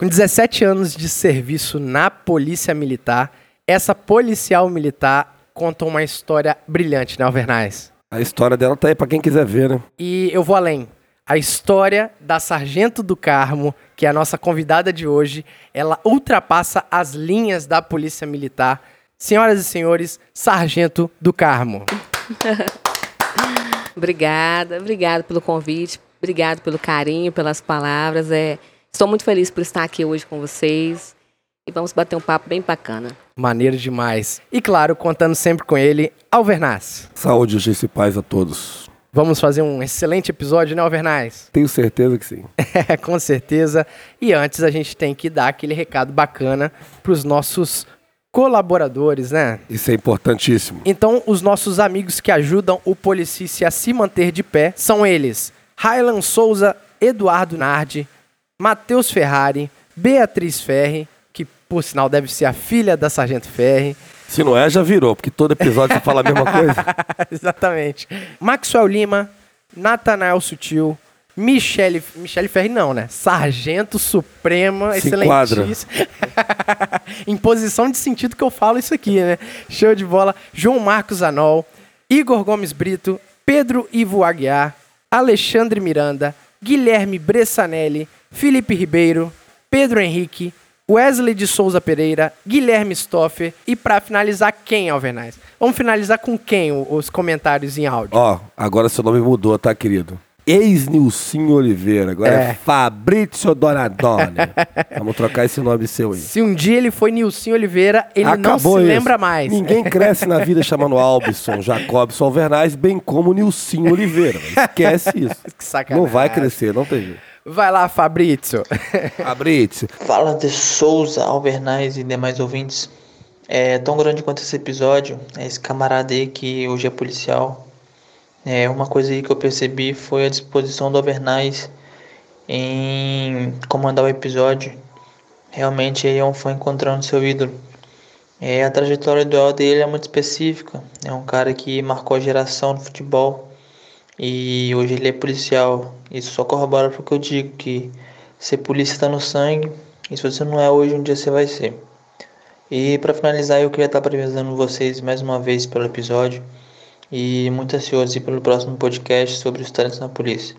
Com 17 anos de serviço na Polícia Militar, essa policial militar conta uma história brilhante, né, Alvernais? A história dela tá aí pra quem quiser ver, né? E eu vou além. A história da Sargento do Carmo, que é a nossa convidada de hoje, ela ultrapassa as linhas da Polícia Militar. Senhoras e senhores, Sargento do Carmo. obrigada, obrigada pelo convite, obrigado pelo carinho, pelas palavras. É, estou muito feliz por estar aqui hoje com vocês e vamos bater um papo bem bacana. Maneiro demais. E claro, contando sempre com ele, Alvernaz. Saúde, justiça e paz a todos. Vamos fazer um excelente episódio, né, Alvernaz? Tenho certeza que sim. É, com certeza. E antes a gente tem que dar aquele recado bacana para os nossos colaboradores, né? Isso é importantíssimo. Então, os nossos amigos que ajudam o Policice a se manter de pé são eles: Raylan Souza, Eduardo Nardi, Matheus Ferrari, Beatriz Ferri, que por sinal deve ser a filha da Sargento Ferri. Se não é, já virou, porque todo episódio você fala a mesma coisa. Exatamente. Maxwell Lima, Natanael Sutil, Michele, Michele Ferri não, né? Sargento Suprema, Se excelentíssimo. em posição de sentido que eu falo isso aqui, né? Show de bola. João Marcos Anol, Igor Gomes Brito, Pedro Ivo Aguiar, Alexandre Miranda, Guilherme Bressanelli, Felipe Ribeiro, Pedro Henrique, Wesley de Souza Pereira, Guilherme Stoffer e para finalizar quem, Alvernais? Vamos finalizar com quem os comentários em áudio? Ó, agora seu nome mudou, tá, querido? Ex-Nilcinho Oliveira, agora é, É. Fabrício Donadoni. Vamos trocar esse nome seu aí. Se um dia ele foi Nilson Oliveira, ele não se Acabou isso. lembra mais. Ninguém cresce na vida chamando Albson, Jacobson Alvernaz, bem como Nilcinho Oliveira. Esquece isso. Que sacanagem. Não vai crescer, não tem jeito. Vai lá, Fabrício. Fabrício, Fala de Souza, Albernaz e demais ouvintes. É tão grande quanto esse episódio, é esse camarada aí que hoje é policial. É, uma coisa aí que eu percebi foi a disposição do Albernaz em comandar o episódio. Realmente ele é um fã encontrando seu ídolo. É, a trajetória dual dele é muito específica. É um cara que marcou a geração do futebol e hoje ele é policial. Isso só corrobora para o que eu digo, que ser polícia está no sangue e se você não é hoje, um dia você vai ser. E para finalizar, eu queria estar parabenizando vocês mais uma vez pelo episódio e muito ansioso pelo próximo podcast sobre os talentos na polícia.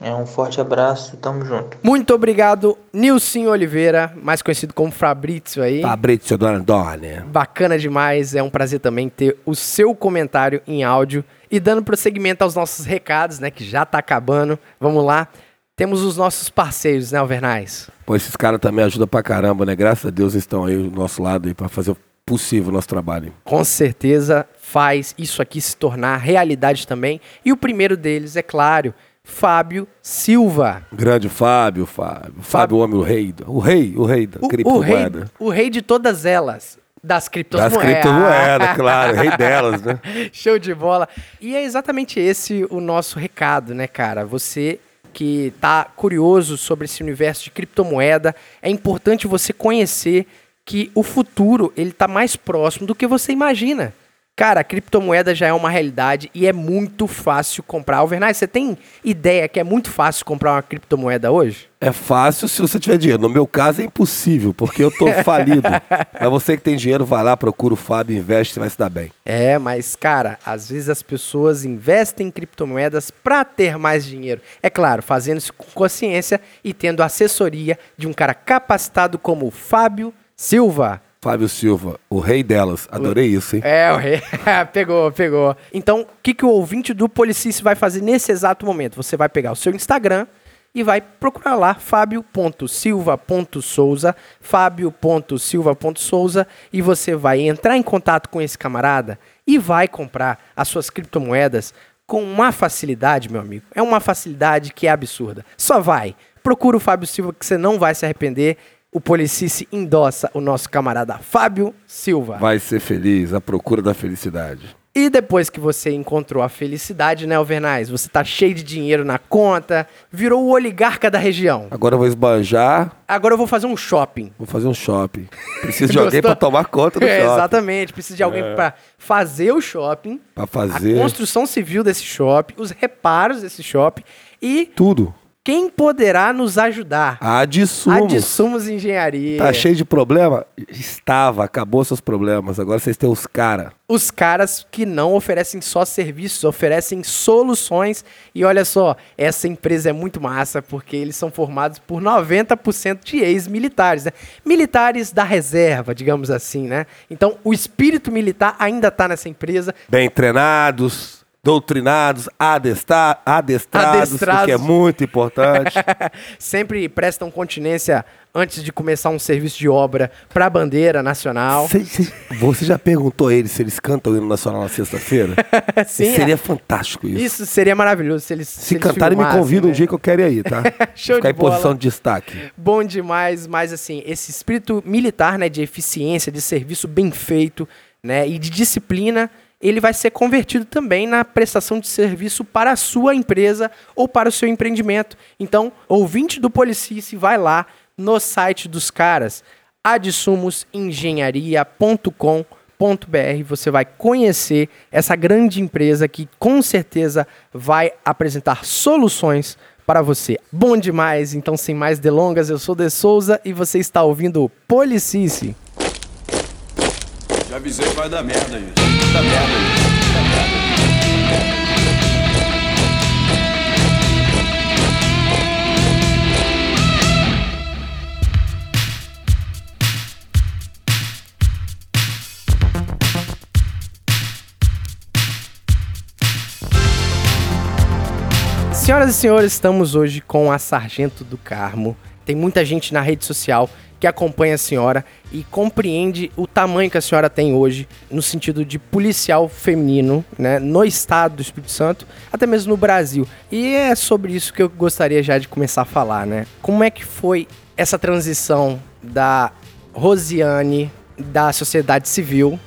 É um forte abraço, tamo junto. Muito obrigado, Nilson Oliveira, mais conhecido como Fabrício aí. Fabrício Donadoni. Bacana demais, é um prazer também ter o seu comentário em áudio e dando prosseguimento aos nossos recados, né, que já tá acabando. Vamos lá. Temos os nossos parceiros, né, Alvernais? Pô, esses caras também ajudam pra caramba, né? Graças a Deus estão aí do nosso lado aí pra fazer o possível o nosso trabalho. Com certeza faz isso aqui se tornar realidade também. E o primeiro deles, é claro, Fábio Silva. Grande Fábio, Fábio. Fábio, o homem, o rei. O rei, o rei da O, o, rei, criptomoeda. o rei de todas elas. Das Das criptomoedas. criptomoedas, claro, rei delas, né? Show de bola. E é exatamente esse o nosso recado, né, cara? Você que tá curioso sobre esse universo de criptomoeda, é importante você conhecer que o futuro ele tá mais próximo do que você imagina. Cara, a criptomoeda já é uma realidade e é muito fácil comprar. Alvernaz, você tem ideia que é muito fácil comprar uma criptomoeda hoje? É fácil se você tiver dinheiro. No meu caso é impossível, porque eu tô falido. Mas você que tem dinheiro, vai lá, procura o Fábio, investe, vai se dar bem. É, mas cara, às vezes as pessoas investem em criptomoedas para ter mais dinheiro. É claro, fazendo isso com consciência e tendo assessoria de um cara capacitado como o Fábio Silva. Fábio Silva, o rei delas. Adorei isso, hein? É, o rei. pegou, pegou. Então, o que, que o ouvinte do Policice vai fazer nesse exato momento? Você vai pegar o seu Instagram e vai procurar lá fabio.silva.souza, fabio.silva.souza e você vai entrar em contato com esse camarada e vai comprar as suas criptomoedas com uma facilidade, meu amigo. É uma facilidade que é absurda. Só vai. Procura o Fábio Silva que você não vai se arrepender. O Policice endossa o nosso camarada Fábio Silva. Vai ser feliz, a procura da felicidade. E depois que você encontrou a felicidade, né, Alvernaz? Você tá cheio de dinheiro na conta, virou o oligarca da região. Agora eu vou esbanjar, Agora eu vou fazer um shopping. vou fazer um shopping. Preciso de alguém pra tomar conta do É, shopping. exatamente. Precisa de alguém pra fazer o shopping, Pra a fazer construção civil desse shopping, os reparos desse shopping e tudo. Quem poderá nos ajudar? A de A sumos. de Sumos Engenharia. Tá cheio de problema? Estava, acabou seus problemas. Agora vocês têm os cara. Os caras que não oferecem só serviços, oferecem soluções. E olha só, essa empresa é muito massa porque eles são formados por 90% de ex-militares, né? Militares da reserva, digamos assim, né? Então, o espírito militar ainda tá nessa empresa. Bem treinados, doutrinados, adestra adestrados, Adestrados. o que é muito importante. Sempre prestam continência antes de começar um serviço de obra para a bandeira nacional. Cê- cê- você já perguntou a eles se eles cantam o hino nacional na sexta-feira? Sim, Seria fantástico isso. isso seria maravilhoso se eles Se eles cantarem, me filmassem, convida um né? dia que eu quero ir aí, tá? Show Ficar de em posição bola. de destaque. Bom demais, mas assim, esse espírito militar, né, de eficiência, de serviço bem feito, né, e de disciplina, ele vai ser convertido também na prestação de serviço para a sua empresa ou para o seu empreendimento. Então, ouvinte do Policice, vai lá no site dos caras, adsumosengenharia.com.br, você vai conhecer essa grande empresa que com certeza vai apresentar soluções para você. Bom demais, então sem mais delongas, eu sou De Souza e você está ouvindo o Policice. Já avisei que vai dar merda isso. Merda. Senhoras e senhores, estamos hoje com a Sargento do Carmo. Tem muita gente na rede social que acompanha a senhora e compreende o tamanho que a senhora tem hoje no sentido de policial feminino, né, no estado do Espírito Santo, até mesmo no Brasil. E é sobre isso que eu gostaria já de começar a falar, né? Como é que foi essa transição da Rosiane da sociedade civil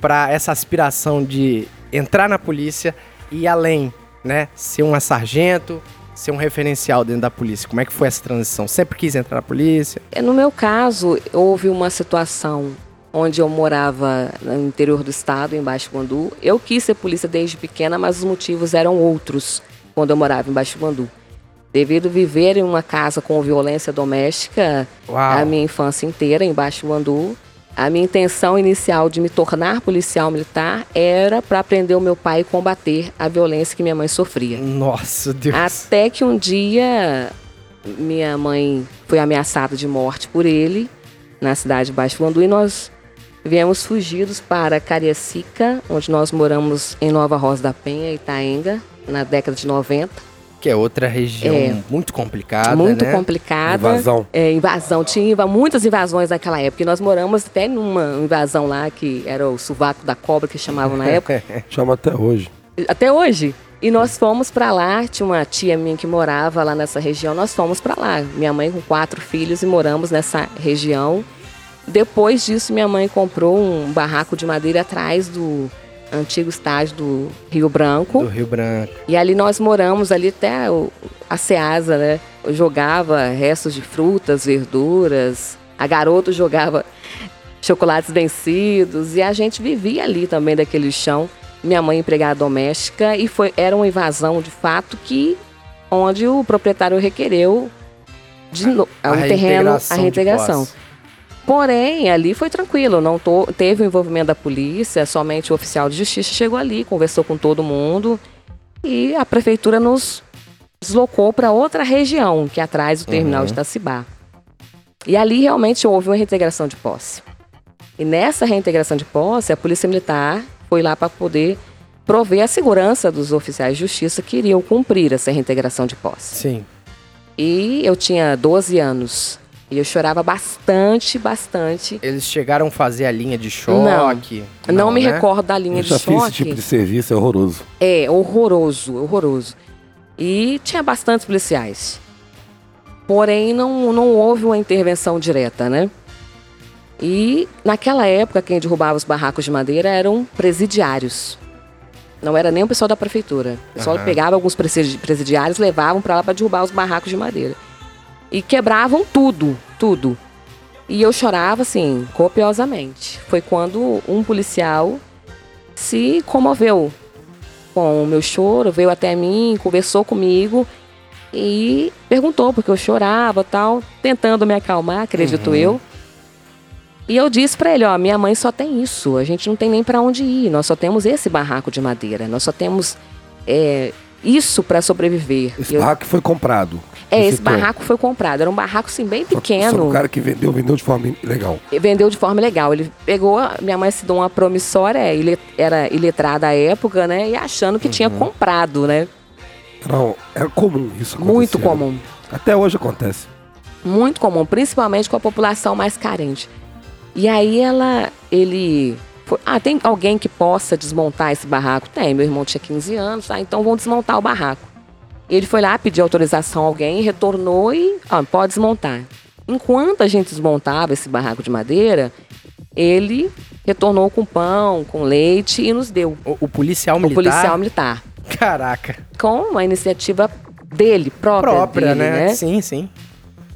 para essa aspiração de entrar na polícia e além, né, ser uma sargento, ser um referencial dentro da polícia. Como é que foi essa transição? Sempre quis entrar na polícia? É, No meu caso, houve uma situação onde eu morava no interior do estado, em Baixo Guandu. Eu quis ser polícia desde pequena, mas os motivos eram outros quando eu morava em Baixo Guandu. Devido viver em uma casa com violência doméstica Uau. a minha infância inteira em Baixo Guandu, a minha intenção inicial de me tornar policial militar era para aprender o meu pai e combater a violência que minha mãe sofria. Nossa, Deus. Até que um dia minha mãe foi ameaçada de morte por ele na cidade de Baixo Guandu e nós viemos fugidos para Cariacica, onde nós moramos em Nova Rosa da Penha, Itaenga, na década de 90. Que é outra região É. muito complicada, muito né? complicada. Invasão. É, invasão. Tinha muitas invasões naquela época. E nós moramos até numa invasão lá, que era o sovaco da cobra, que chamavam na época. Chama até hoje. até hoje. E nós fomos pra lá, tinha uma tia minha que morava lá nessa região, nós fomos pra lá. Minha mãe com quatro filhos e moramos nessa região. Depois disso, minha mãe comprou um barraco de madeira atrás do antigo estádio do Rio Branco. Do Rio Branco. E ali nós moramos ali até a Ceasa, né? Eu jogava restos de frutas, verduras. A garota jogava chocolates vencidos e a gente vivia ali também daquele chão. Minha mãe empregada doméstica e foi era uma invasão de fato que onde o proprietário requereu de no, A um terreno a reintegração. Porém, ali foi tranquilo, não to- teve o envolvimento da polícia, somente o oficial de justiça chegou ali, conversou com todo mundo e a prefeitura nos deslocou para outra região, que é atrás do terminal de Itacibá. E ali realmente houve uma reintegração de posse. E nessa reintegração de posse, a Polícia Militar foi lá para poder prover a segurança dos oficiais de justiça que iriam cumprir essa reintegração de posse. Sim. E eu tinha 12 anos. E eu chorava bastante, bastante. Eles chegaram a fazer a linha de choque? Não, me né? recordo da linha Eu de já fiz choque. esse tipo de serviço, é horroroso. É, horroroso, horroroso. E tinha bastantes policiais. Porém, não, não houve uma intervenção direta, né? E naquela época, quem derrubava os barracos de madeira eram presidiários. Não era nem o pessoal da prefeitura. O pessoal Aham. pegava alguns presidi- presidiários, levavam para lá para derrubar os barracos de madeira. E quebravam tudo, tudo. E eu chorava, assim, copiosamente. Foi quando um policial se comoveu com o meu choro, veio até mim, conversou comigo e perguntou porque eu chorava tal, tentando me acalmar, acredito Uhum. eu. E eu disse pra ele, ó, minha mãe só tem isso, a gente não tem nem pra onde ir, nós só temos esse barraco de madeira, nós só temos é, isso pra sobreviver. Esse Eu- barraco foi comprado. É, esse citou. barraco foi comprado, era um barraco assim bem Só que- Só pequeno. o cara que vendeu, vendeu de forma legal. Vendeu de forma legal. Ele pegou, minha mãe se deu uma promissória, ile- era iletrada à época, né? E achando que Uhum. tinha comprado, né? Era, era comum isso Muito acontecer. comum. Até hoje acontece. Muito comum, principalmente com a população mais carente. E aí ela, ele. ah, tem alguém que possa desmontar esse barraco? Tem, meu irmão tinha 15 anos, ah, então vão desmontar o barraco. Ele foi lá, pediu autorização a alguém, retornou e ó, pode desmontar. Enquanto a gente desmontava esse barraco de madeira, ele retornou com pão, com leite e nos deu. O, o policial O militar. policial militar. Caraca. Com uma iniciativa dele, própria, Própria, dele, né? né? Sim, sim.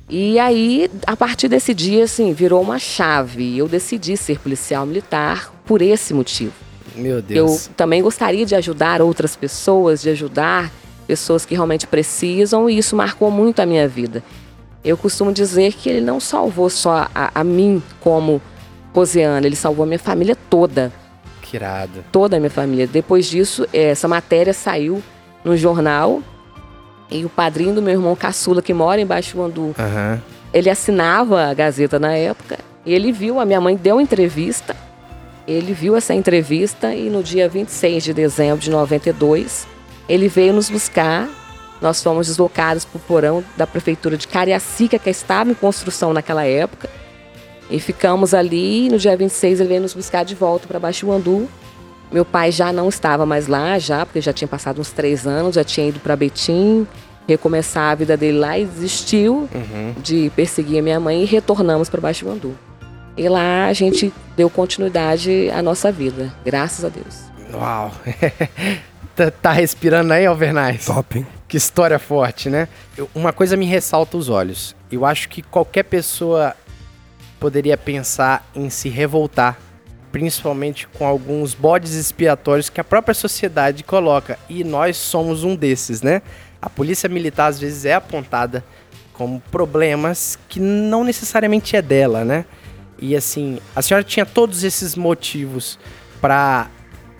E aí, a partir desse dia, assim, virou uma chave. Eu decidi ser policial militar por esse motivo. Meu Eu Deus. também gostaria de ajudar outras pessoas, de ajudar pessoas que realmente precisam, e isso marcou muito a minha vida. Eu costumo dizer que ele não salvou só a, a mim como Rosiana, ele salvou a minha família toda Que irado. toda a minha família. Depois disso, essa matéria saiu no jornal e o padrinho do meu irmão caçula, que mora em Baixo Andu, Aham. ele assinava a Gazeta na época e ele viu, a minha mãe deu entrevista, ele viu essa entrevista e no dia 26 de dezembro de 92, ele veio nos buscar. Nós fomos deslocados para o porão da prefeitura de Cariacica, que estava em construção naquela época. E ficamos ali. No dia 26 ele veio nos buscar de volta para Baixo Andu. Meu pai já não estava mais lá, já, porque já tinha passado uns três anos, já tinha ido para Betim, recomeçar a vida dele lá e desistiu de perseguir a minha mãe e retornamos para Baixo Andu. E lá a gente deu continuidade à nossa vida, graças a Deus. Uau. tá, tá respirando aí, Alvernais? Top, hein? Que história forte, né? Eu- uma coisa me ressalta os olhos. Eu acho que qualquer pessoa poderia pensar em se revoltar, principalmente com alguns bodes expiatórios que a própria sociedade coloca. E nós somos um desses, né? A polícia militar às vezes é apontada como problemas que não necessariamente é dela, né? E assim, a senhora tinha todos esses motivos pra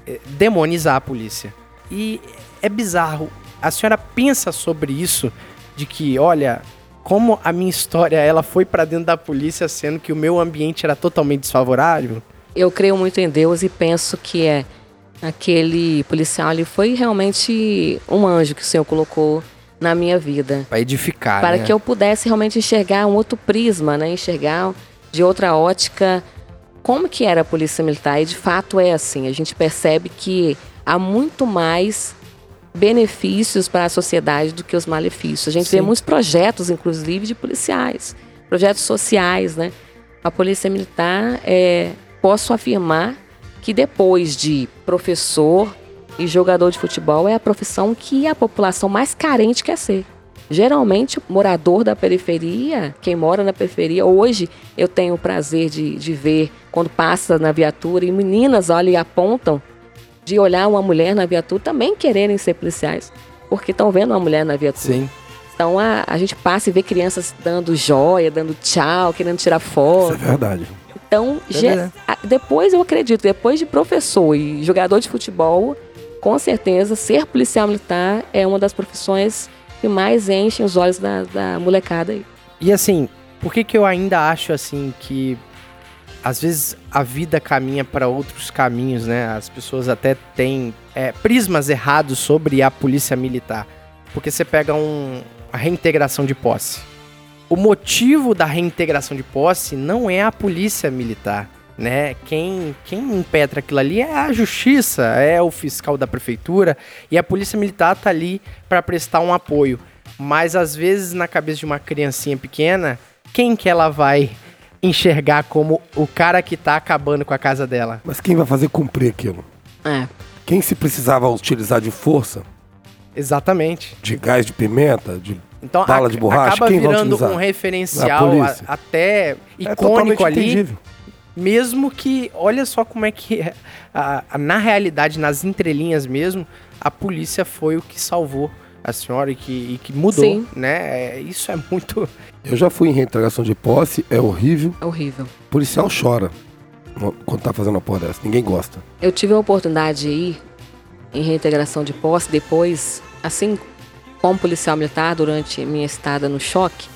eh, demonizar a polícia. E é bizarro. A senhora pensa sobre isso de que, olha, como a minha história ela foi pra dentro da polícia, sendo que o meu ambiente era totalmente desfavorável? Eu creio muito em Deus e penso que é aquele policial ali foi realmente um anjo que o Senhor colocou na minha vida. Pra edificar, para né? que eu pudesse realmente enxergar um outro prisma, né? Enxergar de outra ótica como que era a polícia militar. E de fato é assim. A gente percebe que há muito mais benefícios para a sociedade do que os malefícios. A gente vê Sim. muitos projetos, inclusive, de policiais, projetos sociais, né? A polícia militar, é, posso afirmar que depois de professor e jogador de futebol é a profissão que a população mais carente quer ser. Geralmente, morador da periferia, quem mora na periferia, hoje eu tenho o prazer de, de ver quando passa na viatura e meninas olham e apontam, de olhar uma mulher na viatura também quererem ser policiais, porque estão vendo uma mulher na viatura. Sim. Então a, a gente passa e vê crianças dando joia, dando tchau, querendo tirar Isso foto. é verdade. Então, É verdade. a- depois eu acredito, depois de professor e jogador de futebol, com certeza ser policial militar é uma das profissões que mais enchem os olhos da, da molecada aí. E assim, por que que eu ainda acho assim que às vezes a vida caminha para outros caminhos, né? As pessoas até têm é, prismas errados sobre a polícia militar. Porque você pega um, a reintegração de posse. O motivo da reintegração de posse não é a polícia militar, né? Quem, quem impetra aquilo ali é a justiça, é o fiscal da prefeitura e a polícia militar tá ali para prestar um apoio. Mas às vezes na cabeça de uma criancinha pequena, quem que ela vai enxergar como o cara que tá acabando com a casa dela? Mas quem vai fazer cumprir aquilo? É. Quem se precisava utilizar de força, Exatamente. de gás de pimenta, de Então Bala de borracha, acaba quem vai virando um referencial A até é icônico totalmente ali. entendível. Mesmo que, olha só como é que, é, a- a- na realidade, nas entrelinhas mesmo, a polícia foi o que salvou a senhora e que, e que mudou, Sim. né? É, isso é muito. Eu já fui em reintegração de posse, é horrível. É horrível. O policial chora quando tá fazendo uma porra dessa. Ninguém gosta. Eu tive a oportunidade de ir em reintegração de posse depois, assim como policial militar durante minha estada no choque.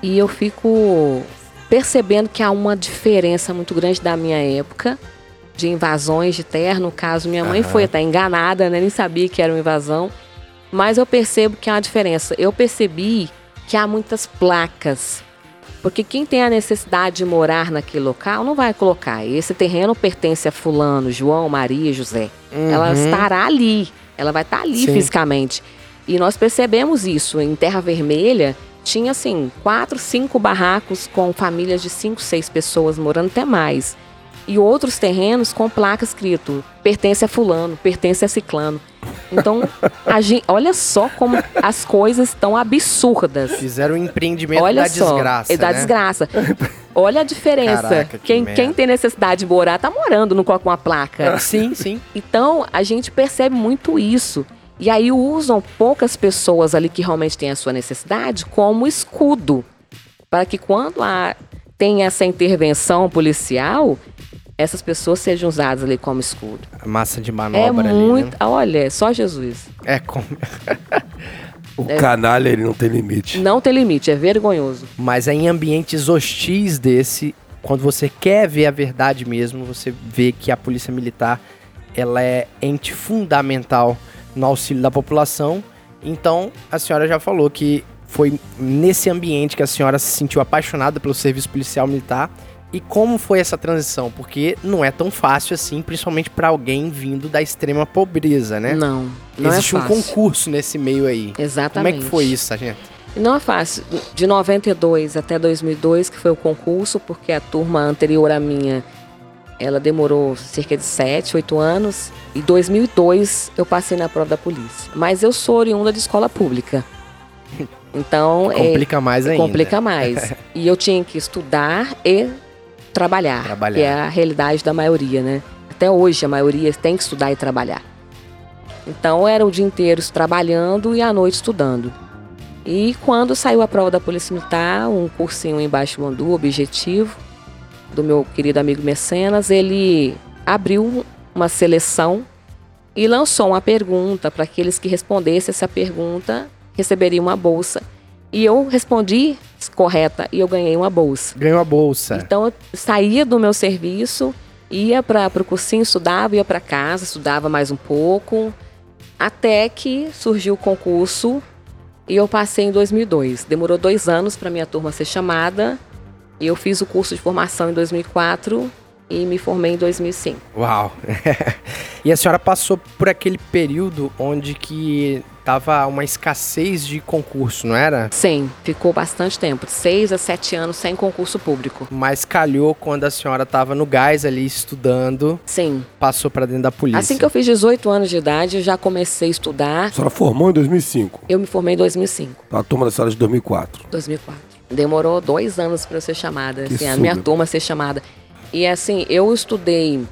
E eu fico percebendo que há uma diferença muito grande da minha época de invasões de terra. No caso, minha mãe Aham. foi até enganada, né? nem sabia que era uma invasão. Mas eu percebo que há uma diferença. Eu percebi que há muitas placas. Porque quem tem a necessidade de morar naquele local não vai colocar. Esse terreno pertence a fulano, João, Maria, José. Ela Uhum. estará ali. Ela vai estar ali Sim. fisicamente. E nós percebemos isso. Em Terra Vermelha, tinha assim, quatro, cinco barracos com famílias de cinco, seis pessoas morando até mais. E outros terrenos com placa escrito pertence a fulano, pertence a ciclano. Então, a gente, olha só como as coisas estão absurdas. Fizeram um empreendimento Olha da só, desgraça. é da né? desgraça. Olha a diferença. Caraca, que quem, quem tem necessidade de morar, tá morando no, com uma placa. Sim, sim. Então, a gente percebe muito isso. E aí usam poucas pessoas ali que realmente têm a sua necessidade como escudo. Para que quando há, tem essa intervenção policial, essas pessoas sejam usadas ali como escudo. A massa de É manobra ali. muito. Né? Olha, é só Jesus. É como. O É. canalha, ele não tem limite. Não tem limite, é vergonhoso. Mas é em ambientes hostis desse, quando você quer ver a verdade mesmo, você vê que a polícia militar ela é ente fundamental no auxílio da população. Então, a senhora já falou que foi nesse ambiente que a senhora se sentiu apaixonada pelo serviço policial militar. E como foi essa transição? Porque não é tão fácil assim, principalmente para alguém vindo da extrema pobreza, né? Não, não Existe é um fácil. concurso nesse meio aí. Exatamente. Como é que foi isso, sargento? Não é fácil. De 92 até 2002, que foi o concurso, porque a turma anterior à minha, ela demorou cerca de 7, 8 anos. E 2002 eu passei na prova da polícia. Mas eu sou oriunda de escola pública. Então, é, Complica mais ainda. complica mais. e eu tinha que estudar e trabalhar, Trabalhar. que é a realidade da maioria, né? Até hoje a maioria tem que estudar e trabalhar. Então era o dia inteiro trabalhando e à noite estudando. E quando saiu a prova da Polícia Militar, um cursinho em Baixo Mandu, objetivo, do meu querido amigo Mecenas, ele abriu uma seleção e lançou uma pergunta para aqueles que respondessem essa pergunta receberiam uma bolsa. E eu respondi correta e eu ganhei uma bolsa. Ganhou a bolsa. Então eu saía do meu serviço, ia para o cursinho, estudava, ia para casa, estudava mais um pouco, até que surgiu o concurso e eu passei em 2002. Demorou dois anos para minha turma ser chamada. E eu fiz o curso de formação em 2004 e me formei em 2005. Uau! e a senhora passou por aquele período onde que tava uma escassez de concurso, não era? Sim, ficou bastante tempo, seis a sete anos sem concurso público. Mas calhou quando a senhora tava no gás ali estudando, Sim. passou pra dentro da polícia. Assim que eu fiz 18 anos de idade, eu já comecei a estudar. A senhora formou em 2005. Eu me formei em 2005. A turma da senhora é de 2004. 2004. Demorou dois anos para eu ser chamada, Que assim, a minha turma ser chamada. E assim, eu estudei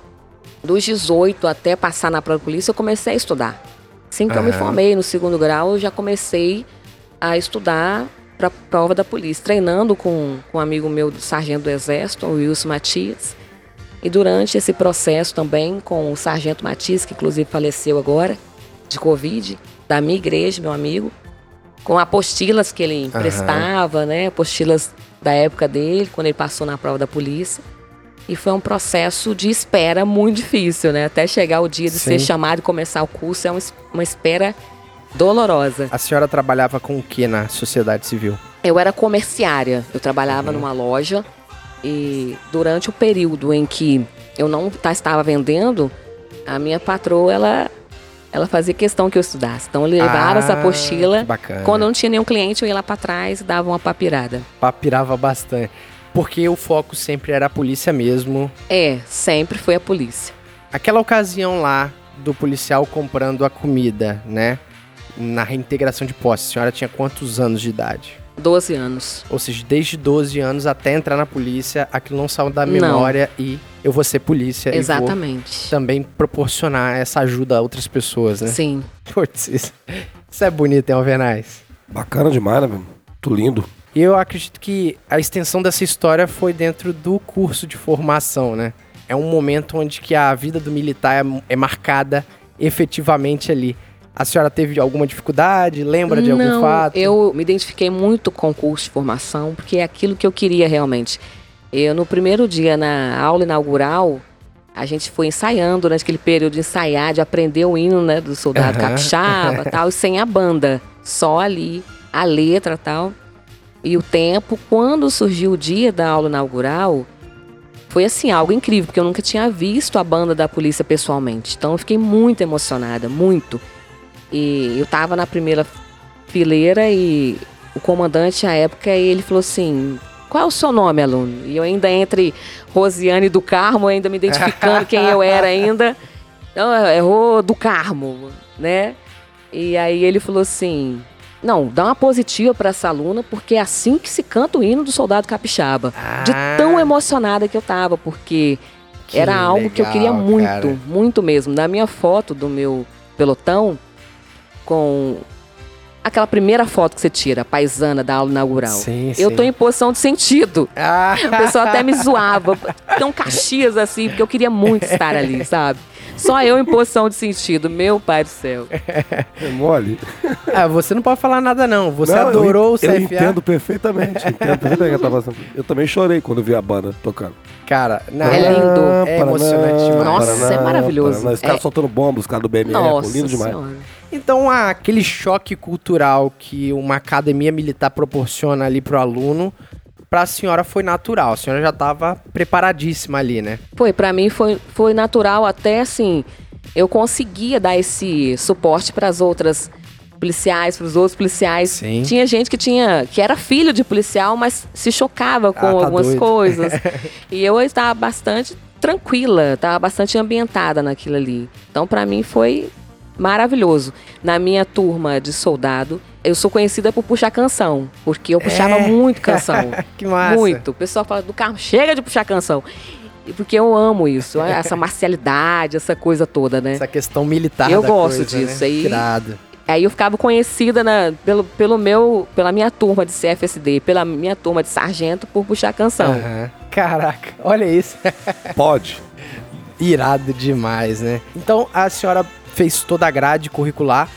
dos 18 até passar na de polícia, eu comecei a estudar. Assim que eu me formei no segundo grau, eu já comecei a estudar para a prova da polícia, treinando com, com um amigo meu, sargento do Exército, o Wilson Matias. E durante esse processo também, com o sargento Matias, que inclusive faleceu agora, de Covid, da minha igreja, meu amigo, com apostilas que ele emprestava, né? Apostilas da época dele, quando ele passou na prova da polícia. E foi um processo de espera muito difícil, né? Até chegar o dia de Sim. ser chamado e começar o curso, é uma, es- uma espera dolorosa. A senhora trabalhava com o que na sociedade civil? Eu era comerciária, eu trabalhava numa loja e durante o período em que eu não estava vendendo, a minha patroa, ela, ela fazia questão que eu estudasse. Então levava essa Ah, apostila. que bacana. Quando eu não tinha nenhum cliente, eu ia lá para trás e dava uma papirada. Papirava bastante. Porque o foco sempre era a polícia mesmo. É, sempre foi a polícia. Aquela ocasião lá do policial comprando a comida, né? Na reintegração de posse, a senhora tinha quantos anos de idade? 12 anos. Ou seja, desde 12 anos até entrar na polícia, aquilo não saiu da Não. memória e eu vou ser polícia e Exatamente. vou também proporcionar essa ajuda a outras pessoas, né? Sim. Putz, isso- Isso é bonito, hein, Alvernais? Bacana demais, né, meu? Muito lindo. E eu acredito que a extensão dessa história foi dentro do curso de formação, né? É um momento onde que a vida do militar é, é marcada efetivamente ali. A senhora teve alguma dificuldade? Lembra de algum Não, fato? Eu me identifiquei muito com o curso de formação, porque é aquilo que eu queria realmente. Eu, no primeiro dia, na aula inaugural, a gente foi ensaiando, né, naquele período de ensaiar, de aprender o hino né, do soldado Aham. capixaba tal, e sem a banda, só ali, a letra tal. E o tempo, quando surgiu o dia da aula inaugural, foi assim, algo incrível, porque eu nunca tinha visto a banda da polícia pessoalmente. Então eu fiquei muito emocionada, muito. E eu tava na primeira fileira e o comandante, à época, ele falou assim: qual é o seu nome, aluno? E eu ainda entre Rosiane do Carmo, ainda me identificando quem eu era ainda. Não, é Rô do Carmo, né? E aí ele falou assim: não, dá uma positiva para essa aluna, porque é assim que se canta o hino do soldado capixaba. De Ah. tão emocionada que eu tava, porque Que era algo que eu queria legal, muito, cara. muito mesmo. Na minha foto do meu pelotão, com aquela primeira foto que você tira, a paisana da aula inaugural. Sim, eu sim. tô em posição de sentido. Ah, O pessoal até me zoava. Tão Caxias assim, porque eu queria muito estar ali, sabe? Só eu em posição de sentido, meu pai do céu. É mole. ah, você não pode falar nada não. Você Não, adorou eu, o CFA. Eu entendo perfeitamente. Entendo perfeitamente o que tá. Eu também chorei quando vi a banda tocando. Cara, não, É lindo. É emocionante demais. Nossa, é maravilhoso. Os caras É. soltando bombas, os caras do BME, Nossa lindo demais. senhora. Então, ah, aquele choque cultural que uma academia militar proporciona ali pro aluno, pra senhora foi natural. A senhora já tava preparadíssima ali, né? Foi, pra mim foi, foi natural até assim, eu conseguia dar esse suporte para as outras policiais, para os outros policiais. Sim. Tinha gente que tinha que era filho de policial, mas se chocava com Ah, tá algumas doido. coisas. e eu estava bastante tranquila, estava bastante ambientada naquilo ali. Então pra mim foi maravilhoso. Na minha turma de soldado, eu sou conhecida por puxar canção, porque eu puxava É. muito canção. que massa. Muito. O pessoal fala do carro, chega de puxar canção. E Porque eu amo isso, essa marcialidade, essa coisa toda, né? Essa questão militar Eu da gosto coisa, disso, né? aí- Irado. Aí eu ficava conhecida na- pelo, pelo meu, pela minha turma de CFSD, pela minha turma de sargento por puxar canção. Aham. Caraca, olha isso. Pode. Irado demais, né? Então, a senhora fez toda a grade curricular.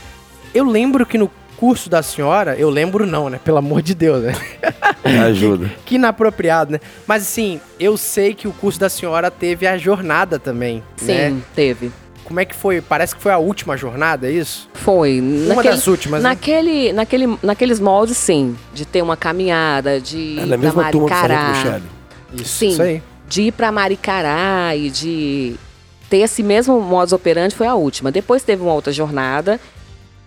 Eu lembro que no curso da senhora, eu lembro não, né? Pelo amor de Deus, né? Me ajuda. que inapropriado, né? Mas assim, eu sei que o curso da senhora teve a jornada também, Sim, né? teve. Como é que foi? Parece que foi a última jornada, é isso? Foi. Uma Naquele- das últimas, né? naquele, naquele, naqueles moldes, sim. De ter uma caminhada, de é a pra mesma turma do Maricará. Isso, Sim. isso aí. de ir para Maricará e de ter esse mesmo modus operandi foi a última. Depois teve uma outra jornada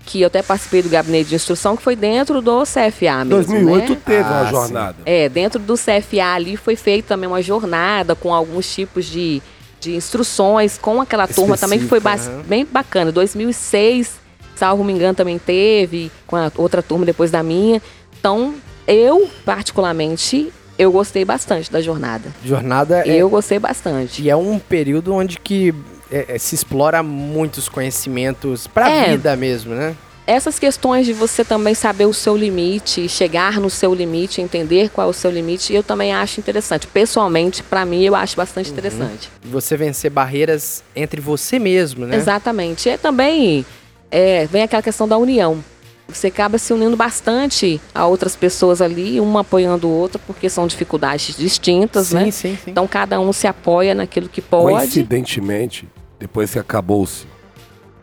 que eu até participei do gabinete de instrução que foi dentro do CFA mesmo, 2008 né? teve Ah, uma sim. jornada. É, dentro do CFA ali foi feita também uma jornada com alguns tipos de, de instruções com aquela turma também que foi ba- Específica, aham. bem bacana. 2006, salvo me engano, também teve com a outra turma depois da minha. Então, eu particularmente eu gostei bastante da jornada. Jornada é, Eu gostei bastante. e é um período onde que é, é, se explora muitos conhecimentos pra É. vida mesmo, né? Essas questões de você também saber o seu limite, chegar no seu limite, entender qual é o seu limite, eu também acho interessante. Pessoalmente, pra mim, eu acho bastante interessante. Você vencer barreiras entre você mesmo, né? Exatamente. E também é, vem aquela questão da união. Você acaba se unindo bastante a outras pessoas ali, uma apoiando o outro, porque são dificuldades distintas, sim, né? sim, sim. Então cada um se apoia naquilo que pode. Coincidentemente, depois que acabou-se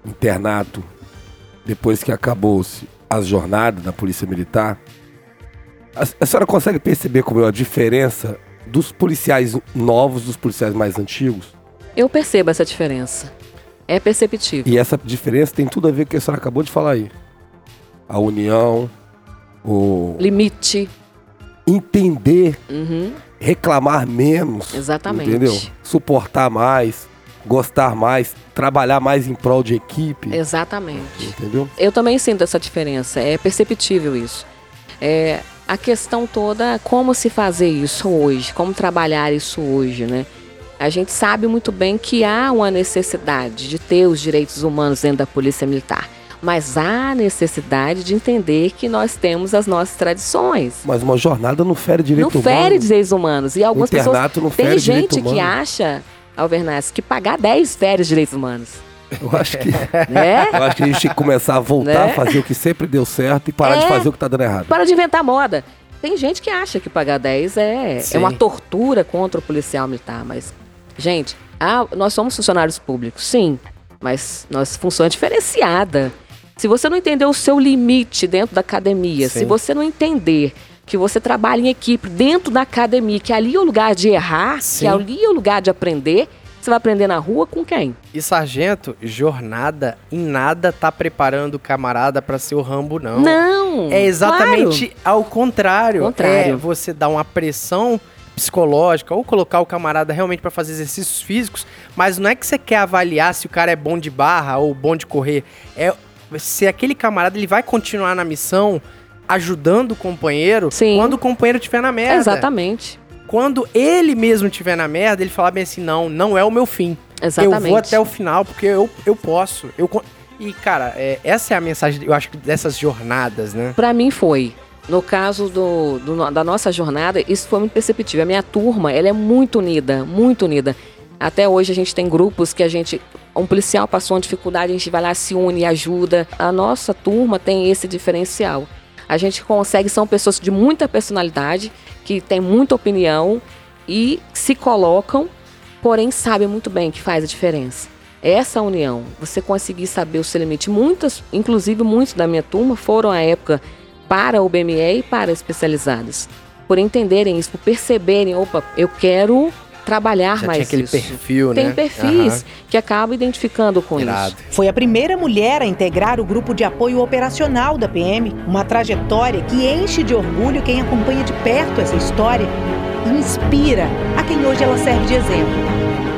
o internato, depois que acabou-se as jornadas da Polícia Militar, a, a senhora consegue perceber como é a diferença dos policiais novos dos policiais mais antigos? Eu percebo essa diferença. É perceptível. E essa diferença tem tudo a ver com o que a senhora acabou de falar aí. A união, o Limite. entender, Uhum. reclamar menos. Exatamente. Entendeu? Suportar mais, gostar mais, trabalhar mais em prol de equipe. Exatamente. Entendeu? Eu também sinto essa diferença, é perceptível isso. É, a questão toda é como se fazer isso hoje, como trabalhar isso hoje, né? A gente sabe muito bem que há uma necessidade de ter os direitos humanos dentro da Polícia Militar. Mas há necessidade de entender que nós temos as nossas tradições. Mas uma jornada não fere direito não humano. fere direitos humanos. E algumas pessoas. internato não Tem fere direito gente que acha, Alvernaz, que pagar 10 fere direitos humanos. Eu acho que, Né? eu acho que a gente tem que começar a voltar Né? a fazer o que sempre deu certo e parar de É. fazer o que tá dando errado. Para de inventar moda. Tem gente que acha que pagar 10 é, Sim. é uma tortura contra o policial militar, mas, gente, ah, nós somos funcionários públicos, sim, mas nossa função é diferenciada. Se você não entender o seu limite dentro da academia, Sim. se você não entender que você trabalha em equipe dentro da academia, que ali é o lugar de errar, Sim. que ali é o lugar de aprender, você vai aprender na rua com quem? E sargento, jornada em nada tá preparando o camarada pra ser o Rambo, não. Não! É exatamente ao contrário. Contrário. É você dar uma pressão psicológica ou colocar o camarada realmente pra fazer exercícios físicos, mas não é que você quer avaliar se o cara é bom de barra ou bom de correr. É se aquele camarada ele vai continuar na missão ajudando o companheiro Sim. quando o companheiro estiver na merda. Exatamente. Quando ele mesmo estiver na merda, ele falar bem assim: "Não, não é o meu fim. Exatamente. Eu vou até o final porque eu, eu posso. Eu e, cara, é, essa é a mensagem, eu acho, dessas jornadas, né? Pra mim foi. No caso do, do- da nossa jornada, isso foi muito perceptível. A minha turma, ela é muito unida, muito unida. Até hoje a gente tem grupos que a gente. Um policial passou uma dificuldade, a gente vai lá, se une, ajuda. A nossa turma tem esse diferencial. A gente consegue, são pessoas de muita personalidade, que têm muita opinião e se colocam, porém sabem muito bem que faz a diferença. Essa união, você conseguir saber o seu limite. Muitas, inclusive muitos da minha turma, foram à época para o BME e para especializados. Por entenderem isso, por perceberem, opa, eu quero trabalhar Já mais tinha aquele isso. perfil, Tem né? perfis Aham. que acabam identificando com Irado. isso. Foi a primeira mulher a integrar o grupo de apoio operacional da PM, uma trajetória que enche de orgulho quem acompanha de perto essa história e inspira a quem hoje ela serve de exemplo.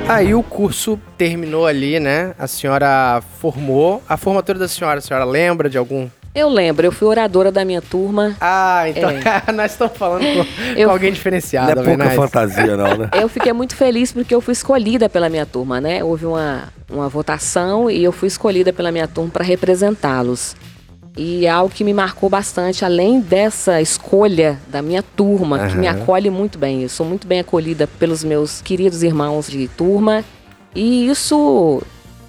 Aí o curso terminou ali, né? A senhora formou. A formatura da senhora, a senhora lembra de algum? Eu lembro, eu fui oradora da minha turma. Ah, então nós estamos falando com, Eu com alguém fui- diferenciado, não é pouca Alvernaz. fantasia, não, né? Eu fiquei muito feliz porque eu fui escolhida pela minha turma, né? Houve uma, uma votação e eu fui escolhida pela minha turma para representá-los. E é algo que me marcou bastante, além dessa escolha da minha turma, que me acolhe muito bem. Eu sou muito bem acolhida pelos meus queridos irmãos de turma. E isso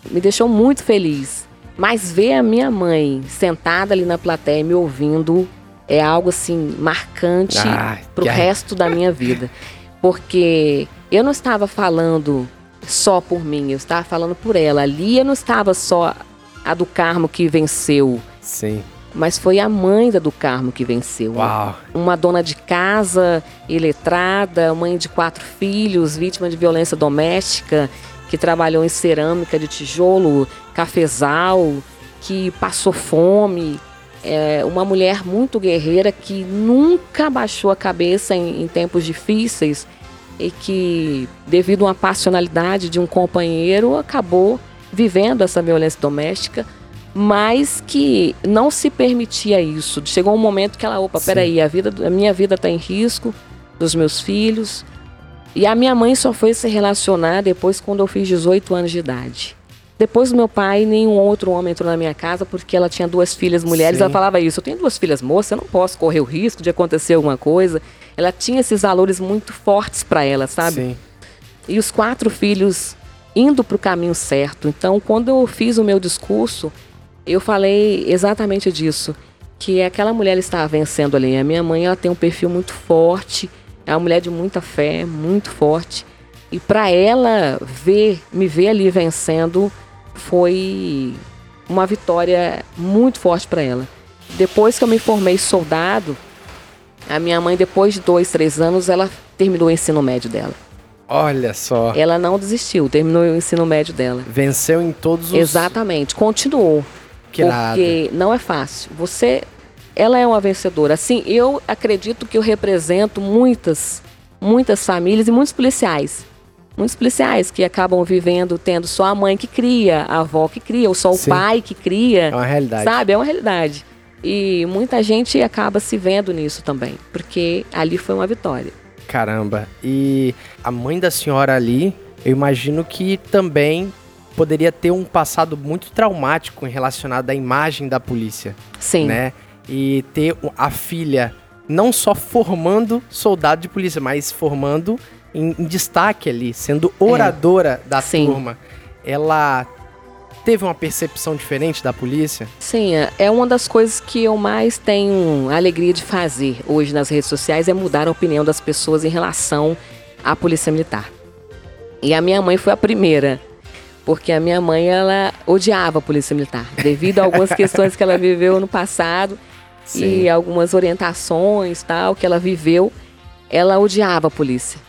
me deixou muito feliz. Mas ver a minha mãe sentada ali na plateia me ouvindo é algo assim marcante Ah, pro que- resto da minha vida. Porque eu não estava falando só por mim, eu estava falando por ela. Ali eu não estava só a do Carmo que venceu, Sim. mas foi a mãe da do Carmo que venceu. Uau. Uma dona de casa, iletrada, mãe de quatro filhos, vítima de violência doméstica, que trabalhou em cerâmica de tijolo, cafezal, que passou fome. É uma mulher muito guerreira que nunca baixou a cabeça em, em tempos difíceis e que, devido a uma passionalidade de um companheiro, acabou vivendo essa violência doméstica, mas que não se permitia isso. Chegou um momento que ela, opa, Sim. peraí, a, vida, a minha vida está em risco, dos meus filhos. E a minha mãe só foi se relacionar depois quando eu fiz 18 anos de idade. Depois do meu pai, nenhum outro homem entrou na minha casa porque ela tinha duas filhas mulheres. Sim. Ela falava isso: eu tenho duas filhas moças, eu não posso correr o risco de acontecer alguma coisa. Ela tinha esses valores muito fortes para ela, sabe? Sim. e os quatro filhos indo para o caminho certo. Então, quando eu fiz o meu discurso, eu falei exatamente disso, que aquela mulher estava vencendo ali. A minha mãe, ela tem um perfil muito forte, é uma mulher de muita fé, muito forte. E para ela ver, me ver ali vencendo, foi uma vitória muito forte para ela. Depois que eu me formei soldado, a minha mãe, depois de dois, três anos, ela terminou o ensino médio dela. Olha só. Ela não desistiu, terminou o ensino médio dela. Venceu em todos os. Exatamente, continuou. Que porque não é fácil. Você, ela é uma vencedora. Assim, eu acredito que eu represento muitas, muitas famílias e muitos policiais. Muitos policiais que acabam vivendo, tendo só a mãe que cria, a avó que cria, ou só o Sim. pai que cria. É uma realidade. Sabe? É uma realidade. E muita gente acaba se vendo nisso também, porque ali foi uma vitória. Caramba. E a mãe da senhora ali, eu imagino que também poderia ter um passado muito traumático em relacionado à imagem da polícia, Sim. né? E ter a filha não só formando soldado de polícia, mas formando em, em destaque ali, sendo oradora da É. Sim. turma. Ela teve uma percepção diferente da polícia? Sim, é- é uma das coisas que eu mais tenho alegria de fazer hoje nas redes sociais é mudar a opinião das pessoas em relação à polícia militar. E a minha mãe foi a primeira, porque a minha mãe ela odiava a polícia militar, devido a algumas questões que ela viveu no passado e algumas orientações tal que ela viveu, ela odiava a polícia.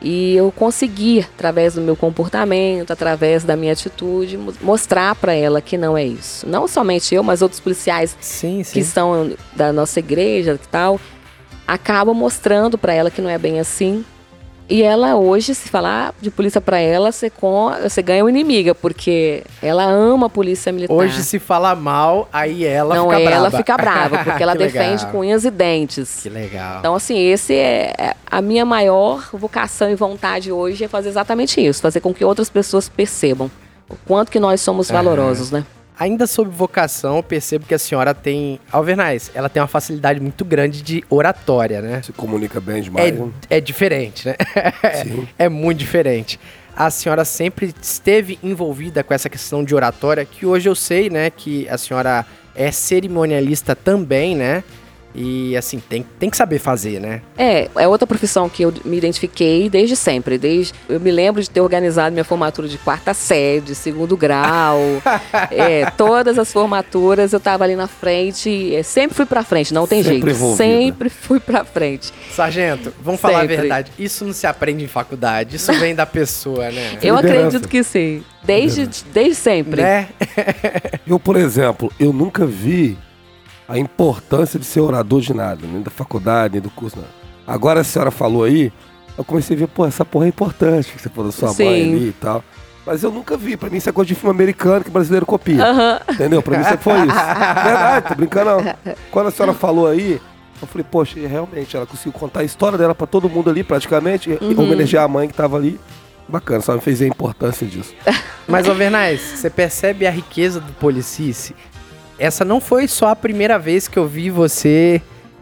E eu consegui, através do meu comportamento, através da minha atitude, mo- mostrar para ela que não é isso. Não somente eu, mas outros policiais Sim, sim. que são da nossa igreja e tal, acabam mostrando para ela que não é bem assim. E ela hoje, se falar de polícia para ela, você, com, você ganha uma inimiga, porque ela ama a polícia militar. Hoje, se falar mal, aí ela não fica é, brava. ela fica brava, porque ela defende legal. com unhas e dentes. Que legal. Então, assim, esse é é a minha maior vocação e vontade hoje é fazer exatamente isso, fazer com que outras pessoas percebam o quanto que nós somos valorosos, né? Ainda sobre vocação, eu percebo que a senhora tem. Alvernais, ela tem uma facilidade muito grande de oratória, né? Se comunica bem demais. né? É, é diferente, né? Sim. é muito diferente. A senhora sempre esteve envolvida com essa questão de oratória, que hoje eu sei, né, que a senhora é cerimonialista também, né? E assim, tem, tem que saber fazer, né? É, é outra profissão que eu me identifiquei desde sempre. Desde, eu me lembro de ter organizado minha formatura de quarta série, de segundo grau. é, todas as formaturas eu tava ali na frente. é, sempre fui pra frente, não tem Sempre jeito. envolvida. Sempre fui pra frente. Sargento, vamos falar Sempre. a verdade. Isso não se aprende em faculdade, isso vem da pessoa, né? Eu Liderança. acredito que sim. Desde, desde sempre. Né? Eu, por exemplo, eu nunca vi a importância de ser orador de nada, nem da faculdade, nem do curso, nada. Agora a senhora falou aí, eu comecei a ver, pô, essa porra é importante, que você falou da sua Sim. mãe ali e tal. Mas eu nunca vi, pra mim isso é coisa de filme americano que brasileiro copia. Aham. Entendeu? Pra mim sempre foi isso. Verdade, tô brincando não. Quando a senhora falou aí, eu falei, poxa, realmente, ela conseguiu contar a história dela pra todo mundo ali, praticamente, e Uhum. homenagear a mãe que tava ali. Bacana, só me fez ver a importância disso. Mas, Alvernais, você percebe a riqueza do Policice? Essa não foi só a primeira vez que eu vi você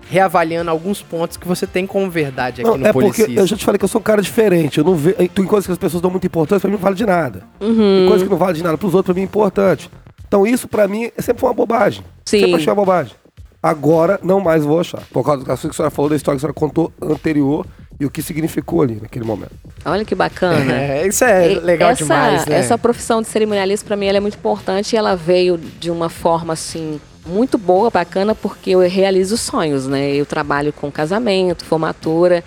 reavaliando alguns pontos que você tem como verdade aqui Não, no é porque eu já te falei que eu sou um cara diferente. Eu não vejo. Tem coisas que as pessoas dão muita importância, pra mim não vale de nada. Tem Uhum. coisa que não vale de nada pros outros, pra mim é importante. Então isso pra mim é sempre uma bobagem. Sim. Sempre achei uma bobagem. Agora não mais vou achar. Por causa do que a senhora falou da história que a senhora contou anterior e o que significou ali naquele momento. Olha que bacana. É, isso é E- legal essa, demais, né? Essa profissão de cerimonialista, para mim, ela é muito importante e ela veio de uma forma, assim, muito boa, bacana, porque eu realizo sonhos, né? Eu trabalho com casamento, formatura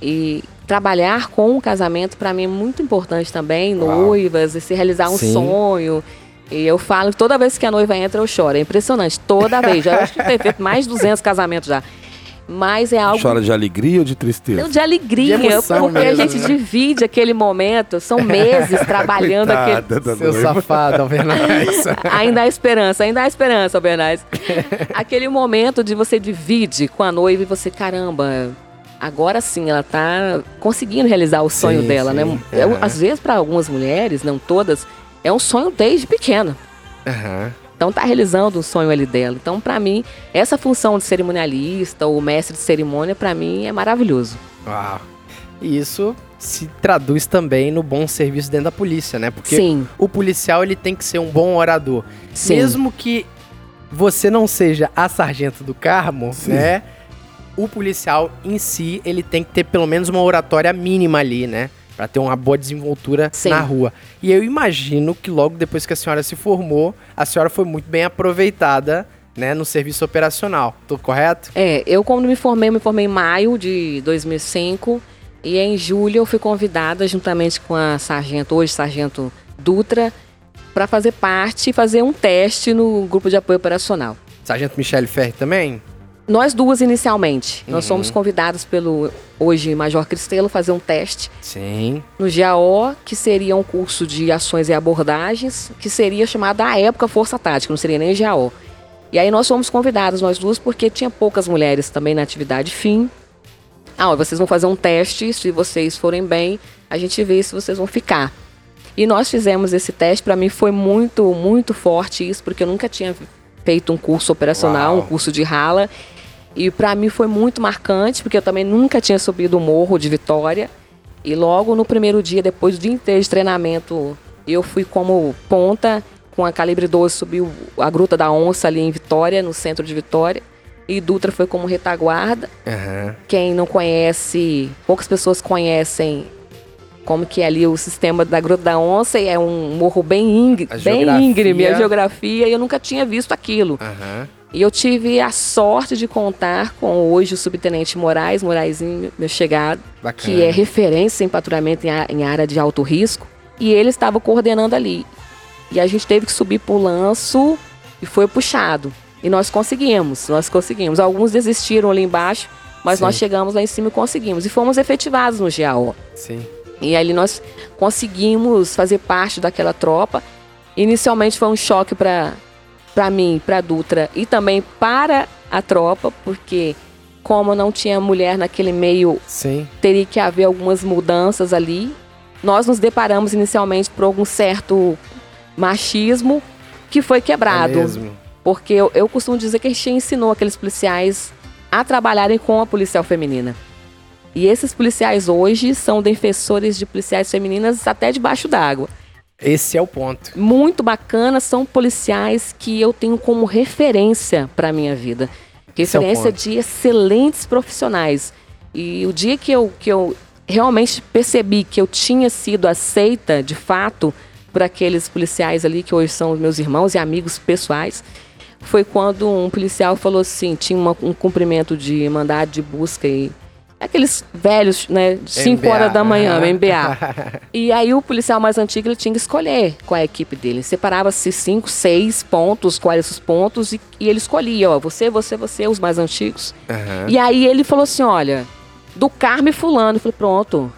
e trabalhar com o casamento, para mim, é muito importante também, Uau. noivas, e se realizar um Sim. sonho. E eu falo toda vez que a noiva entra, eu choro. É impressionante, toda vez. Já acho que tem feito mais de 200 casamentos já. Mas é algo Chora de alegria ou de tristeza? não, de alegria, De emoção porque a mesmo, gente né? divide aquele momento, são meses trabalhando aquele. Da Seu noiva. safado, Alvernais. Ainda há esperança, ainda há esperança, Bernardes. aquele momento de você divide com a noiva e você, caramba, agora sim ela tá conseguindo realizar o sonho Sim, dela, sim, né? É. Às vezes, para algumas mulheres, não todas, é um sonho desde pequena. Aham. Então tá realizando um sonho ali dela. Então, para mim, essa função de cerimonialista ou mestre de cerimônia, para mim, é maravilhoso. Uau. E isso se traduz também no bom serviço dentro da polícia, né? Porque Sim, o policial ele tem que ser um bom orador. sim. Mesmo que você não seja a sargento do Carmo, Sim. né? O policial em si, ele tem que ter pelo menos uma oratória mínima ali, né? Pra ter uma boa desenvoltura Sim. na rua. E eu imagino que logo depois que a senhora se formou, a senhora foi muito bem aproveitada, né, no serviço operacional. Tô correto? É, eu quando me formei, eu me formei em maio de 2005 e em julho eu fui convidada juntamente com a sargento, hoje sargento Dutra, para fazer parte e fazer um teste no grupo de apoio operacional. Sargento Michele Ferri também? Nós duas inicialmente, nós Uhum. fomos convidados pelo hoje Major Cristelo fazer um teste Sim. no GAO, que seria um curso de ações e abordagens, que seria chamado à época Força Tática, não seria nem GAO. E aí nós fomos convidados, nós duas, porque tinha poucas mulheres também na atividade fim. Ah, ó, vocês vão fazer um teste, se vocês forem bem, a gente vê se vocês vão ficar. E nós fizemos esse teste, para mim foi muito, muito forte isso, porque eu nunca tinha feito um curso operacional, Uau. um curso de rala. E para mim foi muito marcante, porque eu também nunca tinha subido o morro de Vitória. E logo no primeiro dia, depois do dia inteiro de treinamento, eu fui como ponta com a calibre 12, subiu a Gruta da Onça ali em Vitória, no centro de Vitória. E Dutra foi como retaguarda. Aham. Quem não conhece, poucas pessoas conhecem como que é ali o sistema da Gruta da Onça, e é um morro bem, A bem geografia. íngreme, a geografia, e eu nunca tinha visto aquilo. Aham. E eu tive a sorte de contar com hoje o subtenente Moraes, Moraizinho, meu chegado, Bacana. que é referência em patrulhamento em, área de alto risco, e ele estava coordenando ali. E a gente teve que subir pro lanço e foi puxado. E nós conseguimos, nós conseguimos. Alguns desistiram ali embaixo, mas Sim. nós chegamos lá em cima e conseguimos. E fomos efetivados no GAO. Sim. E ali nós conseguimos fazer parte daquela tropa. Inicialmente foi um choque para para mim, para Dutra e também para a tropa, porque como não tinha mulher naquele meio, Sim. teria que haver algumas mudanças ali. Nós nos deparamos inicialmente por algum certo machismo que foi quebrado. É mesmo. Porque eu, eu costumo dizer que a gente ensinou aqueles policiais a trabalharem com a policial feminina. E esses policiais hoje são defensores de policiais femininas até debaixo d'água. Esse é o ponto. Muito bacana, são policiais que eu tenho como referência para minha vida. É Referência ponto. de excelentes profissionais. E o dia que eu, que eu realmente percebi que eu tinha sido aceita, de fato, por aqueles policiais ali, que hoje são meus irmãos e amigos pessoais, foi quando um policial falou assim, tinha uma- um cumprimento de mandado de busca e aqueles velhos, né, 5 MBA. horas da manhã, Aham. MBA. E aí o policial mais antigo ele tinha que escolher qual é a equipe dele. Separava-se cinco, seis pontos, quais os pontos, e, e ele escolhia, ó, você, você, você, os mais antigos. Aham. E aí ele falou assim, olha, do Carme fulano. Eu falei, pronto,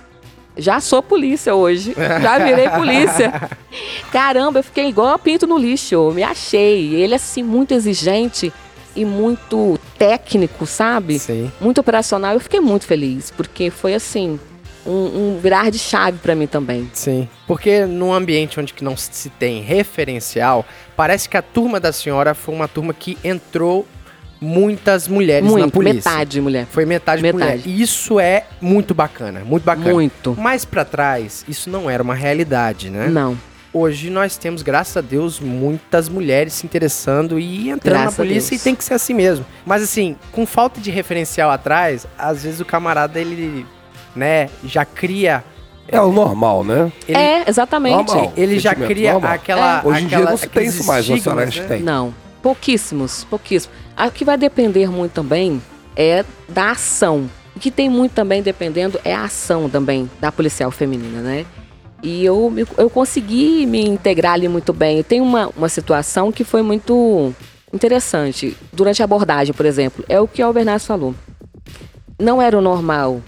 já sou polícia hoje, já virei polícia. Caramba, eu fiquei igual a pinto no lixo, me achei. Ele assim, muito exigente e muito técnico, sabe? Sim. Muito operacional. Eu fiquei muito feliz, porque foi assim, um, um virar de chave pra mim também. Sim. Porque num ambiente onde que não se tem referencial, parece que a turma da senhora foi uma turma que entrou muitas mulheres na Muito, polícia. metade, mulher. Foi metade, Metade. mulher. E isso é muito bacana, muito bacana. Muito. Mais pra trás, isso não era uma realidade, né? Não. Hoje nós temos, graças a Deus, muitas mulheres se interessando e entrando Graças na polícia e tem que ser assim mesmo. Mas assim, com falta de referencial atrás, às vezes o camarada ele, né, já cria, É o normal, né? ele, é, exatamente. Normal. ele já cria normal. aquela, Hoje em dia aquela não se tem isso mais, a senhora estigmas, acha que né? tem. Não, pouquíssimos, pouquíssimos. O que vai depender muito também é da ação. O que tem muito também dependendo é a ação também da policial feminina, né? E eu, eu consegui me integrar ali muito bem. Tem uma, uma situação que foi muito interessante. Durante a abordagem, por exemplo, é o que o Albernas falou. Não era o normal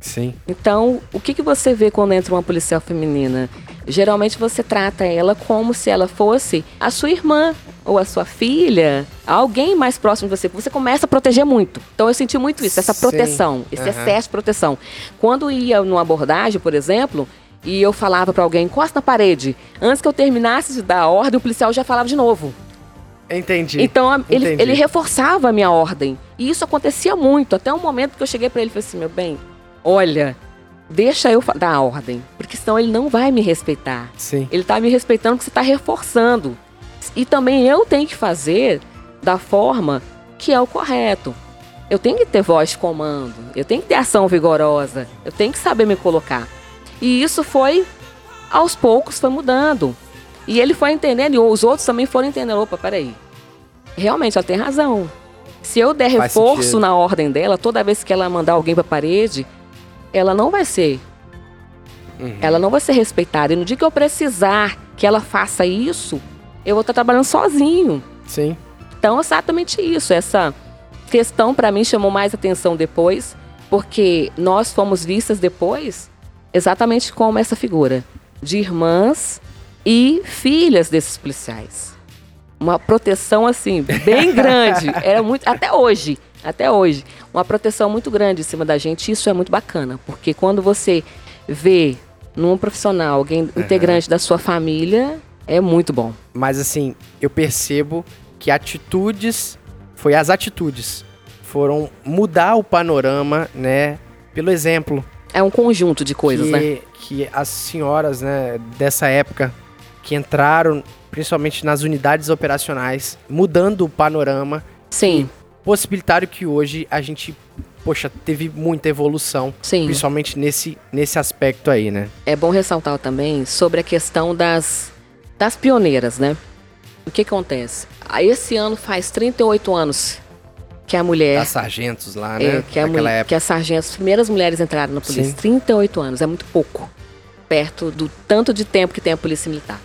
Sim. então, o que, que você vê quando entra uma policial feminina? Geralmente você trata ela como se ela fosse a sua irmã ou a sua filha, alguém mais próximo de você. Você começa a proteger muito. Então eu senti muito isso, essa Sim. proteção, esse Aham. excesso de proteção. Quando ia numa abordagem, por exemplo, e eu falava pra alguém, encosta na parede. Antes que eu terminasse de dar a ordem, o policial já falava de novo. Entendi. Então a- ele, Entendi. ele reforçava a minha ordem. E isso acontecia muito, até o momento que eu cheguei pra ele e falei assim: meu bem, olha, deixa eu dar a ordem, porque senão ele não vai me respeitar. Sim. Ele tá me respeitando porque você tá reforçando. E também eu tenho que fazer da forma que é o correto. Eu tenho que ter voz de comando, eu tenho que ter ação vigorosa, eu tenho que saber me colocar. E isso foi, aos poucos, foi mudando. E ele foi entendendo, e os outros também foram entendendo. Opa, peraí. Realmente, ela tem razão. Se eu der Faz reforço sentido. na ordem dela, toda vez que ela mandar alguém pra parede, ela não vai ser. Uhum. Ela não vai ser respeitada. E no dia que eu precisar que ela faça isso, eu vou estar trabalhando sozinho. Sim. Então, exatamente isso. Essa questão, para mim, chamou mais atenção depois, porque nós fomos vistas depois exatamente como essa figura de irmãs e filhas desses policiais. Uma proteção, assim, bem grande. Era muito. Até hoje. Até hoje. Uma proteção muito grande em cima da gente. Isso é muito bacana, porque quando você vê num profissional, alguém integrante da sua família, é muito bom. Mas assim, eu percebo que atitudes, foi as atitudes, foram mudar o panorama, né? Pelo exemplo. É um conjunto de coisas, que, né? Que as senhoras, né, dessa época, que entraram principalmente nas unidades operacionais, mudando o panorama, Sim, possibilitaram que hoje a gente, poxa, teve muita evolução, sim. principalmente nesse, nesse aspecto aí, né? É bom ressaltar também sobre a questão das, das pioneiras, né? O que acontece? Aí esse ano faz 38 anos que a mulher. As sargentos lá, é, né? que, a mulher, época. que as sargentas, as primeiras mulheres entraram na polícia. Sim. 38 anos, é muito pouco. Perto do tanto de tempo que tem a polícia militar.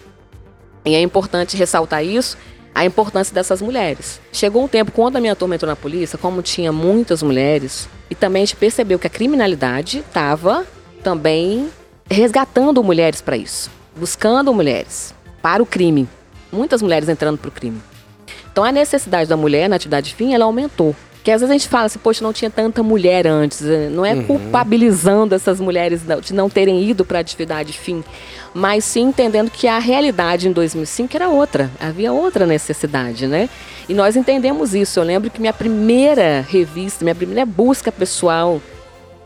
E é importante ressaltar isso, a importância dessas mulheres. Chegou um tempo, quando a minha turma entrou na polícia, como tinha muitas mulheres, e também a gente percebeu que a criminalidade estava também resgatando mulheres para isso, buscando mulheres para o crime. Muitas mulheres entrando para o crime. Então a necessidade da mulher na atividade fim, ela aumentou. Porque às vezes a gente fala assim, poxa, não tinha tanta mulher antes. eh, Não é culpabilizando essas mulheres de não terem ido para a atividade fim, mas sim entendendo que a realidade em 2005 era outra. Havia outra necessidade, né? E nós entendemos isso. Eu lembro que minha primeira revista, minha primeira busca pessoal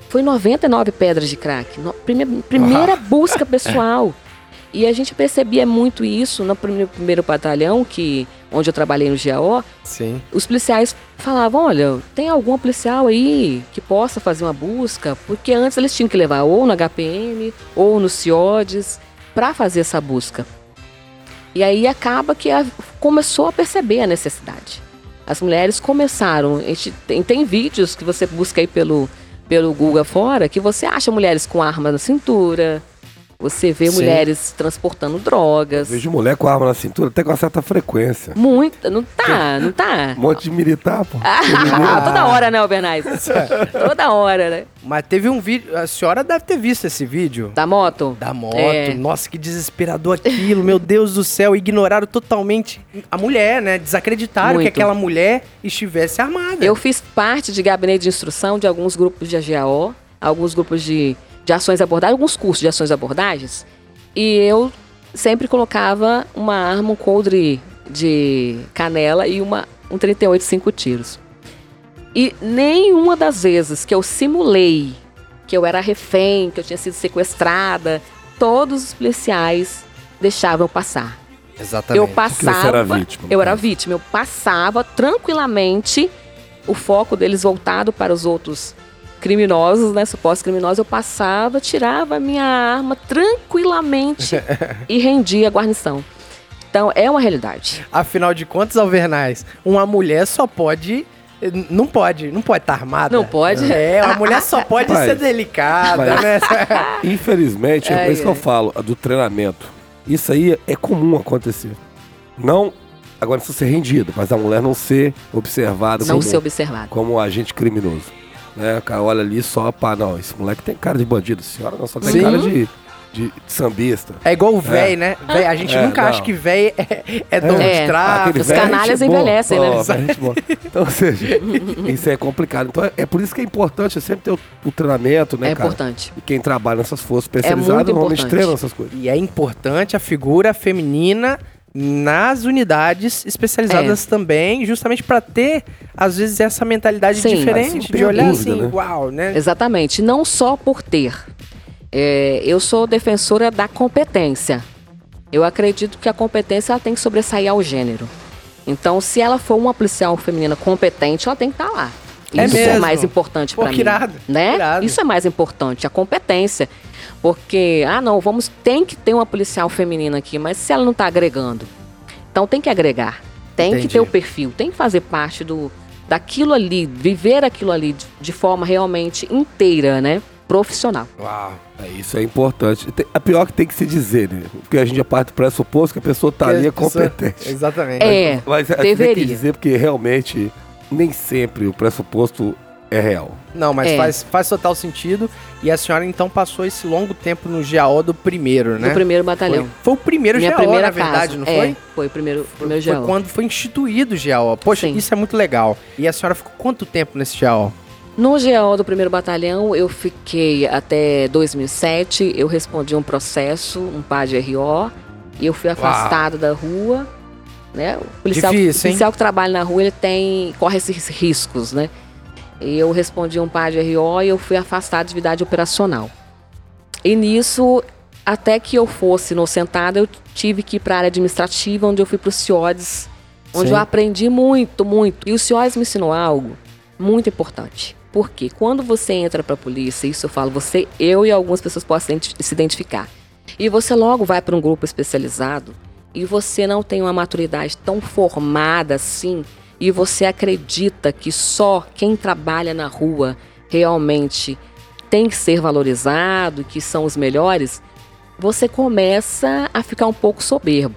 foi 99 pedras de crack. No- prime- primeira busca pessoal. E a gente percebia muito isso no prime- primeiro batalhão, que, onde eu trabalhei no GAO. Sim. Os policiais falavam: olha, tem algum policial aí que possa fazer uma busca? Porque antes eles tinham que levar ou no HPM ou no CIODES para fazer essa busca. E aí acaba que a- começou a perceber a necessidade. As mulheres começaram. A gente tem, tem vídeos que você busca aí pelo, pelo Google fora que você acha mulheres com arma na cintura. Você vê Sim. mulheres transportando drogas. Vejo mulher com arma na cintura até com uma certa frequência. Muita, não tá, não tá. Um monte de militar, pô. Ah, toda hora, né, Albernaz? toda hora, né? Mas teve um vídeo, a senhora deve ter visto esse vídeo. Da moto? Da moto, É. nossa, que desesperador aquilo, meu Deus do céu, ignoraram totalmente a mulher, né? Desacreditaram Muito. que aquela mulher estivesse armada. Eu fiz parte de gabinete de instrução de alguns grupos de AGAO, alguns grupos de, de ações de abordagem, alguns cursos de ações abordagens. E eu sempre colocava uma arma, um coldre de canela e uma, um 38 cinco tiros. E nenhuma das vezes que eu simulei que eu era refém, que eu tinha sido sequestrada, todos os policiais deixavam eu passar. Exatamente. Eu passava. você era vítima, eu era vítima. Eu passava tranquilamente, o foco deles voltado para os outros criminosos, né? Supostos criminosos. Eu passava, tirava a minha arma tranquilamente e rendia a guarnição. Então, é uma realidade. Afinal de contas, Alvernais, uma mulher só pode. Não pode, não pode estar armada. Não pode? É, uma mulher só pode Mas- ser delicada, mas- né? Infelizmente, é por isso que eu falo, do treinamento. Isso aí é comum acontecer. Não, agora isso ser rendido, mas a mulher não ser observada Não como, ser observado. como agente criminoso. Né? O cara olha ali só, pá, não, esse moleque tem cara de bandido, a senhora não, só tem Sim. cara de, de sambista. É igual o véi, né? Véi, a gente É, nunca não. acha que véi é, é dono É. de tráfico. Os é canalhas envelhecem, né? É. Então, ou seja, isso é complicado. Então, é, é por isso que é importante sempre ter o, o treinamento, né, é cara? importante. E quem trabalha nessas forças especializadas normalmente importante. treina essas coisas. E é importante a figura feminina nas unidades especializadas também, justamente para ter, às vezes, essa mentalidade Sim. Assim, diferente, de olhar dúvida, assim, né? uau, né? Exatamente. Não só por ter. É, eu sou defensora da competência. Eu acredito que a competência ela tem que sobressair ao gênero. Então, se ela for uma policial feminina competente, ela tem que estar lá. É Isso é mesmo? mais importante para mim. irado, Né? que irado. Isso é mais importante, a competência. Porque, ah, não, vamos, tem que ter uma policial feminina aqui, mas se ela não está agregando, então tem que agregar. Tem Entendi. que ter o perfil, tem que fazer parte do daquilo ali, viver aquilo ali de, de forma realmente inteira, né? Profissional. Uau. É, isso é importante. A pior que tem que se dizer, né? Porque a gente já parte do pressuposto que a pessoa tá ali é competente. Exatamente. É, Mas a gente tem que deveria. dizer porque realmente nem sempre o pressuposto é real. Não, mas É. faz, faz total sentido. E a senhora, então, passou esse longo tempo no GAO do primeiro, né? No primeiro Foi, batalhão. foi o primeiro Minha GAO, primeira na verdade, casa. não É, foi? foi o primeiro, primeiro Foi GAO. quando foi instituído o GAO. Poxa, Sim. isso é muito legal. E a senhora ficou quanto tempo nesse GAO? No GO do primeiro batalhão, eu fiquei até 2007. Eu respondi um processo, um pá de RO, e eu fui afastada da rua. Né? O policial, Difícil, policial que trabalha na rua, ele tem corre esses riscos, né? E eu respondi um pá de RO e eu fui afastada de atividade operacional. E nisso, até que eu fosse inocentada, eu tive que ir para a área administrativa, onde eu fui para o CIODES, onde Sim. eu aprendi muito, muito. E o CIODES me ensinou algo muito importante. Porque quando você entra para a polícia, isso eu falo, você, eu e algumas pessoas possam se identificar. E você logo vai para um grupo especializado e você não tem uma maturidade tão formada assim e você acredita que só quem trabalha na rua realmente tem que ser valorizado, que são os melhores, você começa a ficar um pouco soberbo.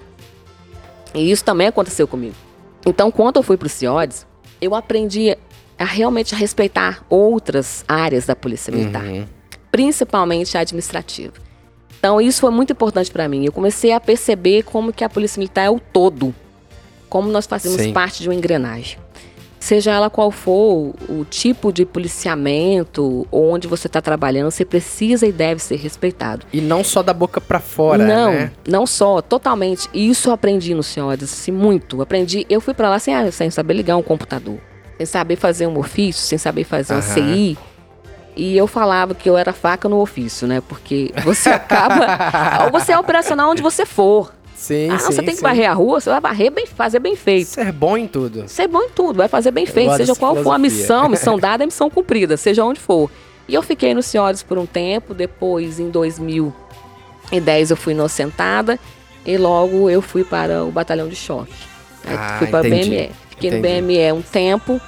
E isso também aconteceu comigo. Então, quando eu fui para o CIODES, eu aprendi a realmente respeitar outras áreas da Polícia Militar, principalmente a administrativa. Então, isso foi muito importante para mim. Eu comecei a perceber como que a Polícia Militar é o todo, como nós fazemos Sim. parte de uma engrenagem. Seja ela qual for o tipo de policiamento onde você está trabalhando, você precisa e deve ser respeitado. E não só da boca pra fora, não, né? não só, totalmente. E Isso eu aprendi no senhores, assim, muito. Aprendi, eu fui pra lá sem, ah, sem saber ligar um computador, sem saber fazer um ofício, sem saber fazer uma Aham. CI. E eu falava que eu era faca no ofício, né? Porque você acaba. ou você é operacional onde você for. Sim, ah, sim, você tem que sim. varrer a rua, você vai varrer bem, fazer bem feito. Ser bom em tudo. Ser bom em tudo, vai fazer bem feito, seja qual for a filosofia. missão, missão dada é missão cumprida, seja onde for. E eu fiquei no Senhores por um tempo, depois em 2010 eu fui inocentada e logo eu fui para o batalhão de choque. Ah, fui para entendi. BME. Fiquei Entendi. no BME um tempo,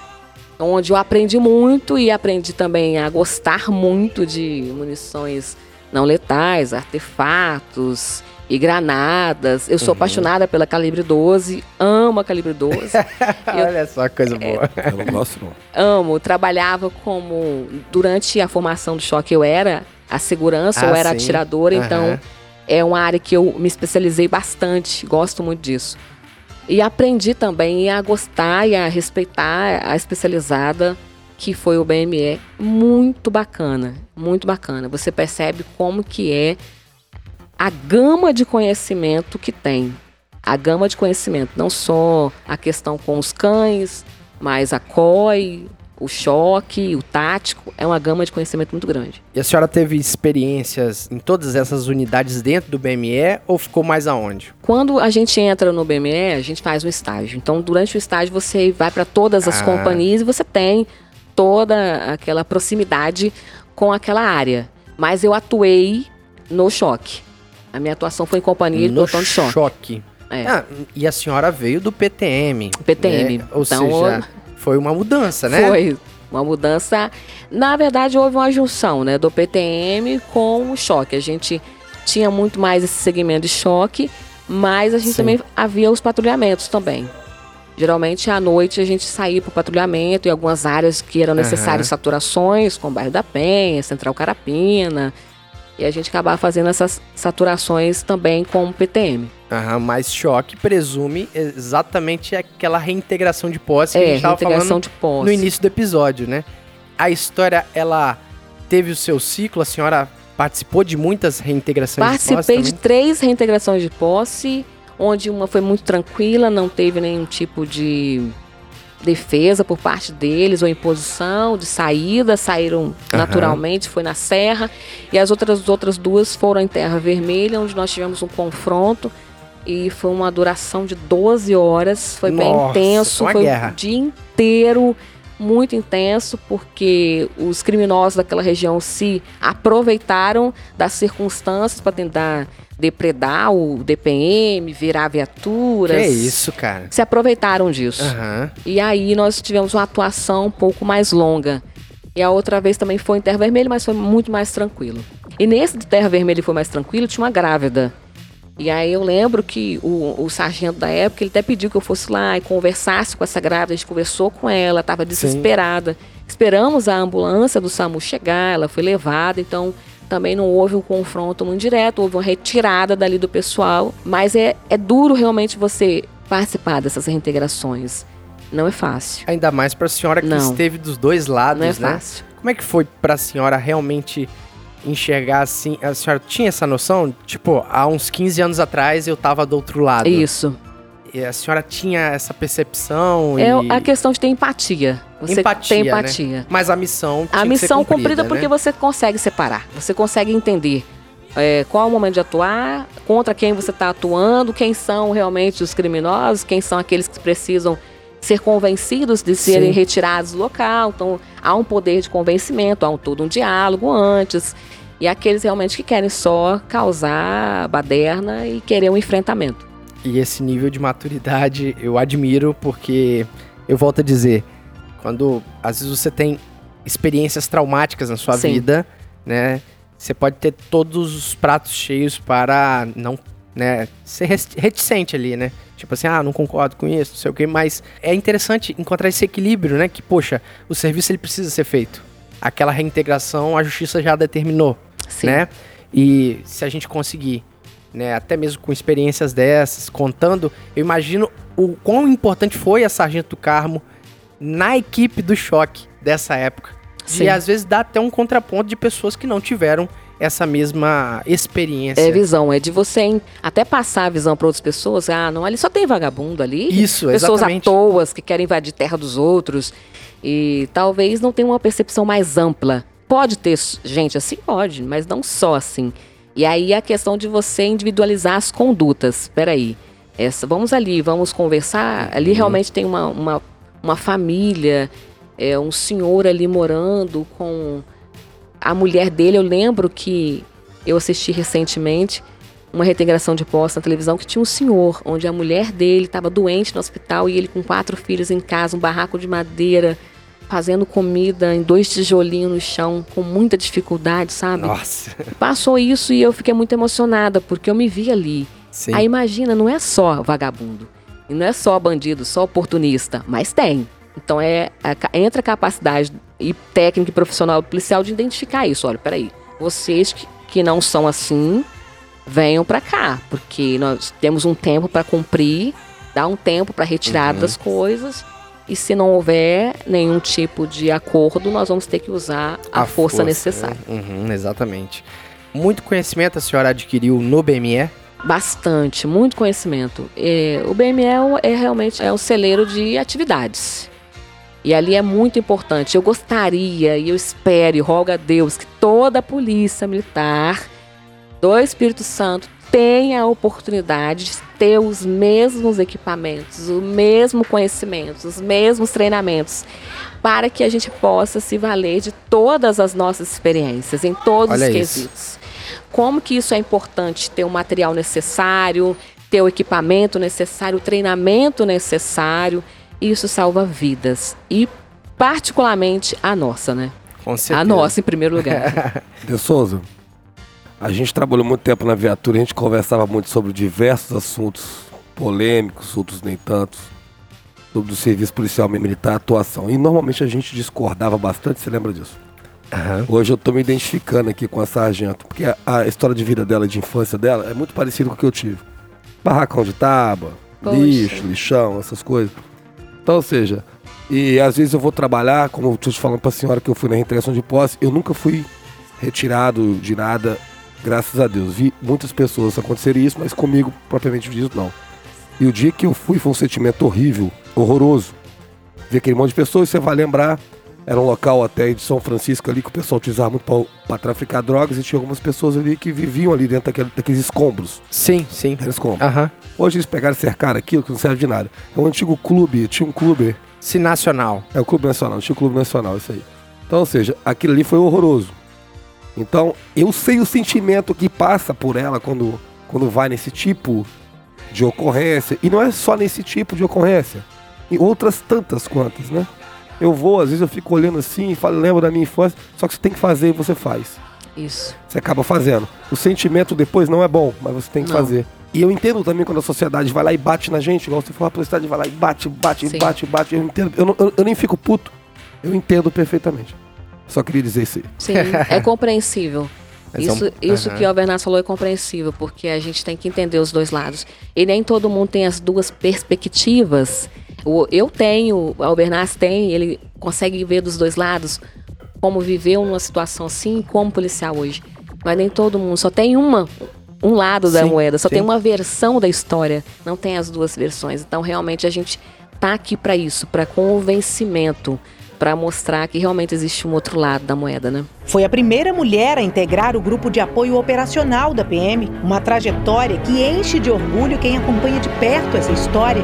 onde eu aprendi muito e aprendi também a gostar muito de munições não letais, artefatos e granadas. Eu sou Uhum. apaixonada pela calibre 12, amo a calibre 12. Eu- Olha só que coisa É. boa. Eu não gosto, não. amo, trabalhava como. Durante a formação do choque, eu era a segurança, Ah, eu era sim. atiradora, então Aham. é uma área que eu me especializei bastante, gosto muito disso. E aprendi também a gostar e a respeitar a especializada que foi o BME. Muito bacana, muito bacana. Você percebe como que é a gama de conhecimento que tem. A gama de conhecimento, não só a questão com os cães, mas a COI, o choque, o tático, é uma gama de conhecimento muito grande. E a senhora teve experiências em todas essas unidades dentro do BME ou ficou mais aonde? Quando a gente entra no BME, a gente faz um estágio. Então, durante o estágio, você vai para todas as Ah. companhias e você tem toda aquela proximidade com aquela área. Mas eu atuei no choque. A minha atuação foi em companhia de no botão de choque. choque. É. Ah, e a senhora veio do PTM. PTM. né? Ou Então, seja, foi uma mudança, né? Foi uma mudança. Na verdade, houve uma junção né, do PTM com o choque. A gente tinha muito mais esse segmento de choque, mas a gente Sim. também havia os patrulhamentos também. Geralmente à noite a gente saía para o patrulhamento em algumas áreas que eram necessárias saturações, como o bairro da Penha, Central Carapina. E a gente acabava fazendo essas saturações também com o PTM. Aham, mas choque presume exatamente aquela reintegração de posse que a É, gente tava reintegração falando de posse. no início do episódio, né? A história, ela teve o seu ciclo, a senhora participou de muitas reintegrações de posse Participei de três reintegrações de posse, onde uma foi muito tranquila, não teve nenhum tipo de defesa por parte deles ou imposição de saída, saíram naturalmente, foi na serra. E as outras, as outras duas foram em Terra Vermelha, onde nós tivemos um confronto e foi uma duração de 12 horas, foi bem Nossa, intenso, uma foi guerra. o dia inteiro muito intenso, porque os criminosos daquela região se aproveitaram das circunstâncias para tentar depredar o DPM, virar viaturas. Que isso, cara? Se aproveitaram disso. Aham. E aí nós tivemos uma atuação um pouco mais longa. E a outra vez também foi em Terra Vermelha, mas foi muito mais tranquilo. E nesse de Terra Vermelha foi mais tranquilo, tinha uma grávida. E aí eu lembro que o, o sargento da época, ele até pediu que eu fosse lá e conversasse com essa grávida. A gente conversou com ela, estava desesperada. Esperamos a ambulância do SAMU chegar, ela foi levada, então também não houve um confronto muito direto, houve uma retirada dali do pessoal. Mas é, é duro realmente você participar dessas reintegrações. Não é fácil. Ainda mais pra senhora que Não. esteve dos dois lados, Não é né? fácil. Como é que foi pra senhora realmente enxergar assim? A senhora tinha essa noção? Tipo, há uns 15 anos atrás eu tava do outro lado. Isso. A senhora tinha essa percepção É e... a questão de ter empatia. Você Empatia, tem né? empatia. Mas a missão A missão cumprida, né? porque você consegue separar, você consegue entender é, qual é o momento de atuar, contra quem você está atuando, quem são realmente os criminosos, quem são aqueles que precisam ser convencidos de serem Sim. retirados do local. Então, há um poder de convencimento, há um, todo um diálogo antes. E aqueles realmente que querem só causar baderna e querer um enfrentamento. E esse nível de maturidade eu admiro porque eu volto a dizer, quando às vezes você tem experiências traumáticas na sua Sim. vida, né? Você pode ter todos os pratos cheios para não, né, ser reticente ali, né? Tipo assim, ah, não concordo com isso, não sei o quê, mas é interessante encontrar esse equilíbrio, né? Que, poxa, o serviço ele precisa ser feito. Aquela reintegração a justiça já determinou Sim. né? E se a gente conseguir, né, até mesmo com experiências dessas, contando, eu imagino o quão importante foi a Sargento do Carmo na equipe do choque dessa época. Sim. E às vezes dá até um contraponto de pessoas que não tiveram essa mesma experiência. É visão, é de você até passar a visão para outras pessoas. Ah, não, ali só tem vagabundo ali. Isso, pessoas exatamente. à toa que querem invadir terra dos outros e talvez não tenha uma percepção mais ampla. Pode ter gente assim? Pode, mas não só assim. E aí a questão de você individualizar as condutas. Peraí, essa, vamos ali, vamos conversar. Ali realmente tem uma, uma, uma família, é, um senhor ali morando com a mulher dele. Eu lembro que eu assisti recentemente uma reintegração de posse na televisão que tinha um senhor, onde a mulher dele estava doente no hospital e ele com quatro filhos em casa, um barraco de madeira, fazendo comida em dois tijolinhos no chão, com muita dificuldade, sabe? Nossa. Passou isso e eu fiquei muito emocionada, porque eu me vi ali. Sim. Aí imagina, não é só vagabundo, e não é só bandido, só oportunista, mas tem. Então é a entra a capacidade e técnica e profissional do policial de identificar isso. Olha, peraí, vocês que, que não são assim, venham pra cá, porque nós temos um tempo para cumprir, dá um tempo para retirada das coisas. E se não houver nenhum tipo de acordo, nós vamos ter que usar a, força, necessária. né? Uhum, exatamente. Muito conhecimento a senhora adquiriu no BME. Bastante, muito conhecimento. É, o BME é é realmente é um celeiro de atividades. E ali é muito importante. Eu gostaria e eu espero e rogo a Deus que toda a polícia militar do Espírito Santo tenha a oportunidade de ter os mesmos equipamentos, o mesmo conhecimento, os mesmos treinamentos, para que a gente possa se valer de todas as nossas experiências, em todos Olha os isso. quesitos. Como que isso é importante ter o material necessário, ter o equipamento necessário, o treinamento necessário. Isso salva vidas. E particularmente a nossa, né? Com certeza. A nossa, em primeiro lugar. De Souza, a gente trabalhou muito tempo na viatura, a gente conversava muito sobre diversos assuntos polêmicos, outros nem tantos, sobre o serviço policial e militar, atuação. E normalmente a gente discordava bastante, você lembra disso? Aham. Hoje eu tô me identificando aqui com a sargento, porque a, a história de vida dela, de infância dela, é muito parecida com o que eu tive. Barracão de tábua, Poxa. lixo, lixão, essas coisas. Então, ou seja, e às vezes eu vou trabalhar, como eu tô te falando pra senhora que eu fui na reintegração de posse, eu nunca fui retirado de nada, graças a Deus. Vi muitas pessoas acontecerem isso, mas comigo, propriamente dito, não. E o dia que eu fui foi um sentimento horrível, horroroso. Ver aquele monte de pessoas, você vai lembrar, era um local até de São Francisco ali que o pessoal utilizava muito para traficar drogas e tinha algumas pessoas ali que viviam ali dentro daquele- daqueles escombros. Sim, sim. Escombros. Aham. Hoje eles pegaram e cercaram aquilo que não serve de nada. É um antigo clube, tinha um clube, Se nacional. é o Clube Nacional, tinha o Clube Nacional, isso aí. Então, ou seja, aquilo ali foi horroroso. Então, eu sei o sentimento que passa por ela quando, quando vai nesse tipo de ocorrência. E não é só nesse tipo de ocorrência. E outras tantas quantas, né? Eu vou, às vezes eu fico olhando assim e falo, lembro da minha infância, só que você tem que fazer e você faz. Isso. Você acaba fazendo. O sentimento depois não é bom, mas você tem que Não. fazer. E eu entendo também quando a sociedade vai lá e bate na gente, igual você falou, a sociedade vai lá e bate, bate, Sim. bate, bate. Eu entendo, eu, não- eu- eu nem fico puto. Eu entendo perfeitamente. Só queria dizer isso. Sim, é compreensível. É Isso, isso que o Albernato falou é compreensível, porque a gente tem que entender os dois lados. E nem todo mundo tem as duas perspectivas. Eu tenho, o Albernaz tem, ele consegue ver dos dois lados como viveu numa situação assim, como policial hoje. Mas nem todo mundo, só tem uma, um lado da Sim, moeda, só sim. tem uma versão da história, não tem as duas versões. Então, realmente, a gente tá aqui para isso, para convencimento, para mostrar que realmente existe um outro lado da moeda, né? Foi a primeira mulher a integrar o grupo de apoio operacional da PM, uma trajetória que enche de orgulho quem acompanha de perto essa história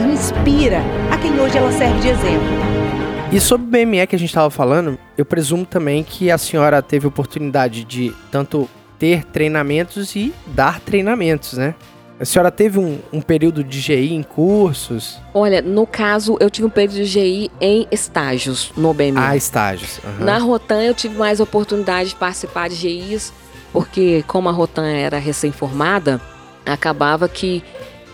e inspira a quem hoje ela serve de exemplo. E sobre o BME que a gente estava falando, eu presumo também que a senhora teve oportunidade de tanto ter treinamentos e dar treinamentos, né? A senhora teve um, um período de GI em cursos? Olha, no caso, eu tive um período de GI em estágios no BME. Ah, estágios. aham. Na Rotan eu tive mais oportunidade de participar de GIs, porque como a Rotan era recém-formada, acabava que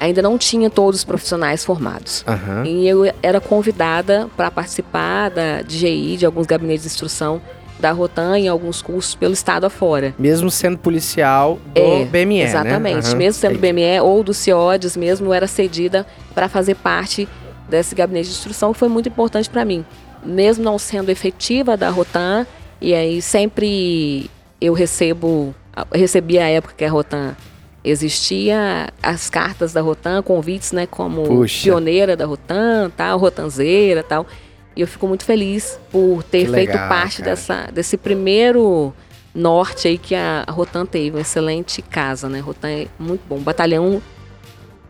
ainda não tinha todos os profissionais formados. Aham. E eu era convidada para participar da, de GI, de alguns gabinetes de instrução da Rotan em alguns cursos pelo estado afora. Mesmo sendo policial do É, BME, né? Exatamente. Aham. Mesmo sendo Entendi. BME ou do CIODES mesmo, era cedida para fazer parte desse gabinete de instrução, que foi muito importante para mim. Mesmo não sendo efetiva da Rotan, e aí sempre eu recebo, recebi a época que a Rotan existia, as cartas da Rotan, convites, né, como Puxa. pioneira da Rotan, tal, rotanzeira, tal. E eu fico muito feliz por ter Que feito legal, parte cara. dessa, desse primeiro norte aí que a Rotan teve, uma excelente casa, né? Rotan é muito bom, um batalhão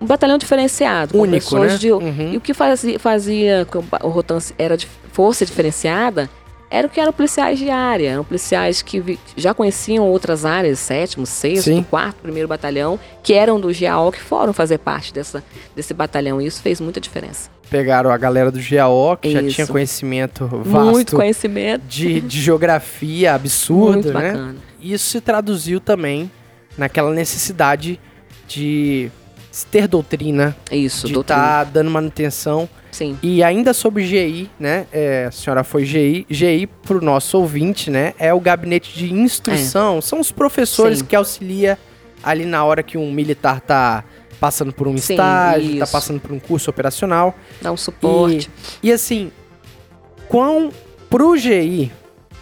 um batalhão diferenciado, Único, né? de Uhum. e o que fazia, fazia com o Rotan era de força diferenciada era o que eram policiais de área, eram policiais que já conheciam outras áreas, sétimo, sexto, Sim. quarto, primeiro batalhão, que eram do GAO, que foram fazer parte dessa, desse batalhão. E isso fez muita diferença. Pegaram a galera do GAO, que já Isso. tinha conhecimento vasto Muito conhecimento. de, de geografia absurdo, muito né? bacana. Isso se traduziu também naquela necessidade de ter doutrina, Isso, de doutrina. estar dando manutenção. Sim. E ainda sobre GI, né? é, a senhora foi GI. GI, pro nosso ouvinte, né? É o gabinete de instrução. São os professores Sim. que auxilia ali na hora que um militar tá passando por um Sim, estágio, tá isso. passando por um curso operacional. Dá um suporte. E assim, quão pro GI,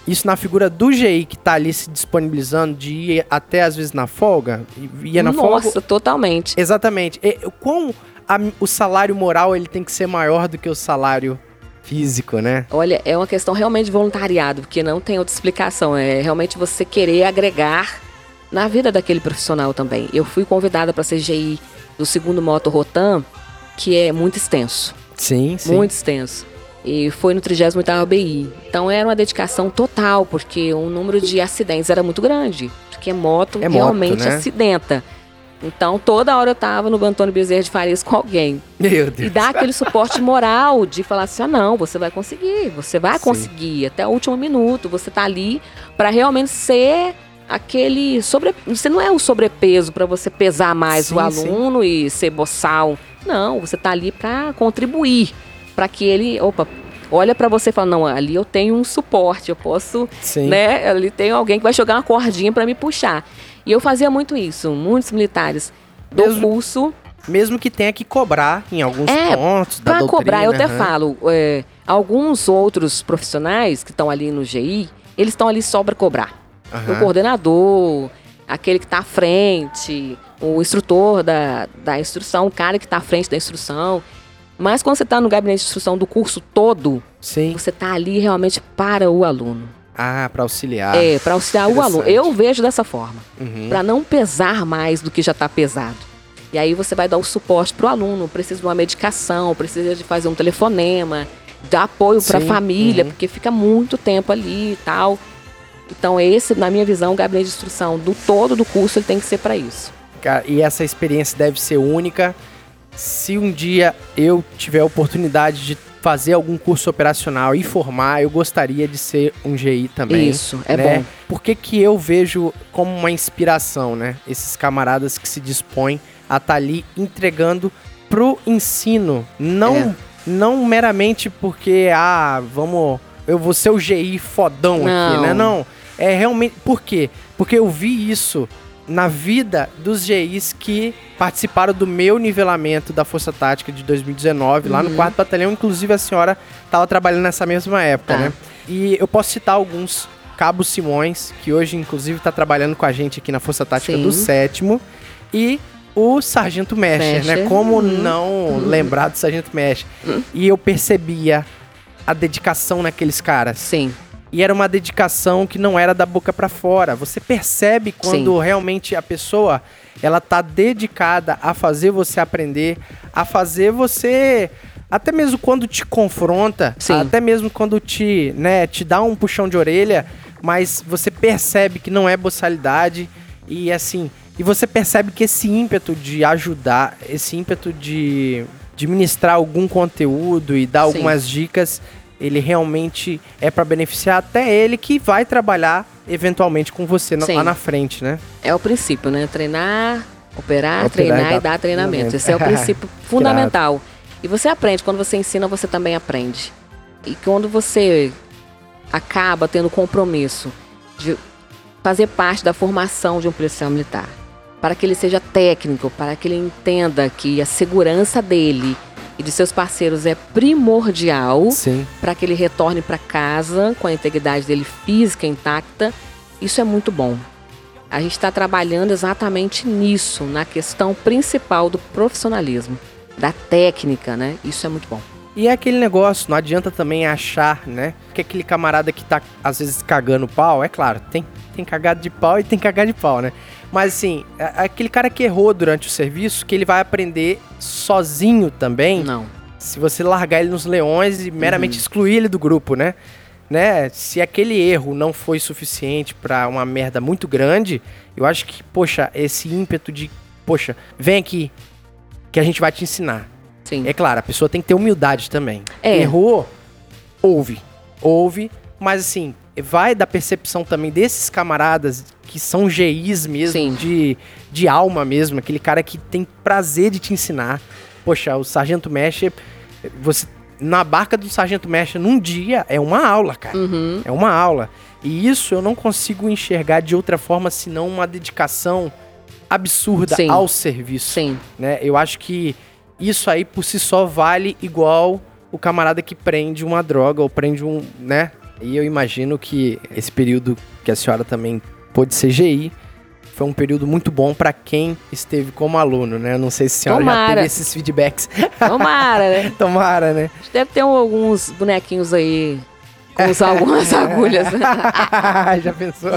isso na figura do GI que tá ali se disponibilizando de ir até às vezes na folga, e- ia na folga. Nossa, totalmente. Exatamente. E, quão a- o salário moral ele tem que ser maior do que o salário físico, né? Olha, é uma questão realmente de voluntariado, porque não tem outra explicação. É realmente você querer agregar na vida daquele profissional também. Eu fui convidada para ser GI do segundo Moto Rotan, que é muito extenso. Sim, sim. Muito extenso. E foi no 38º BI. Então era uma dedicação total, porque o número de acidentes era muito grande. Porque moto É moto, realmente né? acidenta. Então toda hora eu tava no Antônio Bezerra de Farias com alguém. Meu E Deus. dá aquele suporte moral de falar assim: ah, não, você vai conseguir, você vai Sim. conseguir até o último minuto. Você tá ali para realmente ser aquele sobre. Você não é o sobrepeso para você pesar mais Sim, o aluno e ser boçal. Não, você tá ali para contribuir, para que ele, opa, olha para você e fala: não, ali eu tenho um suporte, eu posso Sim. né? Ali tem alguém que vai jogar uma cordinha para me puxar. E eu fazia muito isso, muitos militares do Mesmo- curso Mesmo que tenha que cobrar em alguns É, pontos da Para doutrina. cobrar, eu até falo, é, alguns outros profissionais que estão ali no GI, eles estão ali só para cobrar. Aham. O coordenador, aquele que está à frente, o instrutor da, da instrução, o cara que está à frente da instrução. Mas quando você está no gabinete de instrução do curso todo, Sim. você está ali realmente para o aluno. Ah, pra auxiliar. é, para auxiliar o aluno. Eu vejo dessa forma Uhum. para não pesar mais do que já está pesado. E aí você vai dar o suporte para o aluno, precisa de uma medicação, precisa de fazer um telefonema, dar apoio para a família, uhum. porque fica muito tempo ali e tal. Então esse, na minha visão, o gabinete de instrução do todo do curso ele tem que ser para isso. Cara, e essa experiência deve ser única. Se um dia eu tiver a oportunidade de fazer algum curso operacional e formar, eu gostaria de ser um GI também. Isso, é né? bom. Por que que eu vejo como uma inspiração, né? Esses camaradas que se dispõem a estar ali entregando pro ensino, não É. não meramente porque ah, vamos, eu vou ser o GI fodão aqui, Não. né? Não, é realmente por quê? Porque eu vi isso na vida dos GIs que participaram do meu nivelamento da Força Tática de 2019, lá no 4 Batalhão. Inclusive, a senhora estava trabalhando nessa mesma época, Tá. né? E eu posso citar alguns. Cabo Simões, que hoje, inclusive, está trabalhando com a gente aqui na Força Tática Sim. do sétimo. E o Sargento Mescher, né? Como Uhum. não lembrar do Sargento Mescher? E eu percebia a dedicação naqueles caras. Sim, E era uma dedicação que não era da boca pra fora. Você percebe quando realmente a pessoa ela tá dedicada a fazer você aprender, a fazer você até mesmo quando te confronta, Sim. até mesmo quando te, né, te dá um puxão de orelha, mas você percebe que não é boçalidade e assim, e você percebe que esse ímpeto de ajudar, esse ímpeto de, de ministrar algum conteúdo e dar Sim. algumas dicas, ele realmente é para beneficiar até ele que vai trabalhar eventualmente com você Sim. lá na frente, né? é o princípio, né? Treinar, operar, Operar treinar e e dar dar treinamento. treinamento. Esse é o princípio fundamental. E você aprende, quando você ensina, você também aprende. E quando você acaba tendo compromisso de fazer parte da formação de um policial militar, para que ele seja técnico, para que ele entenda que a segurança dele e de seus parceiros é primordial para que ele retorne para casa com a integridade dele física intacta, isso é muito bom. A gente está trabalhando exatamente nisso, na questão principal do profissionalismo, da técnica, né? Isso é muito bom. E é aquele negócio, não adianta também achar, né? Que aquele camarada que tá, às vezes, cagando pau, é claro, tem, tem cagado de pau e tem cagado de pau, né? Mas assim, é- aquele cara que errou durante o serviço, que ele vai aprender sozinho também, Não. se você largar ele nos leões e meramente excluir ele do grupo, né? né? Se aquele erro não foi suficiente pra uma merda muito grande, eu acho que, poxa, esse ímpeto de, poxa, vem aqui que a gente vai te ensinar. Sim. É claro, a pessoa tem que ter humildade também. É. Errou, ouve. Ouve, mas assim, vai da percepção também desses camaradas que são GIs mesmo, Sim. de, de alma mesmo, aquele cara que tem prazer de te ensinar. Poxa, o Sargento Mestre, você na barca do Sargento Mestre num dia é uma aula, cara. Uhum. É uma aula. E isso eu não consigo enxergar de outra forma senão uma dedicação absurda Sim. ao serviço Sim. né? Eu acho que isso aí por si só vale igual o camarada que prende uma droga ou prende um, né? E eu imagino que esse período que a senhora também pôde ser GI foi um período muito bom pra quem esteve como aluno, né? Eu não sei se a senhora já Tomara. teve esses feedbacks. Tomara, né? Tomara, né? A gente deve ter um- alguns bonequinhos aí com os- algumas agulhas. já pensou?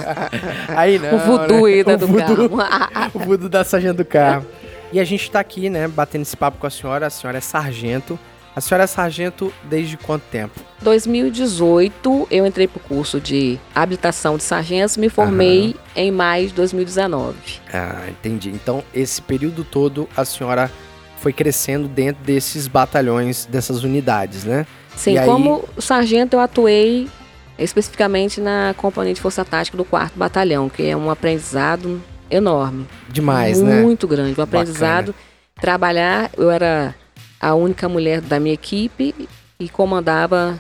Aí não. o voodoo né? aí da O do voodoo. carro. o voodoo da sargento do carro. E a gente tá aqui, né, batendo esse papo com a senhora. A senhora é sargento. A senhora é sargento desde quanto tempo? 2018, eu entrei pro curso de habilitação de sargentos, me formei em maio de 2019. Ah, entendi. Então, esse período todo, a senhora foi crescendo dentro desses batalhões, dessas unidades, né? Sim, E aí- como sargento eu atuei especificamente na Companhia de Força Tática do 4 Batalhão, que é um aprendizado enorme. Demais, né? Muito grande, um aprendizado. Trabalhar, eu era a única mulher da minha equipe e comandava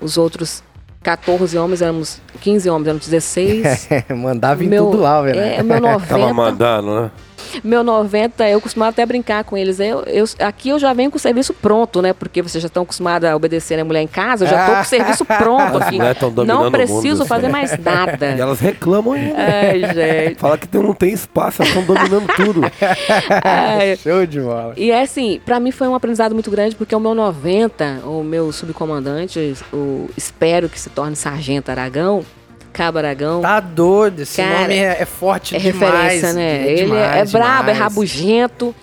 os outros 14 homens, éramos 15 homens, éramos 16. Mandava em Meu- tudo lá, velho. É, meu 90. Tava mandando, né? Meu 90, eu costumava até brincar com eles. Eu, eu- aqui eu já venho com o serviço pronto, né? Porque vocês já estão acostumados a obedecer a mulher em casa, eu já tô com o serviço pronto aqui. Não o preciso mundo, fazer assim. mais nada. E elas reclamam ainda. Ai, gente. Fala que não tem espaço, elas estão dominando tudo. Ai. Show de bola. E é assim, pra mim foi um aprendizado muito grande, porque o meu 90, o meu subcomandante, o espero que se torne Sargento Aragão, Cabo Aragão, Tá doido, esse Cara, nome é, é forte é demais. referência, né? é Ele é, demais, é brabo, é rabugento.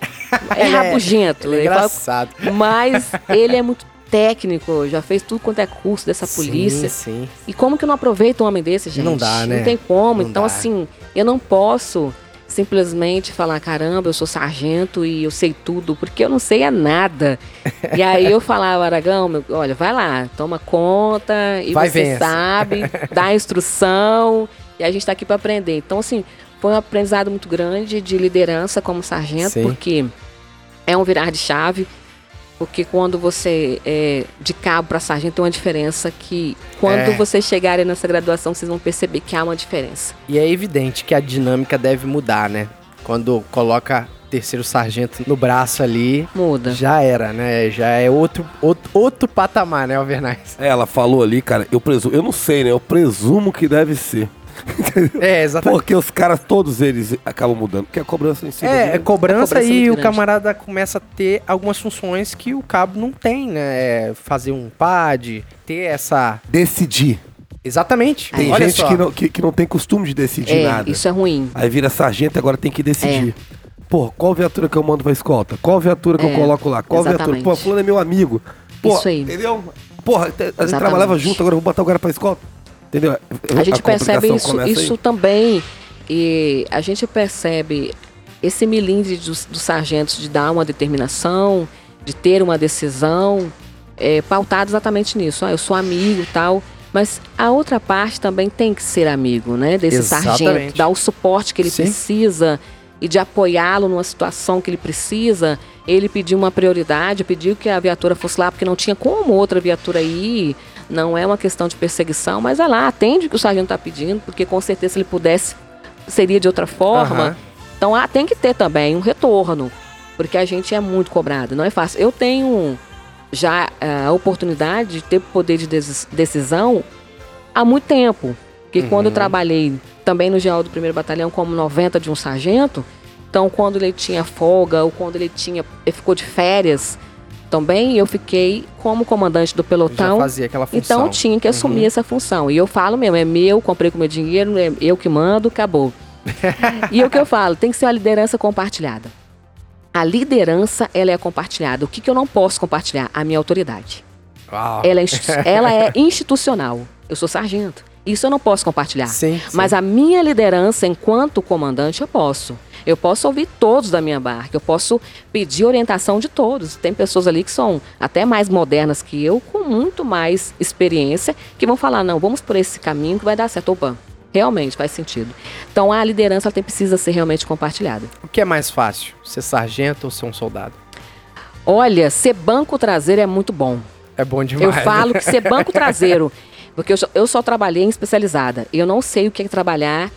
É Ele é- rabugento. Ele é Ele fala- engraçado. mas ele é muito técnico, já fez tudo quanto é curso dessa polícia. Sim, sim. E como que eu não aproveito um homem desse, gente? Não dá, né? Não tem como. Não então, dá. assim, eu não posso simplesmente falar, caramba, eu sou sargento e eu sei tudo, porque eu não sei é nada. e aí eu falava, Aragão, meu, olha, vai lá, toma conta e Vai, você sabe, dá instrução e a gente tá aqui para aprender. Então, assim, foi um aprendizado muito grande de liderança como sargento, Sim. porque é um virar de chave. Porque quando você é de cabo para sargento tem uma diferença que quando É. vocês chegarem nessa graduação vocês vão perceber que há uma diferença. E é evidente que a dinâmica deve mudar, né? Quando coloca terceiro sargento no braço ali, Muda. já era, né? Já é outro, outro, outro patamar, né, Alvernais? É, ela falou ali, cara, eu presumo, eu não sei, né? Eu presumo que deve ser. É, exatamente. Porque os caras, todos eles acabam mudando. Porque a cobrança em cima É, é deles- cobrança, cobrança é e muito o camarada começa a ter algumas funções que o cabo não tem, né? É fazer um pad, ter essa. decidir. Exatamente. Tem Olha gente só. que não, que, que não tem costume de decidir É, nada. isso é ruim. Aí vira sargento e agora tem que decidir. Pô, qual viatura que eu mando pra escolta? Qual viatura que É, eu coloco lá? Qual viatura? exatamente. Pô, fulano é meu amigo. Pô, Isso aí. Entendeu? Porra, a gente Exatamente. trabalhava junto, agora eu vou botar o cara pra escolta. Entendeu? A gente percebe complicação isso, aí. isso também. E a gente percebe esse milindre dos, dos sargentos de dar uma determinação, de ter uma decisão, é, pautado exatamente nisso. Ah, eu sou amigo e tal. Mas a outra parte também tem que ser amigo, né? Desse Exatamente. sargento, dar o suporte que ele Sim. precisa e de apoiá-lo numa situação que ele precisa. Ele pediu uma prioridade, pediu que a viatura fosse lá porque não tinha como outra viatura ir. Não é uma questão de perseguição, mas vai lá, atende o que o sargento está pedindo, porque com certeza se ele pudesse, seria de outra forma. Aham. Então ah, tem que ter também um retorno, porque a gente é muito cobrado, não é fácil. Eu tenho já ah, a oportunidade de ter poder de decisão há muito tempo. Porque quando eu trabalhei também no geral do primeiro batalhão como 90 de um sargento, então quando ele tinha folga ou quando ele tinha ele ficou de férias, também eu fiquei como comandante do Já pelotão. fazia aquela função. Então tinha que assumir essa função. E eu falo mesmo, é meu, comprei com meu dinheiro, é eu que mando, acabou. e o que eu falo, tem que ser uma liderança compartilhada. A liderança, ela é compartilhada. O que, que eu não posso compartilhar? A minha autoridade. Uau. Ela é, ela é institucional. Eu sou sargento. Isso eu não posso compartilhar. Sim, sim. Mas a minha liderança enquanto comandante, eu posso. Eu posso ouvir todos da minha barca, eu posso pedir orientação de todos. Tem pessoas ali que são até mais modernas que eu, com muito mais experiência, que vão falar: não, vamos por esse caminho que vai dar certo. Opa, realmente faz sentido. Então a liderança tem, precisa ser realmente compartilhada. O que é mais fácil? Ser sargento ou ser um soldado? Olha, ser banco traseiro é muito bom. É bom demais. Eu né? falo que ser banco traseiro, porque eu, só- eu só trabalhei em especializada. Eu não sei o que é trabalhar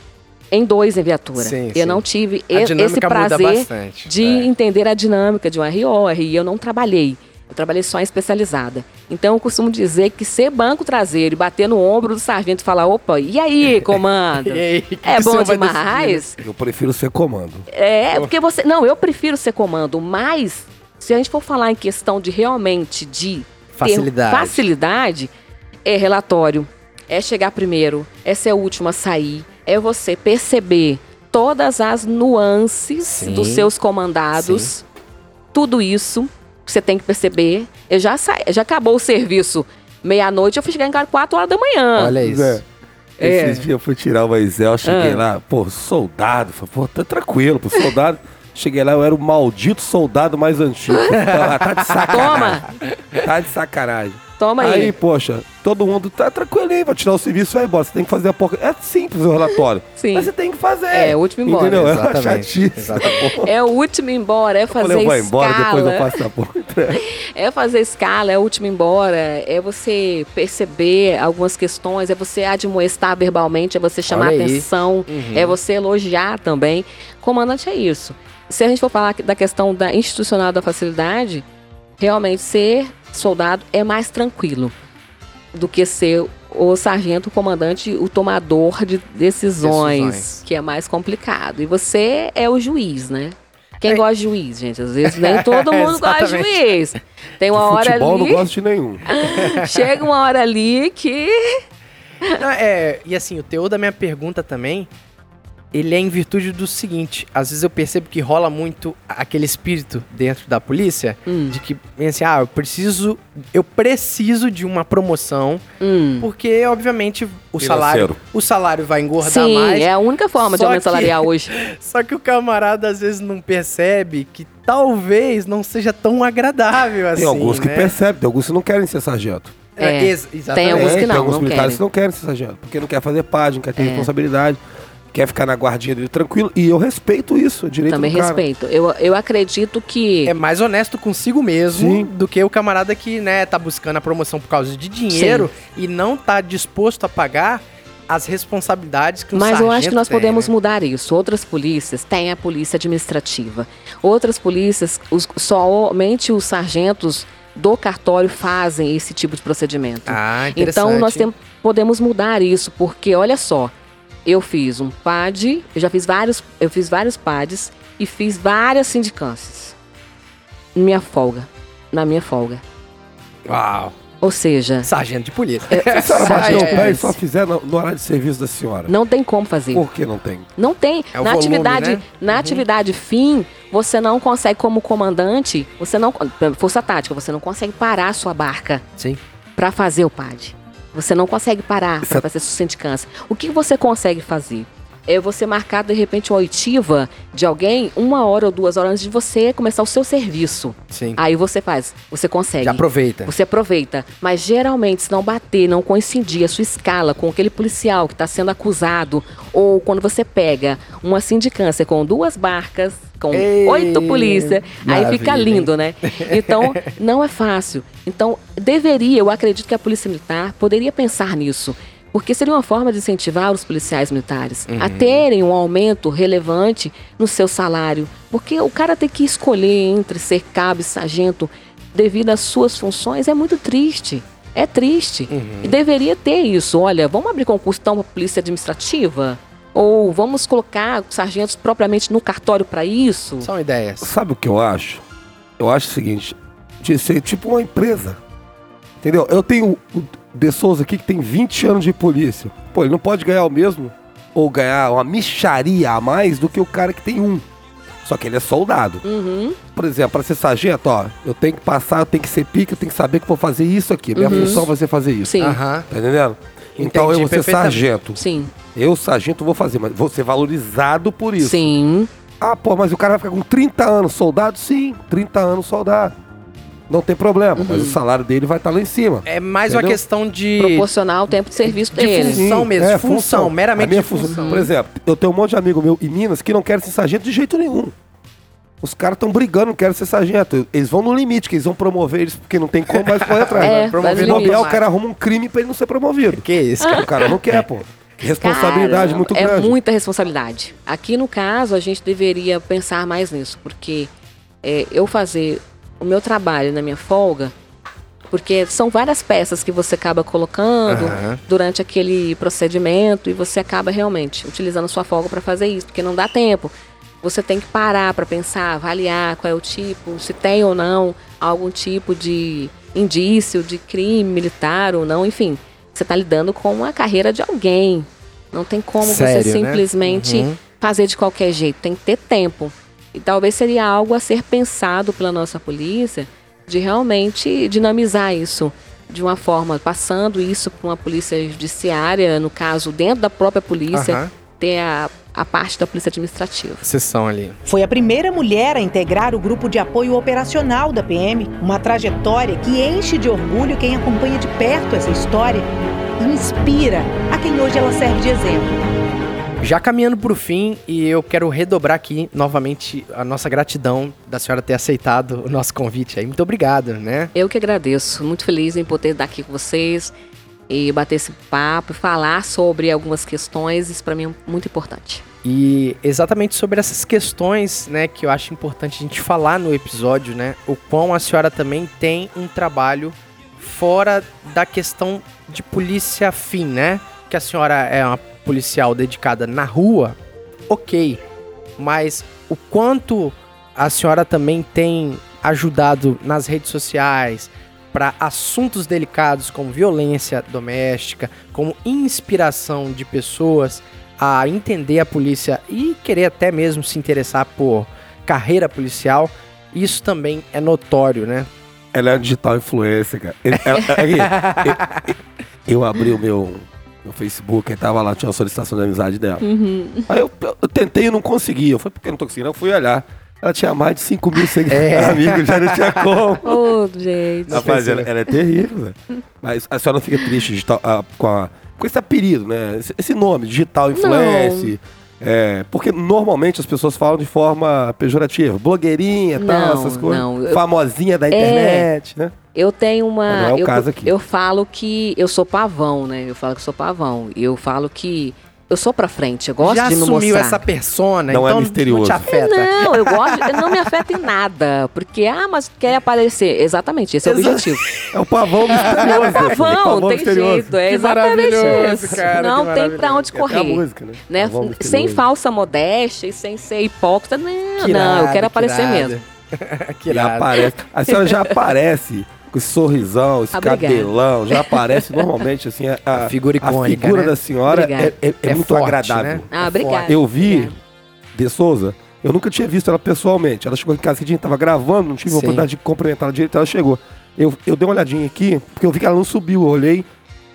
em dois em viatura. Sim, eu sim. não tive e- esse prazer bastante, de é. entender a dinâmica de um RO, RI. Eu não trabalhei. Eu trabalhei só em especializada. Então eu costumo dizer que ser banco traseiro e bater no ombro do sargento e falar: opa, e aí, comando? E aí, que é que bom vai demais. Eu prefiro ser comando. É, porque você. Não, eu prefiro ser comando, mas se a gente for falar em questão de realmente de Facilidade. facilidade, é relatório, é chegar primeiro, é ser o último a sair, é você perceber todas as nuances Sim. dos seus comandados, tudo isso você tem que perceber. Eu já sa... já acabou o serviço meia-noite, eu fui chegar em casa 4 horas da manhã. Olha isso. Zé, É. Esses dias eu fui tirar o Excel, cheguei Ah. lá, pô, soldado. Falei, pô, tá tranquilo, pô, soldado. Cheguei lá, eu era o maldito soldado mais antigo. tá, tá de sacanagem. Tá de sacanagem. Toma aí. Aí, poxa, todo mundo tá tranquilo aí, vai tirar o serviço e vai embora. Você tem que fazer a porca. É simples o relatório. Sim. Mas você tem que fazer. É, o último embora. Entendeu? É Exatamente, chatice. exatamente. Pô, É o último embora, é eu fazer falei, eu vou embora, escala. depois eu faço a porra. É fazer escala, é o último embora, é você perceber algumas questões, é você admoestar verbalmente, é você chamar atenção, é você elogiar também. Comandante é isso. Se a gente for falar da questão da institucional da facilidade, realmente ser soldado é mais tranquilo do que ser o sargento, o comandante, o tomador de decisões, Decisões. que é mais complicado. E você é o juiz, né? Quem É. gosta de juiz, gente? Às vezes nem todo mundo gosta de juiz. Tem uma hora Futebol ali, não gosto de nenhum. chega uma hora ali que Não, é, e assim, o teor da minha pergunta também, ele é em virtude do seguinte, às vezes eu percebo que rola muito aquele espírito dentro da polícia, Hum. de que, assim, ah, eu preciso, eu preciso de uma promoção, hum, porque, obviamente, o Financeiro. salário, o salário vai engordar sim, mais, é a única forma de Só aumento que- salarial hoje. só que o camarada às vezes não percebe que talvez não seja tão agradável assim, Tem alguns que né? percebem, tem alguns que não querem ser sargento. É, ex- exatamente. alguns que tem não, alguns não militares querem. que não querem ser sargento, porque não quer fazer página, não quer ter É. responsabilidade. Quer ficar na guardinha dele tranquilo. E eu respeito isso, direito Também do cara. respeito. Eu, eu acredito que. É mais honesto consigo mesmo Sim. do que o camarada que, né, tá buscando a promoção por causa de dinheiro e não tá disposto a pagar as responsabilidades que o Mas eu acho que nós tem, podemos né? mudar isso. Outras polícias têm a polícia administrativa. Outras polícias, os- somente os sargentos do cartório fazem esse tipo de procedimento. Ah, interessante. então nós tem- podemos mudar isso, porque olha só, eu fiz um PAD, eu já fiz vários, eu fiz vários PADs e fiz várias sindicâncias. Minha folga, na minha folga. Uau. Ou seja, Sargento de polícia. Se a senhora bater o É, pé é, e só fizer no, no horário de serviço da senhora. não tem como fazer. Por que não tem? Não tem. É na volume, atividade, né? na atividade fim, você não consegue como comandante, você não força tática, você não consegue parar a sua barca Sim. para fazer o PAD. Você não consegue parar para fazer sua sindicância. O que você consegue fazer? É você marcar de repente uma oitiva de alguém uma hora ou duas horas antes de você começar o seu serviço. Sim. Aí você faz, você consegue. Já aproveita. Você aproveita. Mas geralmente, se não bater, não coincidir a sua escala com aquele policial que está sendo acusado, ou quando você pega uma sindicância com duas barcas, com Ei, oito polícia, aí fica lindo, né? Então, não é fácil. Então, deveria, eu acredito que a Polícia Militar poderia pensar nisso. Porque seria uma forma de incentivar os policiais militares a terem um aumento relevante no seu salário. Porque o cara ter que escolher entre ser cabo e sargento devido às suas funções é muito triste. É triste. E deveria ter isso. Olha, vamos abrir concurso então para polícia administrativa? Ou vamos colocar sargentos propriamente no cartório para isso? São ideias. Sabe o que eu acho? Eu acho o seguinte, de ser tipo uma empresa. Entendeu? Eu tenho o De Souza aqui que tem 20 anos de polícia. Pô, ele não pode ganhar o mesmo ou ganhar uma micharia a mais do que o cara que tem um. Só que ele é soldado. Uhum. Por exemplo, para ser sargento, ó, eu tenho que passar, eu tenho que ser pique, eu tenho que saber que vou fazer isso aqui. Minha Uhum. função vai ser fazer isso. Sim. Aham. Tá entendendo? Então eu vou ser sargento. Sim. Eu, sargento, vou fazer, mas vou ser valorizado por isso. Sim. Ah, pô, mas o cara vai ficar com 30 anos soldado? Sim, 30 anos soldado. Não tem problema, mas o salário dele vai estar lá em cima. É mais uma Entendeu? questão de. Proporcional ao tempo de serviço de dele. função mesmo, é, função, meramente A minha de função. função. Por exemplo, eu tenho um monte de amigo meu em Minas que não querem ser sargento de jeito nenhum. Os caras estão brigando, não querem ser sargento. Eles vão no limite, que eles vão promover eles porque não tem como mais correr atrás. É, promover vai Se no limite. bobear, o cara arruma um crime pra ele não ser promovido. Que isso, cara? O cara não quer, pô. Responsabilidade Cara, muito é grande. muita responsabilidade. Aqui no caso, a gente deveria pensar mais nisso, porque é, eu fazer o meu trabalho na minha folga, porque são várias peças que você acaba colocando Aham. durante aquele procedimento e você acaba realmente utilizando sua folga para fazer isso, porque não dá tempo. Você tem que parar para pensar, avaliar qual é o tipo, se tem ou não algum tipo de indício de crime militar ou não, enfim. Você está lidando com a carreira de alguém. Não tem como Sério, você né? simplesmente Uhum. fazer de qualquer jeito. Tem que ter tempo. E talvez seria algo a ser pensado pela nossa polícia de realmente dinamizar isso de uma forma, passando isso para uma polícia judiciária, no caso, dentro da própria polícia, Aham. Ter a, a parte da polícia administrativa. Sessão ali. Foi a primeira mulher a integrar o grupo de apoio operacional da PM, uma trajetória que enche de orgulho quem acompanha de perto essa história e inspira a quem hoje ela serve de exemplo. Já caminhando pro fim, e eu quero redobrar aqui novamente a nossa gratidão da senhora ter aceitado o nosso convite aí. Muito obrigado, né? Eu que agradeço, muito feliz em poder estar aqui com vocês e bater esse papo, falar sobre algumas questões, isso para mim é muito importante. E exatamente sobre essas questões, né, que eu acho importante a gente falar no episódio, né, o quão a senhora também tem um trabalho fora da questão de polícia fim, né? Que a senhora é uma policial dedicada na rua, ok, mas o quanto a senhora também tem ajudado nas redes sociais para assuntos delicados como violência doméstica, como inspiração de pessoas a entender a polícia e querer até mesmo se interessar por carreira policial, isso também é notório, né? Ela é digital influencer, cara. Ela- aqui, eu, eu abri o meu, meu Facebook e tava lá, tinha uma solicitação de amizade dela. Aí eu, eu tentei e não consegui. Eu falei, por que eu não tô conseguindo? Eu fui olhar. Ela tinha mais de 5 mil seguidores, amigos, já não tinha como. Ô, gente. Rapaz, ela, ela é terrível, velho. Mas a senhora não fica triste digital, ah, com, a- com esse apelido, né? Esse, esse nome, digital influencer. É, porque normalmente as pessoas falam de forma pejorativa. Blogueirinha, tal, Não, essas coisas. não, Famosinha da internet, né? Eu tenho uma. Não é o eu, caso aqui. eu falo que eu sou pavão, né? Eu falo que eu sou pavão. E eu falo que eu sou pra frente. Eu gosto Já de me assumiu mostrar. essa persona, Não é então misterioso. não te afeta. Não, eu gosto. não me afeta em nada. Porque, ah, mas quer aparecer. Exatamente, esse é o Exa- objetivo. É o pavão misterioso. Pavão, Pavão tem misterioso. jeito. É Que exatamente maravilhoso, isso. cara, não tem pra onde Tem até a correr. música, né? né? Sem falsa modéstia e sem ser hipócrita. Não, Que não, eu irado, quero aparecer irado. mesmo. que E aparece. A senhora já aparece com esse sorrisão, esse Obrigada. cabelão, já aparece normalmente assim a, A figura icônica, A figura né? da senhora Obrigada. é, é- é É muito forte, agradável. né? Ah, É obrigada. Eu vi Obrigada. de Souza, eu nunca tinha visto ela pessoalmente. Ela chegou em casa que a gente tava gravando, não tive a Sim. oportunidade de cumprimentar ela direito, ela chegou. Eu, eu dei uma olhadinha aqui, porque eu vi que ela não subiu, eu olhei.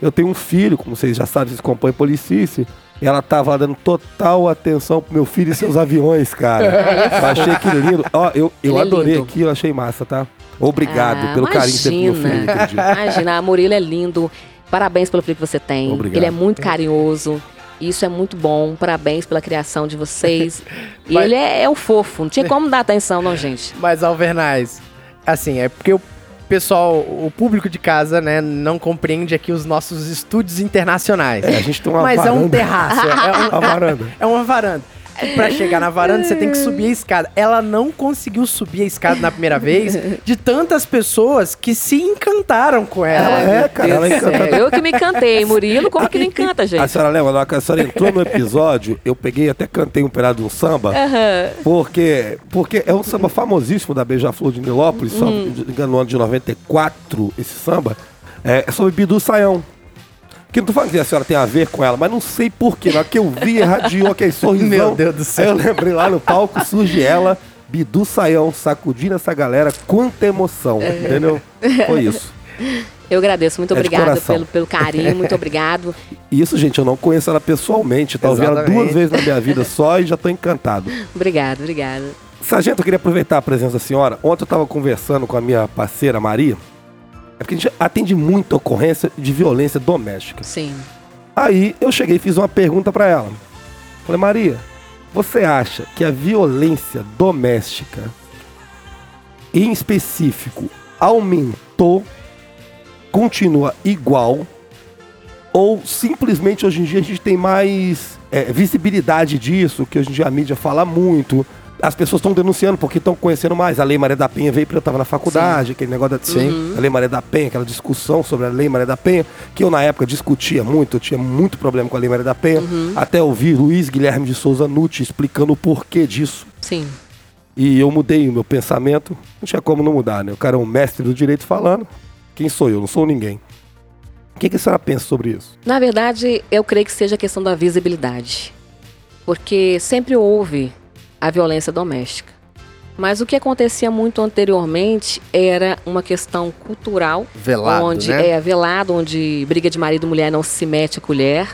Eu tenho um filho, como vocês já sabem, vocês acompanham Policice. E ela tava lá dando total atenção pro meu filho e seus aviões, cara. eu achei que lindo. Ó, eu, eu é adorei aqui, eu achei massa, tá? Obrigado Ah, pelo carinho que você meu filho imagina. Imagina, a Murilo é lindo. Parabéns pelo filho que você tem. Obrigado. Ele é muito carinhoso. Isso é muito bom. Parabéns pela criação de vocês. E Mas- ele é, é o fofo. Não tinha como dar atenção, não, gente. Mas, Alvernaz, assim, é porque o pessoal, o público de casa, né, não compreende aqui os nossos estúdios internacionais. É, a gente tem uma Mas é um varanda. terraço, é, um- Uma varanda. é uma varanda. Pra chegar na varanda, você tem que subir a escada. Ela não conseguiu subir a escada na primeira vez de tantas pessoas que se encantaram com ela. Ela é, cara, ela é encantada. Eu que me encantei. Murilo, como que não encanta, A gente? senhora lembra, a senhora entrou no episódio, eu peguei e até cantei um pedaço de um samba, Aham. porque, porque é um samba famosíssimo da Beija-Flor de Nilópolis, só Uhum. me engano, no ano de 94, esse samba, é, é sobre Bidu Saião. Que não tô falando que a senhora tem a ver com ela, mas não sei porquê. Na hora que eu vi, irradiou aquele sorrisão. Meu Deus do céu. Aí eu lembrei lá no palco, surge ela, Bidu Saião, sacudindo essa galera, quanta emoção, É. entendeu? Foi isso. Eu agradeço. Muito É coração. pelo, pelo carinho. Muito obrigado. Isso, gente, eu não conheço ela pessoalmente, tá? Eu vi ela duas vezes na minha vida só e já tô encantado. Obrigada, obrigada. Sargento, eu queria aproveitar a presença da senhora. Ontem eu estava conversando com a minha parceira Maria. É porque a gente atende muita ocorrência de violência doméstica. Sim. Aí eu cheguei e fiz uma pergunta para ela. Falei, Maria, você acha que a violência doméstica, em específico, aumentou, continua igual, ou simplesmente hoje em dia a gente tem mais é, visibilidade disso, que hoje em dia a mídia fala muito. As pessoas estão denunciando porque estão conhecendo mais. A Lei Maria da Penha veio porque eu estava na faculdade, aquele negócio da Sim. a Lei Maria da Penha, aquela discussão sobre a Lei Maria da Penha, que eu na época discutia muito, eu tinha muito problema com a Lei Maria da Penha, até ouvir Luiz Guilherme de Souza Nutti explicando o porquê disso. Sim. E eu mudei o meu pensamento, não tinha como não mudar, né? O cara é um mestre do direito falando. Quem sou eu? Não sou ninguém. O que, que a senhora pensa sobre isso? Na verdade, eu creio que seja a questão da visibilidade. Porque sempre houve a violência doméstica. Mas o que acontecia muito anteriormente era uma questão cultural, Velado, onde né? é velado, onde briga de marido e mulher não se mete a colher,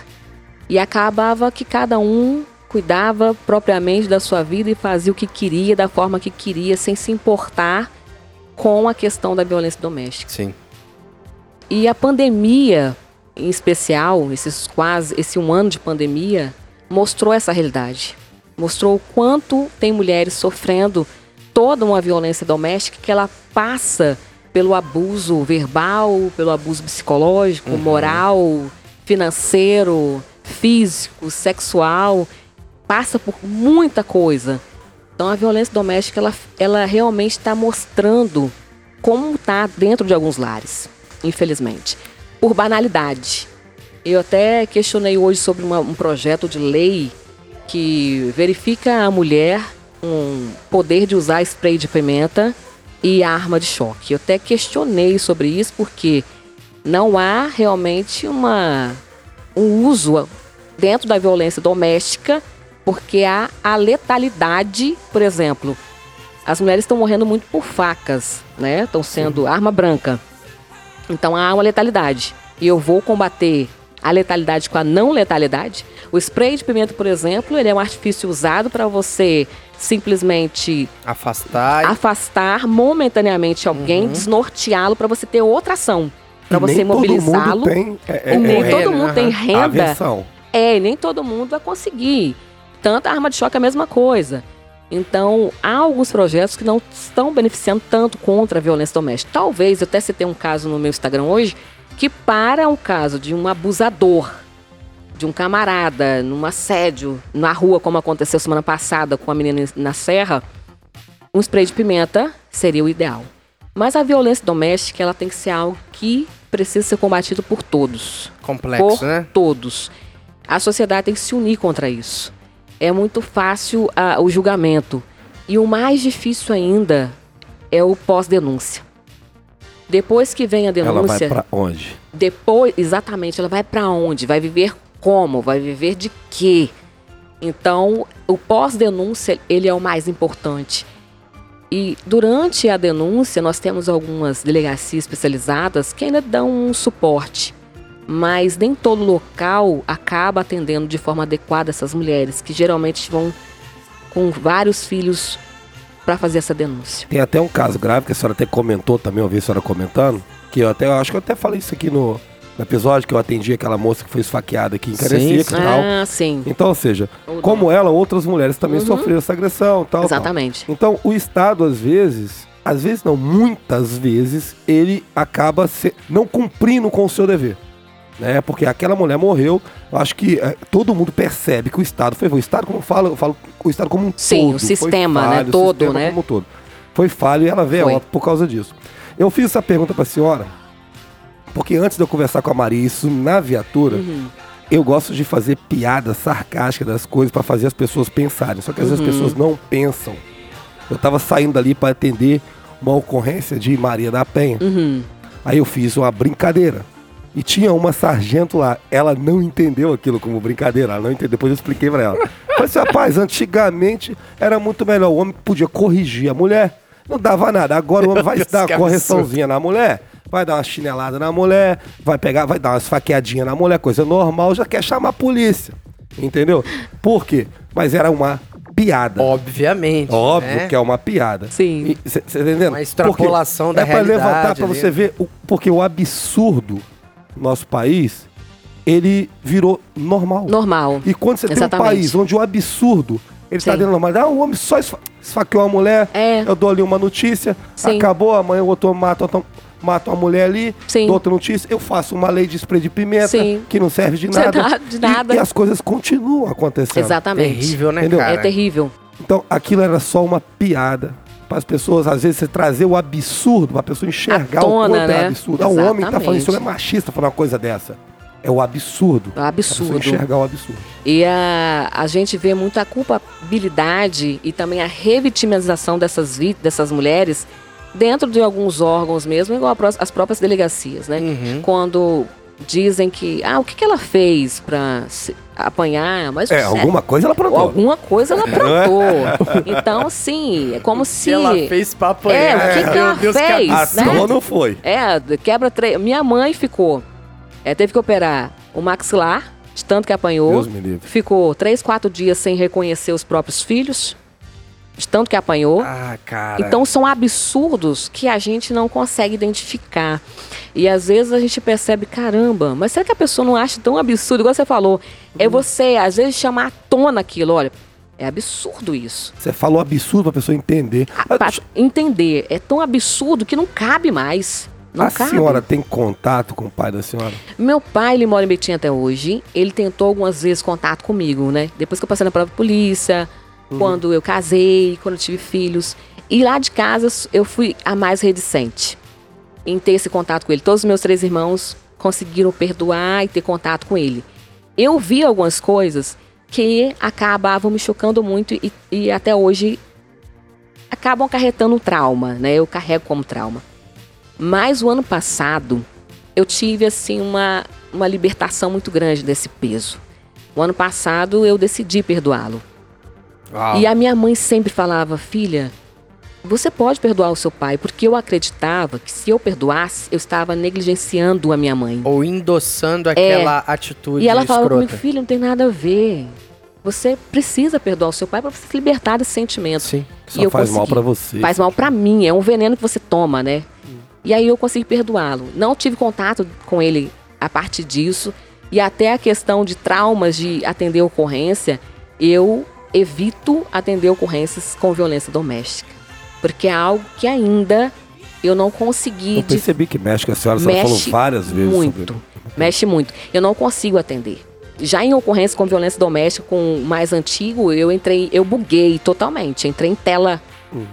e acabava que cada um cuidava propriamente da sua vida e fazia o que queria, da forma que queria, sem se importar com a questão da violência doméstica. Sim. E a pandemia, em especial, esses quase esse um ano de pandemia, mostrou essa realidade. Mostrou o quanto tem mulheres sofrendo toda uma violência doméstica que ela passa pelo abuso verbal, pelo abuso psicológico, moral, financeiro, físico, sexual, passa por muita coisa. Então a violência doméstica ela, ela realmente está mostrando como está dentro de alguns lares, infelizmente, por banalidade. Eu até questionei hoje sobre uma- um projeto de lei que verifica a mulher um poder de usar spray de pimenta e arma de choque. Eu até questionei sobre isso porque não há realmente uma um uso dentro da violência doméstica, porque há a letalidade, por exemplo, as mulheres estão morrendo muito por facas, né? Estão sendo arma branca. Então há uma letalidade. E eu vou combater a letalidade com a não letalidade. O spray de pimenta, por exemplo, ele é um artifício usado para você simplesmente Afastar. afastar momentaneamente alguém, desnorteá-lo para você ter outra ação. Para você todo mobilizá-lo. tem é, é, E nem é, todo né? mundo tem renda. aversão. É, nem todo mundo vai conseguir. tanto a arma de choque é a mesma coisa. Então, há alguns projetos que não estão beneficiando tanto contra a violência doméstica. Talvez, eu até citei um caso no meu Instagram hoje, que para o caso de um abusador, de um camarada, num assédio, na rua, como aconteceu semana passada com a menina na serra, um spray de pimenta seria o ideal. Mas a violência doméstica, ela tem que ser algo que precisa ser combatido por todos. Complexo, por né? todos. A sociedade tem que se unir contra isso. É muito fácil ah, o julgamento. E o mais difícil ainda é o pós-denúncia. Depois que vem a Ela vai denúncia, pra onde? depois, exatamente, ela vai pra onde? Vai viver como? Vai viver de quê? Então, o pós-denúncia, ele é o mais importante. E durante a denúncia, nós temos algumas delegacias especializadas que ainda dão um suporte. Mas nem todo local acaba atendendo de forma adequada essas mulheres, que geralmente vão com vários filhos para fazer essa denúncia. Tem até um caso grave que a senhora até comentou também, eu vi a senhora comentando, que eu até eu acho que eu até falei isso aqui no, no episódio que eu atendi aquela moça que foi esfaqueada aqui em Carecica e tal. Ah, sim. Então, ou seja, Ou como ela, outras mulheres também Uhum. sofreram essa agressão, tal, tal. Exatamente. Então, o Estado às vezes, às vezes não, muitas vezes ele acaba se- não cumprindo com o seu dever. Né? Porque aquela mulher morreu, eu acho que eh, todo mundo percebe que o Estado foi o Estado, como eu falo, eu falo o Estado como um Sim, todo. o foi sistema, né? o Todo, sistema né? Como um todo. Foi falho e ela veio Foi. por causa disso. Eu fiz essa pergunta para a senhora, porque antes de eu conversar com a Maria, isso na viatura, Uhum. eu gosto de fazer piadas sarcásticas das coisas para fazer as pessoas pensarem. Só que às vezes Uhum. as pessoas não pensam. Eu tava saindo dali para atender uma ocorrência de Maria da Penha. Uhum. Aí eu fiz uma brincadeira. E tinha uma sargento lá. Ela não entendeu aquilo como brincadeira. Ela não entendeu. Depois eu expliquei pra ela. Falei assim, rapaz, antigamente era muito melhor. O homem podia corrigir a mulher. Não dava nada. Agora o homem vai Deus, dar uma correçãozinha na mulher. Vai dar uma chinelada na mulher. Vai pegar, vai dar uma esfaqueadinha na mulher. Coisa normal. Já quer chamar a polícia. Entendeu? Por quê? Mas era uma piada. Obviamente. Óbvio né? que é uma piada. Sim. Você tá entendendo? Uma extrapolação Porque da é pra realidade levantar pra ali. você ver, o, porque o absurdo nosso país, ele virou normal. Normal. E quando você tem um Exatamente. país onde o absurdo, ele tá Sim. dentro da normalidade, ah, o homem só esfa esfaqueou uma mulher, É. eu dou ali uma notícia, Sim. acabou, amanhã o outro mata, mata uma mulher ali, Sim. dou outra notícia, eu faço uma lei de spray de pimenta, Sim. que não serve de De nada. de E- nada. E, as coisas continuam acontecendo. Exatamente. Terrível, né, Entendeu? cara? É terrível. Então, aquilo era só uma piada. Para as pessoas, às vezes, você trazer o absurdo, para a pessoa enxergar tona, o quanto é né? absurdo. Ah, o homem tá falando isso, Exatamente. é machista falar uma coisa dessa. É o absurdo. É um pessoa absurdo. enxergar o absurdo. E a, a gente vê muita culpabilidade e também a revitimização dessas, dessas mulheres dentro de alguns órgãos mesmo, igual a as próprias delegacias, né? Uhum. Quando dizem que, ah, o que, que ela fez se apanhar? Mas É, alguma coisa ela ou aprontou. alguma coisa ela aprontou. então, assim, é como se... Ela fez pra apanhar. É, o que que Meu ela Deus, que fez, absurdo. né? Ou não foi. É, quebra três. Minha mãe ficou. É, teve que operar o maxilar, de tanto que apanhou. Deus me livre. Ficou três, quatro dias sem reconhecer os próprios filhos, de tanto que apanhou. Ah, cara. Então são absurdos que a gente não consegue identificar. E às vezes a gente percebe, caramba, mas será que a pessoa não acha tão absurdo? Igual você falou, é você, às vezes, chamar à tona aquilo. Olha, é absurdo isso. Você falou absurdo pra pessoa entender. A- pra entender, é tão absurdo que não cabe mais. Não a cabe. senhora tem contato com o pai da senhora? Meu pai, ele mora em Betim até hoje. Ele tentou algumas vezes contato comigo, né? Depois que eu passei na prova de polícia, quando eu casei, quando eu tive filhos. E lá de casa eu fui a mais reticente em ter esse contato com ele. Todos os meus três irmãos conseguiram perdoar e ter contato com ele. Eu vi algumas coisas que acabavam me chocando muito e, e até hoje acabam acarretando um trauma, né? Eu carrego como trauma. Mas o ano passado eu tive assim uma, uma libertação muito grande desse peso. O ano passado eu decidi perdoá-lo. Uau. E a minha mãe sempre falava, filha, você pode perdoar o seu pai, porque eu acreditava que se eu perdoasse, eu estava negligenciando a minha mãe. Ou endossando aquela atitude É. E ela falava escrota. comigo, filha, não tem nada a ver. Você precisa perdoar o seu pai para você se libertar desse sentimento. Sim. Só E faz mal consegui. pra você. Faz mal pra mim, é um veneno que você toma, né? E aí eu consegui perdoá-lo. Não tive contato com ele a partir disso. E até a questão de traumas de atender ocorrência, eu evito atender ocorrências com violência doméstica. Porque é algo que ainda eu não consegui. Eu de- percebi que mexe com a senhora, a senhora falou várias vezes muito, sobre mexe muito. Eu não consigo atender. Já em ocorrência com violência doméstica, com o mais antigo, eu entrei, eu buguei totalmente, entrei em tela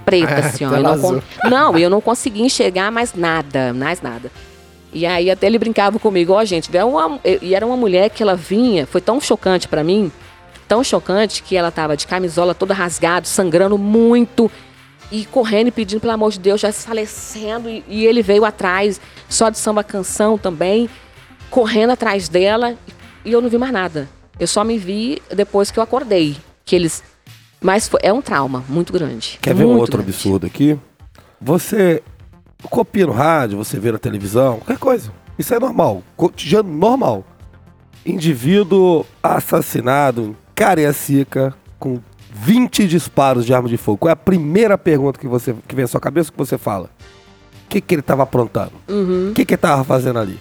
preta, Ah, assim, ó. Eu não, con- não, eu não consegui enxergar mais nada, mais nada. E aí até ele brincava comigo, ó, gente, é uma, e era uma mulher que ela vinha, foi tão chocante pra mim, tão chocante que ela tava de camisola toda rasgada, sangrando muito e correndo e pedindo pelo amor de Deus, já desfalecendo e, e ele veio atrás, só de samba canção também, correndo atrás dela e eu não vi mais nada. Eu só me vi depois que eu acordei, que eles mas foi- é um trauma muito grande. Quer ver um muito outro grande. absurdo aqui? Você copia no rádio, você vê na televisão, qualquer coisa. Isso é normal, cotidiano normal. Indivíduo assassinado Cariacica com 20 disparos de arma de fogo. Qual é a primeira pergunta que, você, que vem à sua cabeça que você fala? O que, que ele estava aprontando? O que, que ele estava fazendo ali?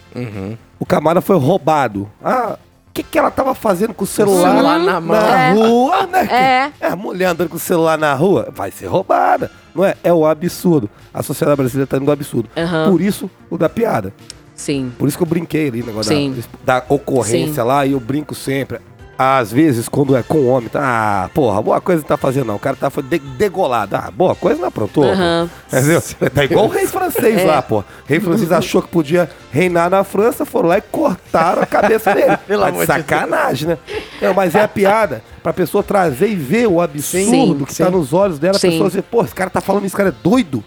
O camarada foi roubado. Ah, o que, que ela estava fazendo com o celular, celular na mão. É. rua, né? É. É, a mulher andando com o celular na rua, vai ser roubada. Não é? É o absurdo. A sociedade brasileira tá indo do absurdo. Aham. Por isso, o da piada. Sim. Por isso que eu brinquei ali, negócio da, da ocorrência Sim. lá, e eu brinco sempre. Às vezes, quando é com homem, tá, ah, porra, boa coisa tá fazendo não. O cara tá foi de- degolado. Ah, boa coisa não aprontou. Pô. Entendeu? Tá igual o rei francês É. lá, pô. O rei francês achou que podia reinar na França, foram lá e cortaram a cabeça dele. Pelo Tá amor de de sacanagem, né? Não, mas é a piada pra pessoa trazer e ver o absurdo Sim, que sim. tá nos olhos dela. A Sim. pessoa dizer, pô, esse cara tá falando isso, esse cara é doido.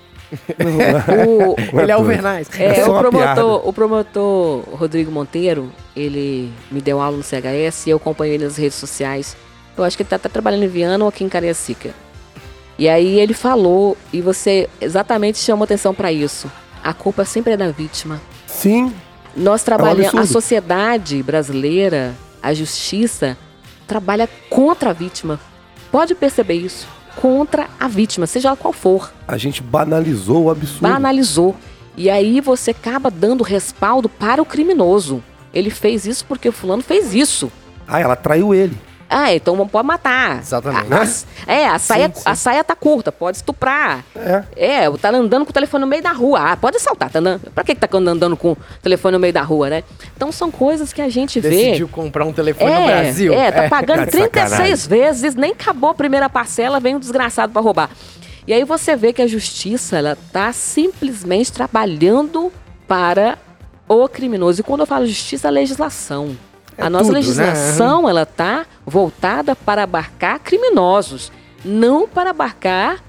O, Ele é doido. Alvernais. É, É o, promotor, o promotor Rodrigo Monteiro, ele me deu aula no CHS e eu acompanhei ele nas redes sociais. Eu acho que ele tá, tá trabalhando em Viana ou aqui em Cariacica. E aí ele falou, e você exatamente chamou atenção para isso. A culpa sempre é da vítima. Sim, Nós trabalhamos, a É um absurdo. sociedade brasileira, a justiça, trabalha contra a vítima. Pode perceber isso. Contra a vítima, seja ela qual for a gente banalizou o absurdo. banalizou. E aí você acaba dando respaldo para o criminoso. Ele fez isso porque o fulano fez isso. Ah, ela traiu ele. Ah, então não pode matar. Exatamente. A- a- é, a saia, sim. a saia tá curta, pode estuprar. É. É, tá andando com o telefone no meio da rua. Ah, pode assaltar, tá andando. Pra que, que tá andando com o telefone no meio da rua, né? Então são coisas que a gente vê. Decidiu comprar um telefone no É, Brasil. é, tá pagando Tá de 36 vezes, nem acabou a primeira parcela, vem um desgraçado pra roubar. E aí você vê que a justiça, ela tá simplesmente trabalhando para o criminoso. E quando eu falo justiça, é legislação. É a nossa tudo, né? legislação, ela tá voltada para abarcar criminosos, não para abarcar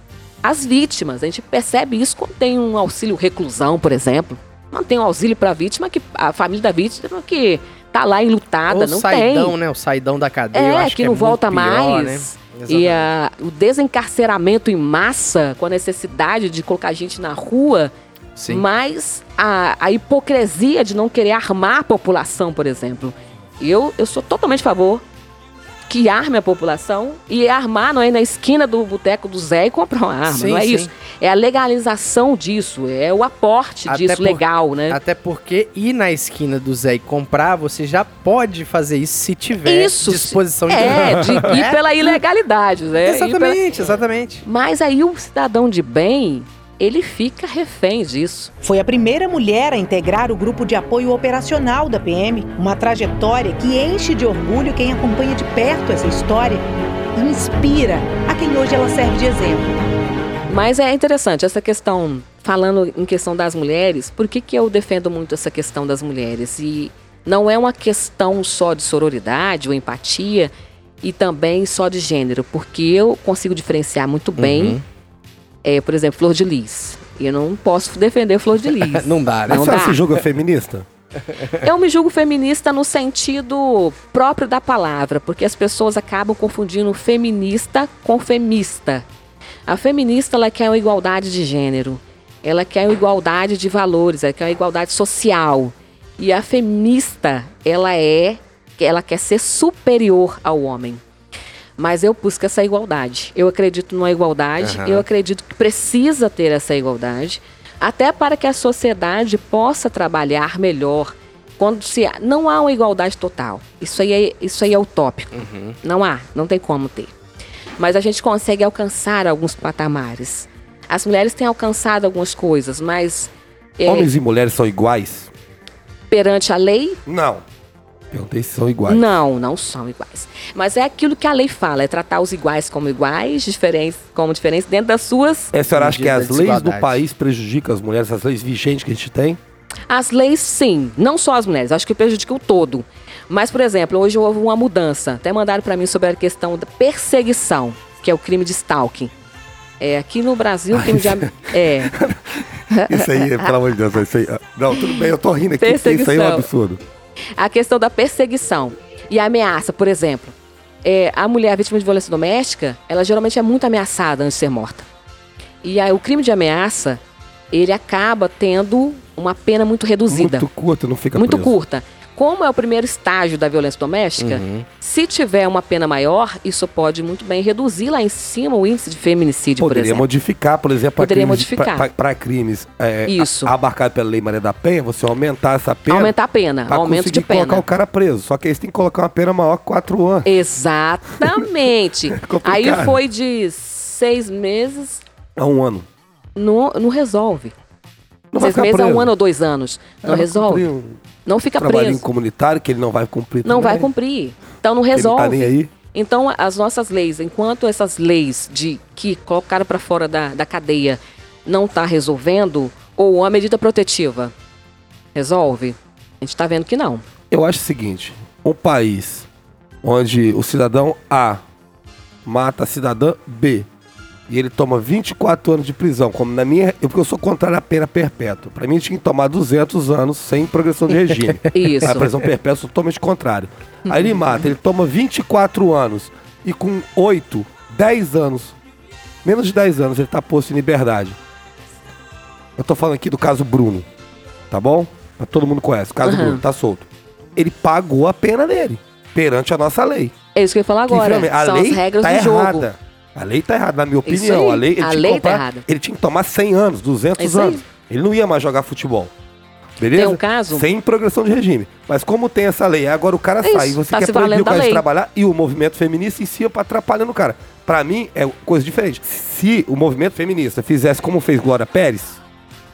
as vítimas. A gente percebe isso quando tem um auxílio reclusão, por exemplo. Não tem um auxílio para a vítima, que a família da vítima que tá lá enlutada, o não saidão, tem. né? O saidão da cadeia. É, que, que, não é volta pior, mais. Né? E a- o desencarceramento em massa, com a necessidade de colocar gente na rua, Sim. mas a, a hipocrisia de não querer armar a população, por exemplo. Eu, eu sou totalmente a favor que arme a população e armar não é ir na esquina do boteco do Zé e comprar uma arma, Sim, não é sim. isso. É a legalização disso, é o aporte Até disso por- legal, né? Até porque ir na esquina do Zé e comprar, você já pode fazer isso se tiver Isso, disposição de É, de ir É? pela ilegalidade, né? Ir pela- Exatamente, exatamente. Mas aí o cidadão de bem, ele fica refém disso. Foi a primeira mulher a integrar o grupo de apoio operacional da PM, uma trajetória que enche de orgulho quem acompanha de perto essa história e inspira a quem hoje ela serve de exemplo. Mas é interessante essa questão, falando em questão das mulheres, por que, que eu defendo muito essa questão das mulheres? E não é uma questão só de sororidade ou empatia e também só de gênero, porque eu consigo diferenciar muito bem, é, por exemplo, Flor de Lis. E eu não posso defender Flor de Lis. Não dá, né? Não dá. se julga feminista? Eu me julgo feminista no sentido próprio da palavra, porque as pessoas acabam confundindo feminista com femista. A feminista ela quer uma igualdade de gênero, ela quer uma igualdade de valores, ela quer uma igualdade social. E a feminista, ela é, ela quer ser superior ao homem. Mas eu busco essa igualdade. Eu acredito numa igualdade, Aham. eu acredito que precisa ter essa igualdade, até para que a sociedade possa trabalhar melhor. Quando se não há uma igualdade total. Isso aí é, isso aí é utópico. Não há, não tem como ter. mas a gente consegue alcançar alguns patamares. As mulheres têm alcançado algumas coisas, mas é, Homens e mulheres são iguais? perante a lei, Não. Perguntei se são iguais. não, não são iguais. Mas é aquilo que a lei fala, é tratar os iguais como iguais, diferentes como diferentes, dentro das suas. É, a senhora acha que as leis do país prejudicam as mulheres, as leis vigentes que a gente tem? As leis, sim, não só as mulheres, acho que prejudica o todo. Mas, por exemplo, hoje houve uma mudança. Até mandaram para mim sobre a questão da perseguição, que é o crime de stalking. É, aqui no Brasil, o crime de. am- É, Isso aí, pelo amor de Deus, isso aí. Não, tudo bem, eu tô rindo aqui, porque isso aí é um Perseguição. absurdo. A questão da perseguição e a ameaça, por exemplo. É, a mulher vítima de violência doméstica, ela geralmente é muito ameaçada antes de ser morta. E aí, o crime de ameaça, ele acaba tendo uma pena muito reduzida. Muito curto, não fica muito preso. curta. Como é o primeiro estágio da violência doméstica, Uhum. se tiver uma pena maior, isso pode muito bem reduzir lá em cima o índice de feminicídio, por Poderia exemplo. modificar, por exemplo, para Poderia crimes, modificar. pra crimes é, Isso. abarcados pela Lei Maria da Penha, você aumentar essa pena. Aumentar a pena, aumento de conseguir colocar pena. o cara preso. Só que aí você tem que colocar uma pena maior que quatro anos. Exatamente. complicado. Aí foi de seis meses, A um ano. não, não resolve. Não seis meses a um ano ou dois anos. Não Ela vai resolve. cumprir um Não fica trabalhinho preso. comunitário que ele não vai cumprir Não também. vai cumprir. Então não Ele resolve. Não tá nem aí. Então, as nossas leis, enquanto essas leis de que colocaram para fora da, da cadeia não está resolvendo, ou a medida protetiva resolve, a gente está vendo que não. Eu acho o seguinte: um país onde o cidadão A mata a cidadã B e ele toma 24 anos de prisão, como na minha. eu- Porque eu sou contrário à pena perpétua. Pra mim, tinha que tomar 200 anos sem progressão de regime. Isso. A prisão perpétua, eu sou totalmente contrário. Aí ele mata, ele toma 24 anos e com 8, 10 anos, menos de 10 anos, ele tá posto em liberdade. Eu tô falando aqui do caso Bruno, tá bom? Todo mundo conhece. O caso Aham. Bruno, tá solto. Ele pagou a pena dele, perante a nossa lei. É isso que eu ia falar Que, agora. finalmente, a São lei as regras tá do jogo. A lei tá errada, na minha opinião. A lei, ele A tinha lei tá comprar- errada. Ele tinha que tomar 100 anos, 200 É anos. Ele não ia mais jogar futebol. Beleza? Tem um caso- Sem progressão de regime. Mas como tem essa lei, agora o cara É sai, você tá quer proibir o cara de trabalhar e o movimento feminista em si pra atrapalhando o cara. Pra mim, é coisa diferente. Se o movimento feminista fizesse como fez Glória Pérez,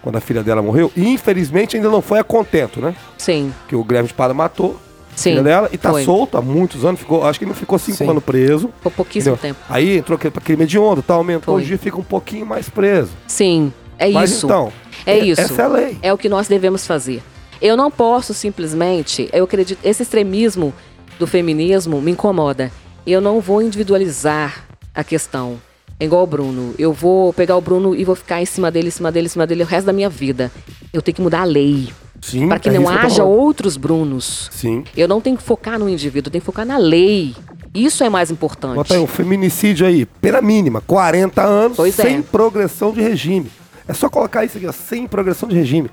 quando a filha dela morreu, e infelizmente ainda não foi a contento, né? Sim, Que o Greve de Espada matou sim. filha dela e tá foi. solto há muitos anos. Ficou, acho que ele não ficou cinco Sim. anos preso. Por pouquíssimo Entendeu? tempo. Aí entrou aquele pra crime hediondo, tal, aumentou. Foi. Hoje fica um pouquinho mais preso. Sim, é Mas isso. então, É e- isso. Essa é a lei. É o que nós devemos fazer. Eu não posso simplesmente, eu acredito, esse extremismo do feminismo me incomoda. Eu não vou individualizar a questão. É igual o Bruno. Eu vou pegar o Bruno e vou ficar em cima dele, em cima dele, em cima dele o resto da minha vida. Eu tenho que mudar a lei. Sim, Para que é não haja outros Brunos. Sim. Eu não tenho que focar no indivíduo, eu tenho que focar na lei. Isso é mais importante. Bota aí um feminicídio aí, pena mínima, 40 anos, Pois é. sem progressão de regime. É só colocar isso aqui, ó, sem progressão de regime.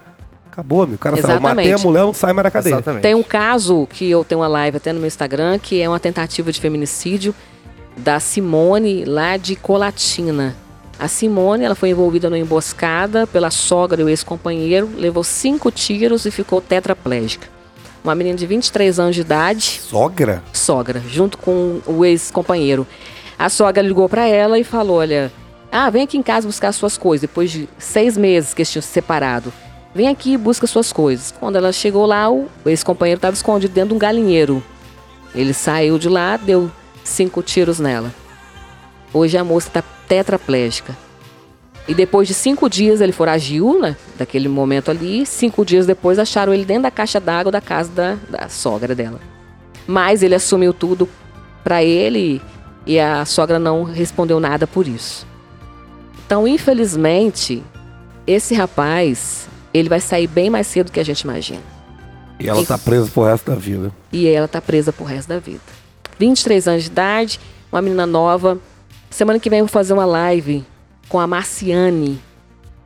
Acabou, meu. O cara saiu, matei a Exatamente. mulher, não sai mais da cadeia. Exatamente. Tem um caso que eu tenho uma live até no meu Instagram, que é uma tentativa de feminicídio da Simone, lá de Colatina. A Simone, ela foi envolvida numa emboscada pela sogra e o ex-companheiro, levou cinco tiros e ficou tetraplégica. Uma menina de 23 anos de idade, Sogra? sogra, junto com o ex-companheiro. A sogra ligou para ela e falou: Olha, ah, vem aqui em casa buscar suas coisas. Depois de seis meses que eles tinham se separado, vem aqui e busca suas coisas. Quando ela chegou lá, o ex-companheiro estava escondido dentro de um galinheiro. Ele saiu de lá, deu cinco tiros nela. Hoje a moça está tetraplégica. E depois de cinco dias ele foragiu, né? Daquele momento ali. Cinco dias depois acharam ele dentro da caixa d'água da casa da, da sogra dela. Mas ele assumiu tudo pra ele e a sogra não respondeu nada por isso. Então, infelizmente, esse rapaz, ele vai sair bem mais cedo do que a gente imagina. E ela tá presa pro resto da vida. E ela tá presa pro resto da vida. 23 anos de idade, uma menina nova. Semana que vem eu vou fazer uma live com a Marciane,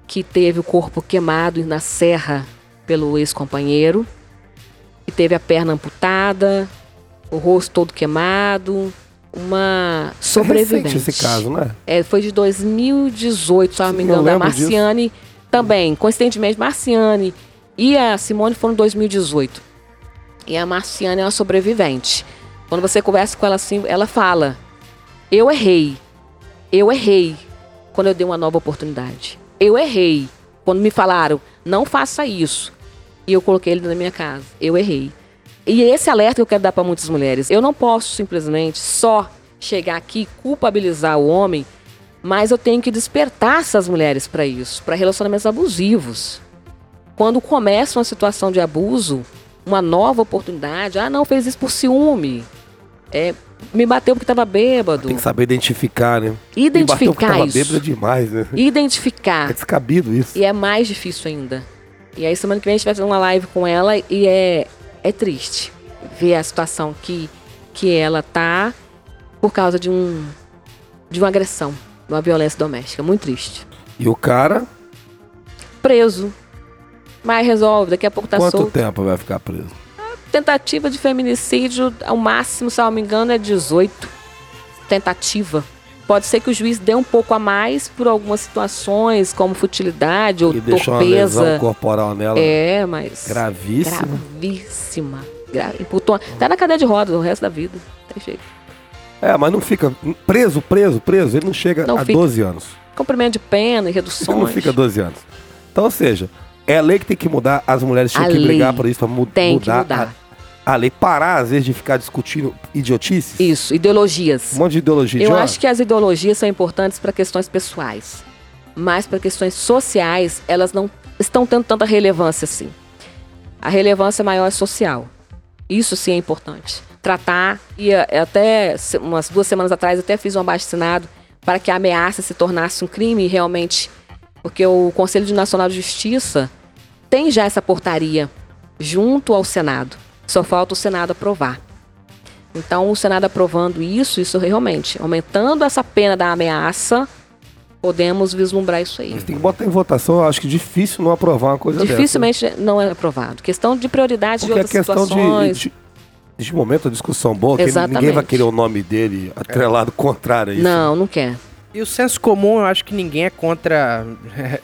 que teve o corpo queimado na serra pelo ex-companheiro. E teve a perna amputada, o rosto todo queimado. Uma sobrevivente. É esse caso, né? É, foi de 2018, se eu não me engano, da lembro disso. Marciane também. Coincidentemente, Marciane e a Simone foram em 2018. E a Marciane é uma sobrevivente. Quando você conversa com ela assim, ela fala: Eu errei, Eu errei quando eu dei uma nova oportunidade. Eu errei quando me falaram, não faça isso. E eu coloquei ele na minha casa. Eu errei. E esse alerta que eu quero dar para muitas mulheres. Eu não posso simplesmente só chegar aqui culpabilizar o homem, mas eu tenho que despertar essas mulheres para isso, para relacionamentos abusivos. Quando começa uma situação de abuso, uma nova oportunidade, ah, não, fez isso por ciúme. É, me bateu porque estava bêbado. Tem que saber identificar, né? Me bateu porque Identificar tava isso. bêbado é demais, né? Identificar. É descabido isso. E é mais difícil ainda. E aí semana que vem a gente vai fazer uma live com ela e é, é triste ver a situação que, que ela tá por causa de um de uma agressão, de uma violência doméstica. Muito triste. E o cara, Preso. Mas resolve, daqui a pouco tá quanto solto. tempo vai ficar preso? Tentativa de feminicídio, ao máximo, se eu não me engano, é 18. Tentativa. Pode ser que o juiz dê um pouco a mais por algumas situações, como futilidade ou E deixou uma lesão torpeza. corporal nela É, mas. gravíssima. Gravíssima. Gra... Imputou... Tá na cadeia de rodas o resto da vida. Tem jeito. É, mas não fica preso, preso, preso. Ele não chega Não a fica. 12 anos. Cumprimento de pena e Ele reduções. não fica 12 anos. Então, ou seja, é a lei que tem que mudar. As mulheres tinham A que brigar por isso, pra mu tem que mudar, mudar. A, lei. Parar, às vezes, de ficar discutindo idiotices. Isso, ideologias. Um monte de ideologia Eu idiota. acho que as ideologias são importantes para questões pessoais. Mas para questões sociais, elas não estão tendo tanta relevância assim. A relevância maior é social. Isso sim é importante. Tratar, e eh, até umas duas semanas atrás eu até fiz um abaixo assinado para que a ameaça se tornasse um crime realmente. Porque o Conselho Nacional de Justiça tem já essa portaria junto ao Senado. Só falta o Senado aprovar. Então, o Senado aprovando isso, isso realmente, aumentando essa pena da ameaça, podemos vislumbrar isso aí. Mas tem que botar em votação. Eu acho que difícil não aprovar uma coisa dessa. Dificilmente não é aprovado. Questão de prioridade de Porque a outras questão de, situações. de, de momento, a discussão boa, que ninguém vai querer o nome dele atrelado contrário a isso. Não, não quer. E o senso comum, eu acho que ninguém é contra é,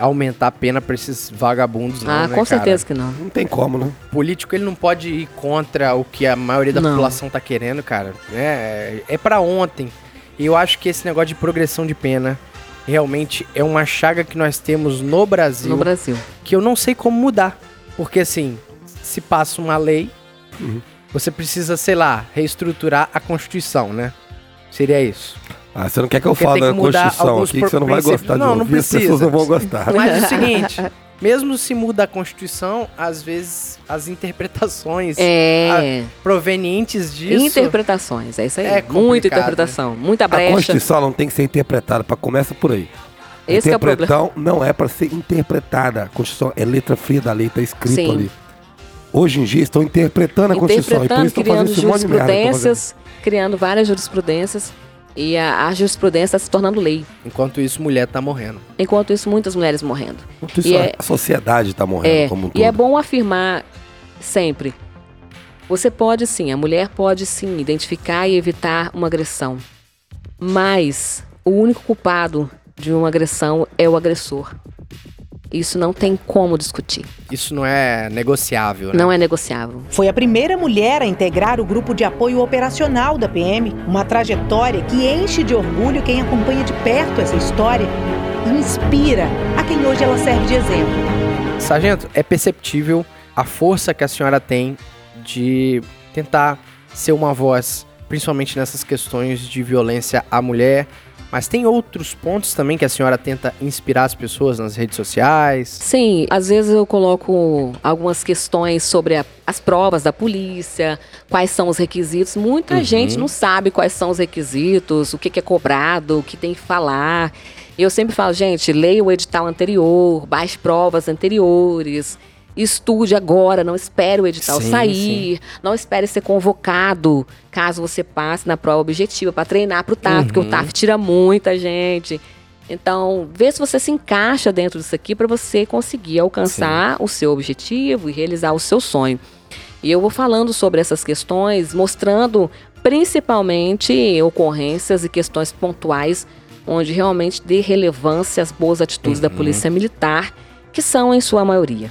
aumentar a pena pra esses vagabundos, não, ah, né, com cara? certeza que não. Não tem como, né? O político, ele não pode ir contra o que a maioria da Não. população tá querendo, cara. É, é para ontem. E eu acho que esse negócio de progressão de pena realmente é uma chaga que nós temos no Brasil, No Brasil. que eu não sei como mudar. Porque assim, se passa uma lei, Uhum. você precisa, sei lá, reestruturar a Constituição, né? Seria isso. Ah, você não quer que eu fale da Constituição aqui, que você não vai gostar de Não, não ouvir, as pessoas precisa. não vão gostar. Mas é o seguinte, mesmo se muda a Constituição, às vezes as interpretações É. provenientes disso. Interpretações, é isso aí. É Muita complicado, interpretação, muita A brecha. Constituição não tem que ser interpretada, para começa por aí. Esse é o problema. Interpretão não é para ser interpretada. A Constituição é letra fria da lei, tá escrito Sim. ali. Hoje em dia estão interpretando a Constituição e por Interpretando, isso estão fazendo criando fazendo. jurisprudências, criando várias jurisprudências. E a, a jurisprudência está se tornando lei. Enquanto isso, mulher tá morrendo. Enquanto isso, muitas mulheres morrendo. Enquanto isso, E é- a sociedade está morrendo É, como um todo. e é bom afirmar sempre. Você pode sim, a mulher pode sim identificar e evitar uma agressão. Mas o único culpado de uma agressão é o agressor. Isso não tem como discutir. Isso não é negociável, né? Não é negociável. Foi a primeira mulher a integrar o grupo de apoio operacional da PM, uma trajetória que enche de orgulho quem acompanha de perto essa história e inspira a quem hoje ela serve de exemplo. Sargento, é perceptível a força que a senhora tem de tentar ser uma voz, principalmente nessas questões de violência à mulher. Mas tem outros pontos também que a senhora tenta inspirar as pessoas nas redes sociais. Sim, às vezes eu coloco algumas questões sobre a- as provas da polícia, quais são os requisitos. Muita Uhum. gente não sabe quais são os requisitos, o que, que é cobrado, o que tem que falar. Eu sempre falo, gente, leia o edital anterior, baixe provas anteriores, estude agora, não espere o edital Sim, sair, não espere ser convocado caso você passe na prova objetiva para treinar para o TAF, porque o Uhum. TAF tira muita gente. Então, vê se você se encaixa dentro disso aqui para você conseguir alcançar o seu objetivo e realizar o seu sonho. E eu vou falando sobre essas questões, mostrando principalmente ocorrências e questões pontuais onde realmente dê relevância às boas atitudes da Polícia Militar, que são em sua maioria.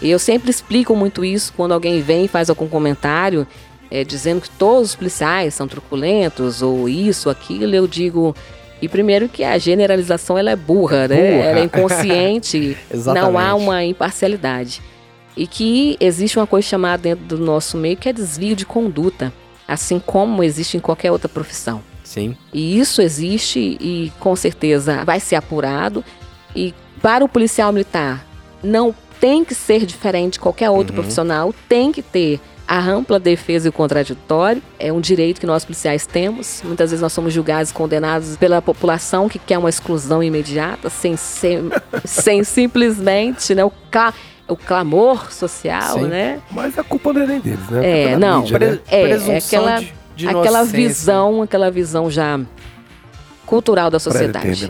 E eu sempre explico muito isso quando alguém vem e faz algum comentário eh, dizendo que todos os policiais são truculentos ou isso, aquilo, eu digo, E primeiro que a generalização ela é burra, né? Burra. Ela é inconsciente, não há uma imparcialidade. E que existe uma coisa chamada dentro do nosso meio que é desvio de conduta, assim como existe em qualquer outra profissão. Sim. E isso existe e com certeza vai ser apurado. E para o policial militar não tem que ser diferente de qualquer outro profissional, tem que ter a ampla defesa e o contraditório. É um direito que nós policiais temos. Muitas vezes nós somos julgados e condenados pela população que quer uma exclusão imediata, sem, ser, sem simplesmente né, o, cla- o clamor social, Sim. né? Mas a culpa não é nem deles, né? É, não. mídia, né? É, é presunção aquela- de, de aquela visão, aquela visão já cultural da sociedade.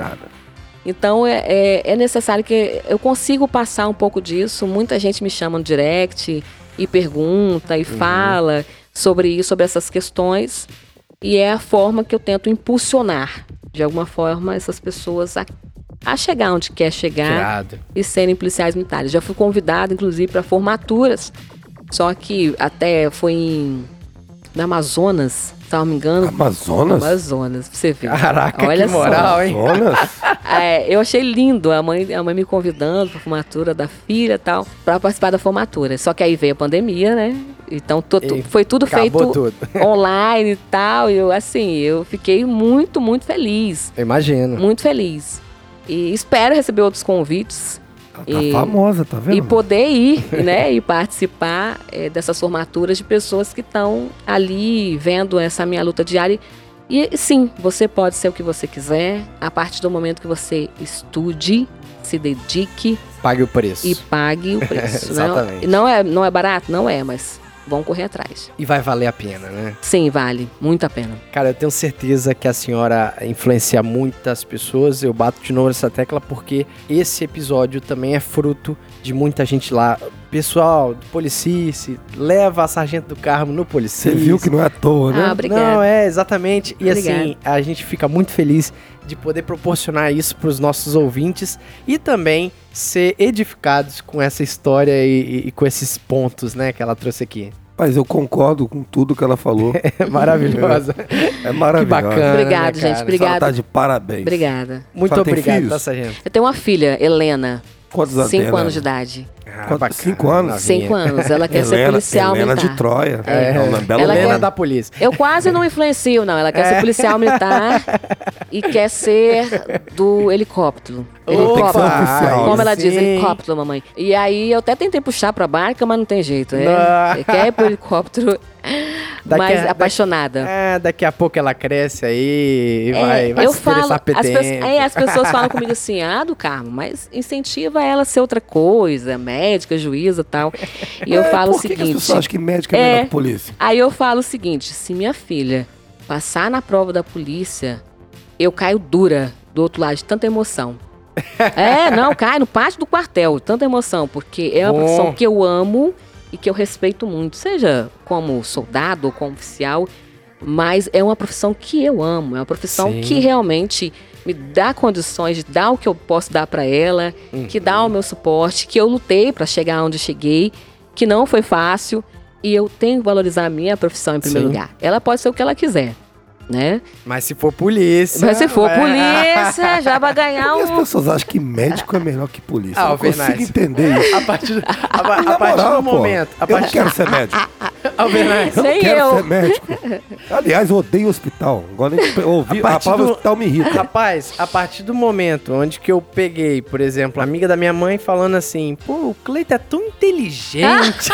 Então é, é, é necessário que eu consigo passar um pouco disso. Muita gente me chama no direct e pergunta e fala sobre isso, sobre essas questões. E é a forma que eu tento impulsionar, de alguma forma, essas pessoas a, a chegar onde quer chegar Irado. e serem policiais militares. Já fui convidada, inclusive, para formaturas. Só que até foi em, na Amazonas, se não me engano. Amazonas? Amazonas, pra você ver. Caraca, Olha que só. moral, hein? Amazonas? É, eu achei lindo a mãe, a mãe me convidando para formatura da filha e tal, para participar da formatura. Só que aí veio a pandemia, né? Então tu- tu- foi tudo feito tudo. online e tal. E eu, assim, eu fiquei muito, muito feliz. Eu imagino. Muito feliz. E espero receber outros convites. Ela tá E- famosa, tá vendo? E poder ir, né, e participar eh, dessas formaturas de pessoas que estão ali vendo essa minha luta diária. E sim, você pode ser o que você quiser, a partir do momento que você estude, se dedique Pague o preço. e pague o preço. né? Exatamente. Não é, não é barato? Não é, mas vão correr atrás. E vai valer a pena, né? Sim, vale, muito a pena. Cara, eu tenho certeza que a senhora influencia muitas pessoas. Eu bato de novo nessa tecla porque esse episódio também é fruto de muita gente lá. Pessoal, do Policice, leva a Sargento do Carmo no Policice. Você viu que não é à toa, né? Ah, obrigada. Não, é, exatamente. E Obrigada. assim, a gente fica muito feliz de poder proporcionar isso para os nossos ouvintes e também ser edificados com essa história e, e- e com esses pontos, né, que ela trouxe aqui. Mas eu concordo com tudo que ela falou. É maravilhosa. É maravilhoso. Que bacana. Obrigado, né, gente, cara? obrigado. Ela tá de parabéns. Obrigada. Muito obrigado, filhos? tá, Sargento? Eu tenho uma filha, Helena, Quantos anos 5 tem, anos Helena? de idade. Ah, Quanto? bacana, Cinco anos? novinha. 5 anos. Ela quer ser Helena, policial Helena militar. de Troia. É, É uma bela Ela. Helena da polícia. Eu quase não influencio, não. Ela quer É. ser policial militar e quer ser do helicóptero. Opa, Helicóptero. oficial, Como ela diz, helicóptero, mamãe. E aí eu até tentei puxar pra barca, mas não tem jeito. É, Não. quer ir pro helicóptero Daqui mais a- daqui- apaixonada. É, daqui a pouco ela cresce aí e É, vai, vai eu se falo, interessar as, é, as pessoas falam comigo assim, ah, do Carmo, mas incentiva ela a ser outra coisa, médica, juíza e tal. E eu É, falo o por que as seguinte. pessoas acham que médico é, É. melhor que polícia? Aí eu falo o seguinte: se minha filha passar na prova da polícia, eu caio dura do outro lado de tanta emoção. é, não, cai no pátio do quartel, tanta emoção, porque é uma Bom. profissão que eu amo e que eu respeito muito, seja como soldado ou como oficial, mas é uma profissão que eu amo, é uma profissão Sim. que realmente me dá condições de dar o que eu posso dar para ela, que dá o meu suporte, que eu lutei para chegar onde cheguei, que não foi fácil e eu tenho que valorizar a minha profissão em primeiro Sim. lugar. Ela pode ser o que ela quiser, né? Mas se for polícia... Mas se for é- polícia, já vai ganhar Por que as um. pessoas acham que médico é melhor que polícia? Ah, eu consigo entender isso. A partir, a, a Na partir moral, do pô, momento... A eu não partir, quero ser médico. Alvernaz, Eu não Nem quero eu. ser médico. Aliás, eu odeio hospital. Agora eu ouvi, A a, partir palavra do- hospital me irrita. Rapaz, a partir do momento onde que eu peguei, por exemplo, a amiga da minha mãe falando assim, pô, o Cleito é tão inteligente.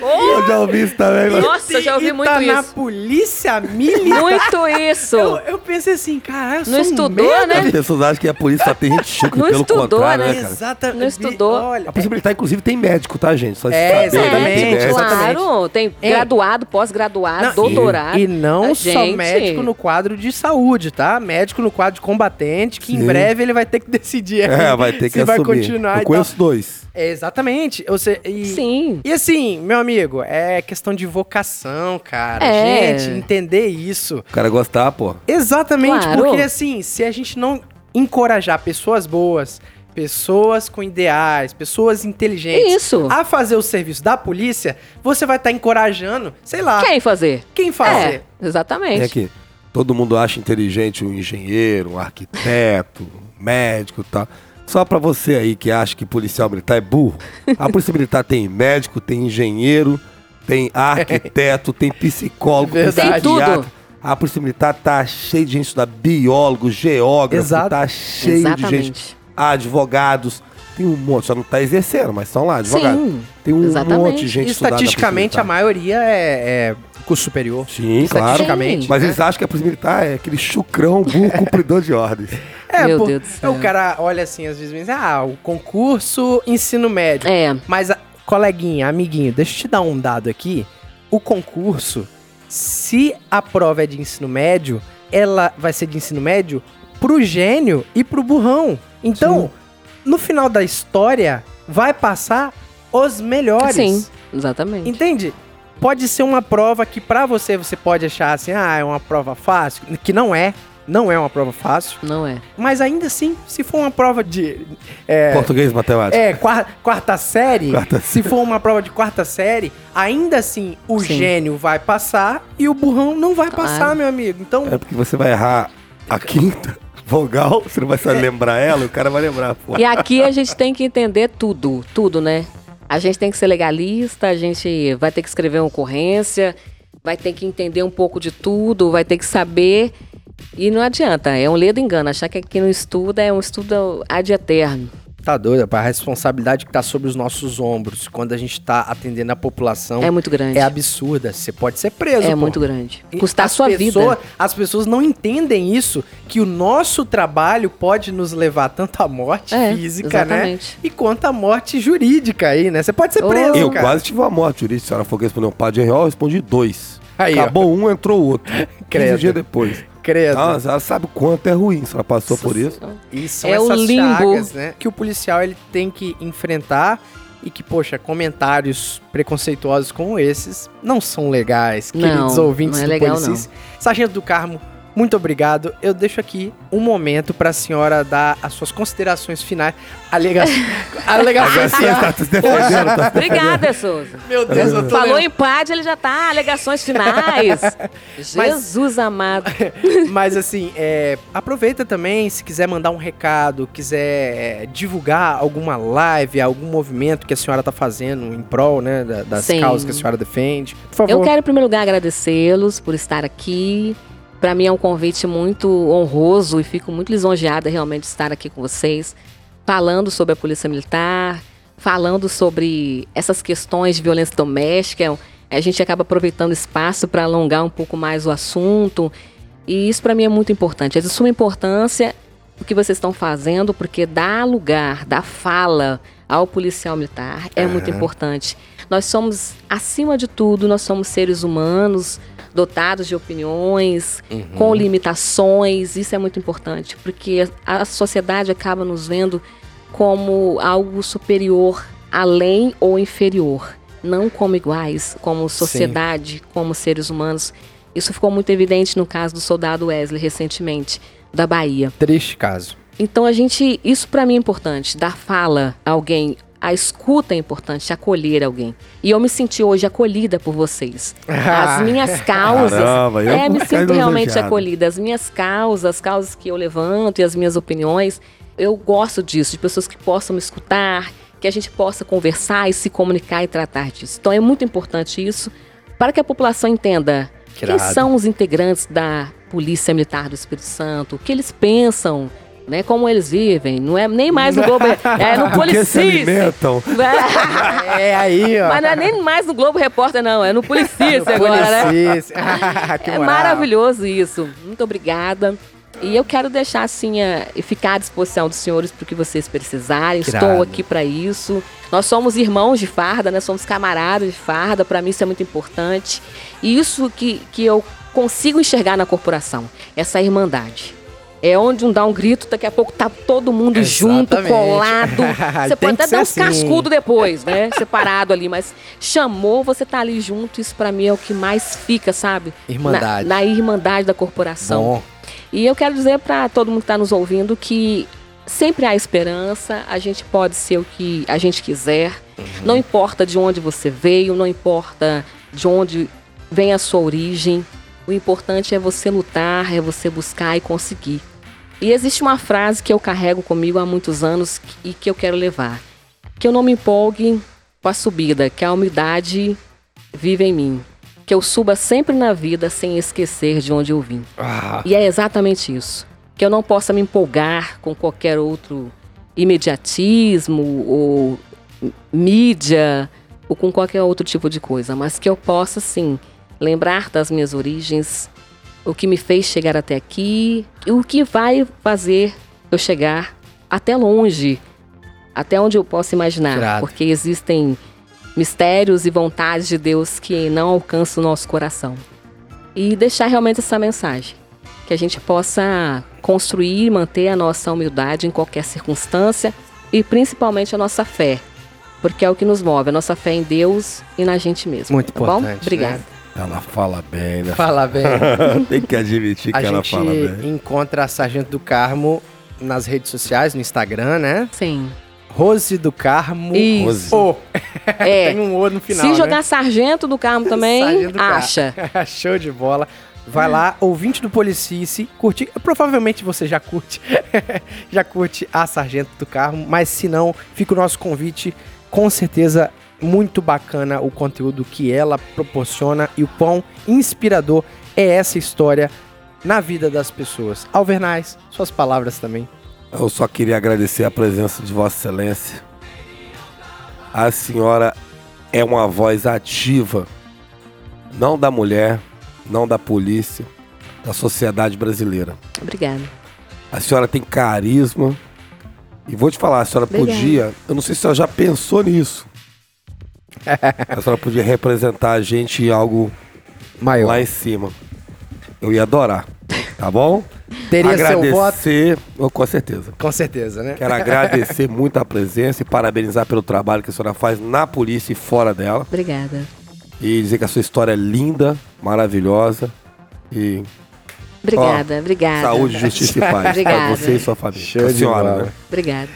Eu já ouvi isso também, mas... Nossa, já ouvi e muito tá na isso. polícia militar. Muito isso. Eu, eu pensei assim, cara, eu Não sou um estudou, merda. né? As pessoas acham que a polícia só tem gente chique, Não pelo estudou, contrário, né? né, cara? Exatamente. Não estudou. Olha, A polícia militar, inclusive, tem médico, tá, gente? Só É, saber, exatamente, exatamente. Claro, tem É. graduado, pós-graduado, doutorado. E não só gente- médico no quadro de saúde, tá? Médico no quadro de combatente, que em Sim. breve ele vai ter que decidir É, vai ter que se vai assumir. continuar e Eu conheço dois. É, exatamente. Seja, e, Sim. e assim, meu amigo, é questão de vocação, cara. É. Gente, entender isso. O cara gostar, pô. Exatamente, Claro. porque assim, se a gente não encorajar pessoas boas, pessoas com ideais, pessoas inteligentes Isso. a fazer o serviço da polícia, você vai estar encorajando, sei lá, Quem fazer? quem fazer. É, exatamente. Aqui. Todo mundo acha inteligente um engenheiro, um arquiteto, um médico e tal. Só pra você aí que acha que policial militar é burro. A polícia militar tem médico, tem engenheiro, tem arquiteto, tem psicólogo, tem Verdade. Tem tudo. psiquiatra. A polícia militar tá cheia de gente estudar biólogo, geógrafo, Exato. tá cheio de gente Exatamente. advogados. Tem um monte, só não tá exercendo, mas estão lá, advogados. Sim, Tem um exatamente. monte de gente Polícia Estatisticamente, a maioria é, é curso superior. Sim, claro. Mas né? eles acham que a Polícia Militar é aquele chucrão, burro, cumpridor de ordens. É, Meu pô, Deus do céu. O cara olha assim, às vezes, ah, o concurso ensino médio. É, Mas, a- coleguinha, amiguinho, deixa eu te dar um dado aqui. O concurso, se a prova é de ensino médio, ela vai ser de ensino médio pro gênio e pro burrão. Então, no final da história, vai passar os melhores. sim, exatamente. Entende? Pode ser uma prova que pra você você pode achar assim, ah, é uma prova fácil, que não é, não é uma prova fácil, Não é. mas ainda assim, se for uma prova de é, Português, matemática. é, quar- quarta série, Quarta se for uma prova de quarta série, ainda assim o Sim. gênio vai passar e o burrão não vai Claro. passar, meu amigo. Então, É porque você vai errar a quinta vogal, você não vai saber lembrar ela, o cara vai lembrar, pô. E aqui a gente tem que entender tudo, tudo, né? A gente tem que ser legalista, a gente vai ter que escrever uma ocorrência, vai ter que entender um pouco de tudo, vai ter que saber. E não adianta, é um ledo engano. Achar que aqui não estuda é um estudo ad eterno. Tá doido, rapaz, a responsabilidade que tá sobre os nossos ombros quando a gente tá atendendo a população É muito grande. é absurda. Você pode ser preso, É pô. muito grande. Custar as sua pessoa- vida. As pessoas não entendem isso, que o nosso trabalho pode nos levar tanto à morte É, física, né? exatamente. E quanto à morte jurídica aí, né? Você pode ser Oh. preso, Eu cara. quase tive uma morte jurídica. Se a senhora for responder um par de real, eu respondi dois. Aí, ó. Acabou um, entrou o outro. Credo. 15 dias depois. Credo. Ah, ela sabe o quanto é ruim se ela passou por isso. E são É o essas limbo. chagas, né? Que o policial ele tem que enfrentar e que, poxa, comentários preconceituosos como esses não são legais, Não, queridos ouvintes não é do legal, Policis. Sargento do Carmo, muito obrigado. Eu deixo aqui um momento para a senhora dar as suas considerações finais. Alega... Alegações Tá tá Obrigada, Souza. Meu Deus, eu tô Falou lendo. em PAD, ele já tá. Alegações finais. Jesus amado. Mas assim, é, aproveita também, se quiser mandar um recado, quiser é, divulgar alguma live, algum movimento que a senhora tá fazendo em prol, né, da- das Sim. causas que a senhora defende. Por favor. Eu quero, em primeiro lugar, agradecê-los por estar aqui. Para mim é um convite muito honroso e fico muito lisonjeada realmente de estar aqui com vocês, falando sobre a Polícia Militar, falando sobre essas questões de violência doméstica. A gente acaba aproveitando espaço para alongar um pouco mais o assunto. E isso para mim é muito importante. É de suma importância o que vocês estão fazendo, porque dá lugar, dá fala ao policial militar é muito importante. Nós somos, acima de tudo, nós somos seres humanos, dotados de opiniões, com limitações. Isso é muito importante, porque a, a sociedade acaba nos vendo como algo superior, além ou inferior, não como iguais, como sociedade, como seres humanos. Isso ficou muito evidente no caso do soldado Wesley recentemente, da Bahia. Triste caso. Então a gente, isso pra mim é importante, dar fala a alguém, a escuta é importante, acolher alguém. E eu me senti hoje acolhida por vocês. As minhas causas, Caramba, eu é, me sinto realmente acolhida. As minhas causas, as causas que eu levanto e as minhas opiniões, eu gosto disso, de pessoas que possam me escutar, que a gente possa conversar e se comunicar e tratar disso. Então é muito importante isso para que a população entenda Que quem são os integrantes da Polícia Militar do Espírito Santo, o que eles pensam, né, como eles vivem. Não é nem mais no Globo, é no que se Policis. alimentam. É aí, ó. Mas não é nem mais no Globo Repórter, não, é no Policice agora, né? Policis. que É moral. maravilhoso isso. Muito obrigada. E eu quero deixar assim a- e ficar à disposição dos senhores para o que vocês precisarem. Que Estou aqui para isso. Nós somos irmãos de farda, né? Somos camaradas de farda. Para mim isso é muito importante. E isso que, que eu consigo enxergar na corporação, essa irmandade. É onde um dá um grito, daqui a pouco tá todo mundo junto, Exatamente. colado. Você pode até dar uns assim. cascudos depois, né? Separado ali, mas chamou, você tá ali junto. Isso para mim é o que mais fica, sabe? Irmandade. Na, na irmandade da corporação. Bom. E eu quero dizer para todo mundo que está nos ouvindo que sempre há esperança, a gente pode ser o que a gente quiser, não importa de onde você veio, não importa de onde vem a sua origem, O importante é você lutar, é você buscar e conseguir. E existe uma frase que eu carrego comigo há muitos anos e que eu quero levar. Que eu não me empolgue com a subida, que a humildade vive em mim. Que eu suba sempre na vida sem esquecer de onde eu vim. Ah, E é exatamente isso. Que eu não possa me empolgar com qualquer outro imediatismo ou mídia ou com qualquer outro tipo de coisa, mas que eu possa sim lembrar das minhas origens, o que me fez chegar até aqui, e o que vai fazer eu chegar até longe, até onde eu posso imaginar, porque existem mistérios e vontades de Deus que não alcançam o nosso coração. E deixar realmente essa mensagem que a gente possa construir e manter a nossa humildade em qualquer circunstância e principalmente a nossa fé, porque é o que nos move, a nossa fé em Deus e na gente mesmo. Muito tá bom? importante, Obrigada. né? Ela fala bem, né? fala bem. Tem que admitir que A ela gente fala bem. encontra a Sargento do Carmo nas redes sociais, no Instagram, né? Sim. Rose do Carmo. Isso. O. É. Tem um O no final, Se né? jogar sargento do carmo também, Sargento do Carmo. acha. Show de bola. Vai lá, ouvinte do Policice, curte. Provavelmente você já curte. já curte a Sargento do Carmo, mas se não, fica o nosso convite. Com certeza, muito bacana o conteúdo que ela proporciona e o quão inspirador é essa história na vida das pessoas. Alvernais, suas palavras também. Eu só queria agradecer a presença de Vossa Excelência. A senhora é uma voz ativa, não da mulher, não da polícia, da sociedade brasileira. Obrigada. A senhora tem carisma. E vou te falar, a senhora Obrigada. podia. Eu não sei se a senhora já pensou nisso. A senhora podia representar a gente em algo Maior. lá em cima. Eu ia adorar. Tá bom? Teria seu voto? agradecer, oh, com certeza. Com certeza, né? Quero agradecer muito a presença e parabenizar pelo trabalho que a senhora faz na polícia e fora dela. Obrigada. E dizer que a sua história é linda, maravilhosa. E Obrigada, obrigada. saúde, justiça e paz para Obrigada. você e sua família. Show a de senhora, bola. né? Obrigada.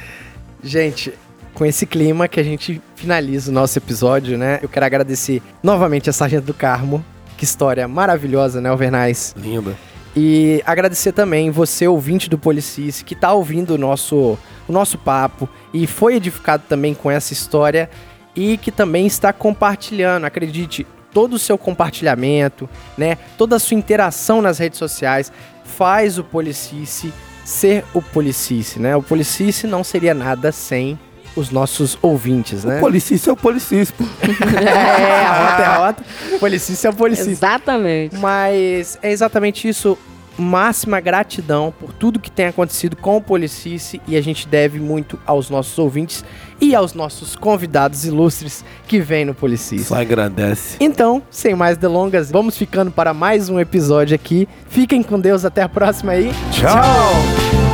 Gente, com esse clima que a gente finaliza o nosso episódio, né? Eu quero agradecer novamente a Sargento do Carmo. Que história maravilhosa, né, Alvernais? Linda. E agradecer também você, ouvinte do Policis, que tá ouvindo o nosso, o nosso papo e foi edificado também com essa história e que também está compartilhando. Acredite, todo o seu compartilhamento, né? Toda a sua interação nas redes sociais faz o Policice ser o Policice, né? O Policice não seria nada sem os nossos ouvintes, né? O policista é o policista. pô. é, a rota é a rota. Policice é o Policice. Exatamente. Mas é exatamente isso. Máxima gratidão por tudo que tem acontecido com o Policice e a gente deve muito aos nossos ouvintes e aos nossos convidados ilustres que vêm no Policice. Só engrandece. Então, sem mais delongas, vamos ficando para mais um episódio aqui. Fiquem com Deus, até a próxima aí. Tchau.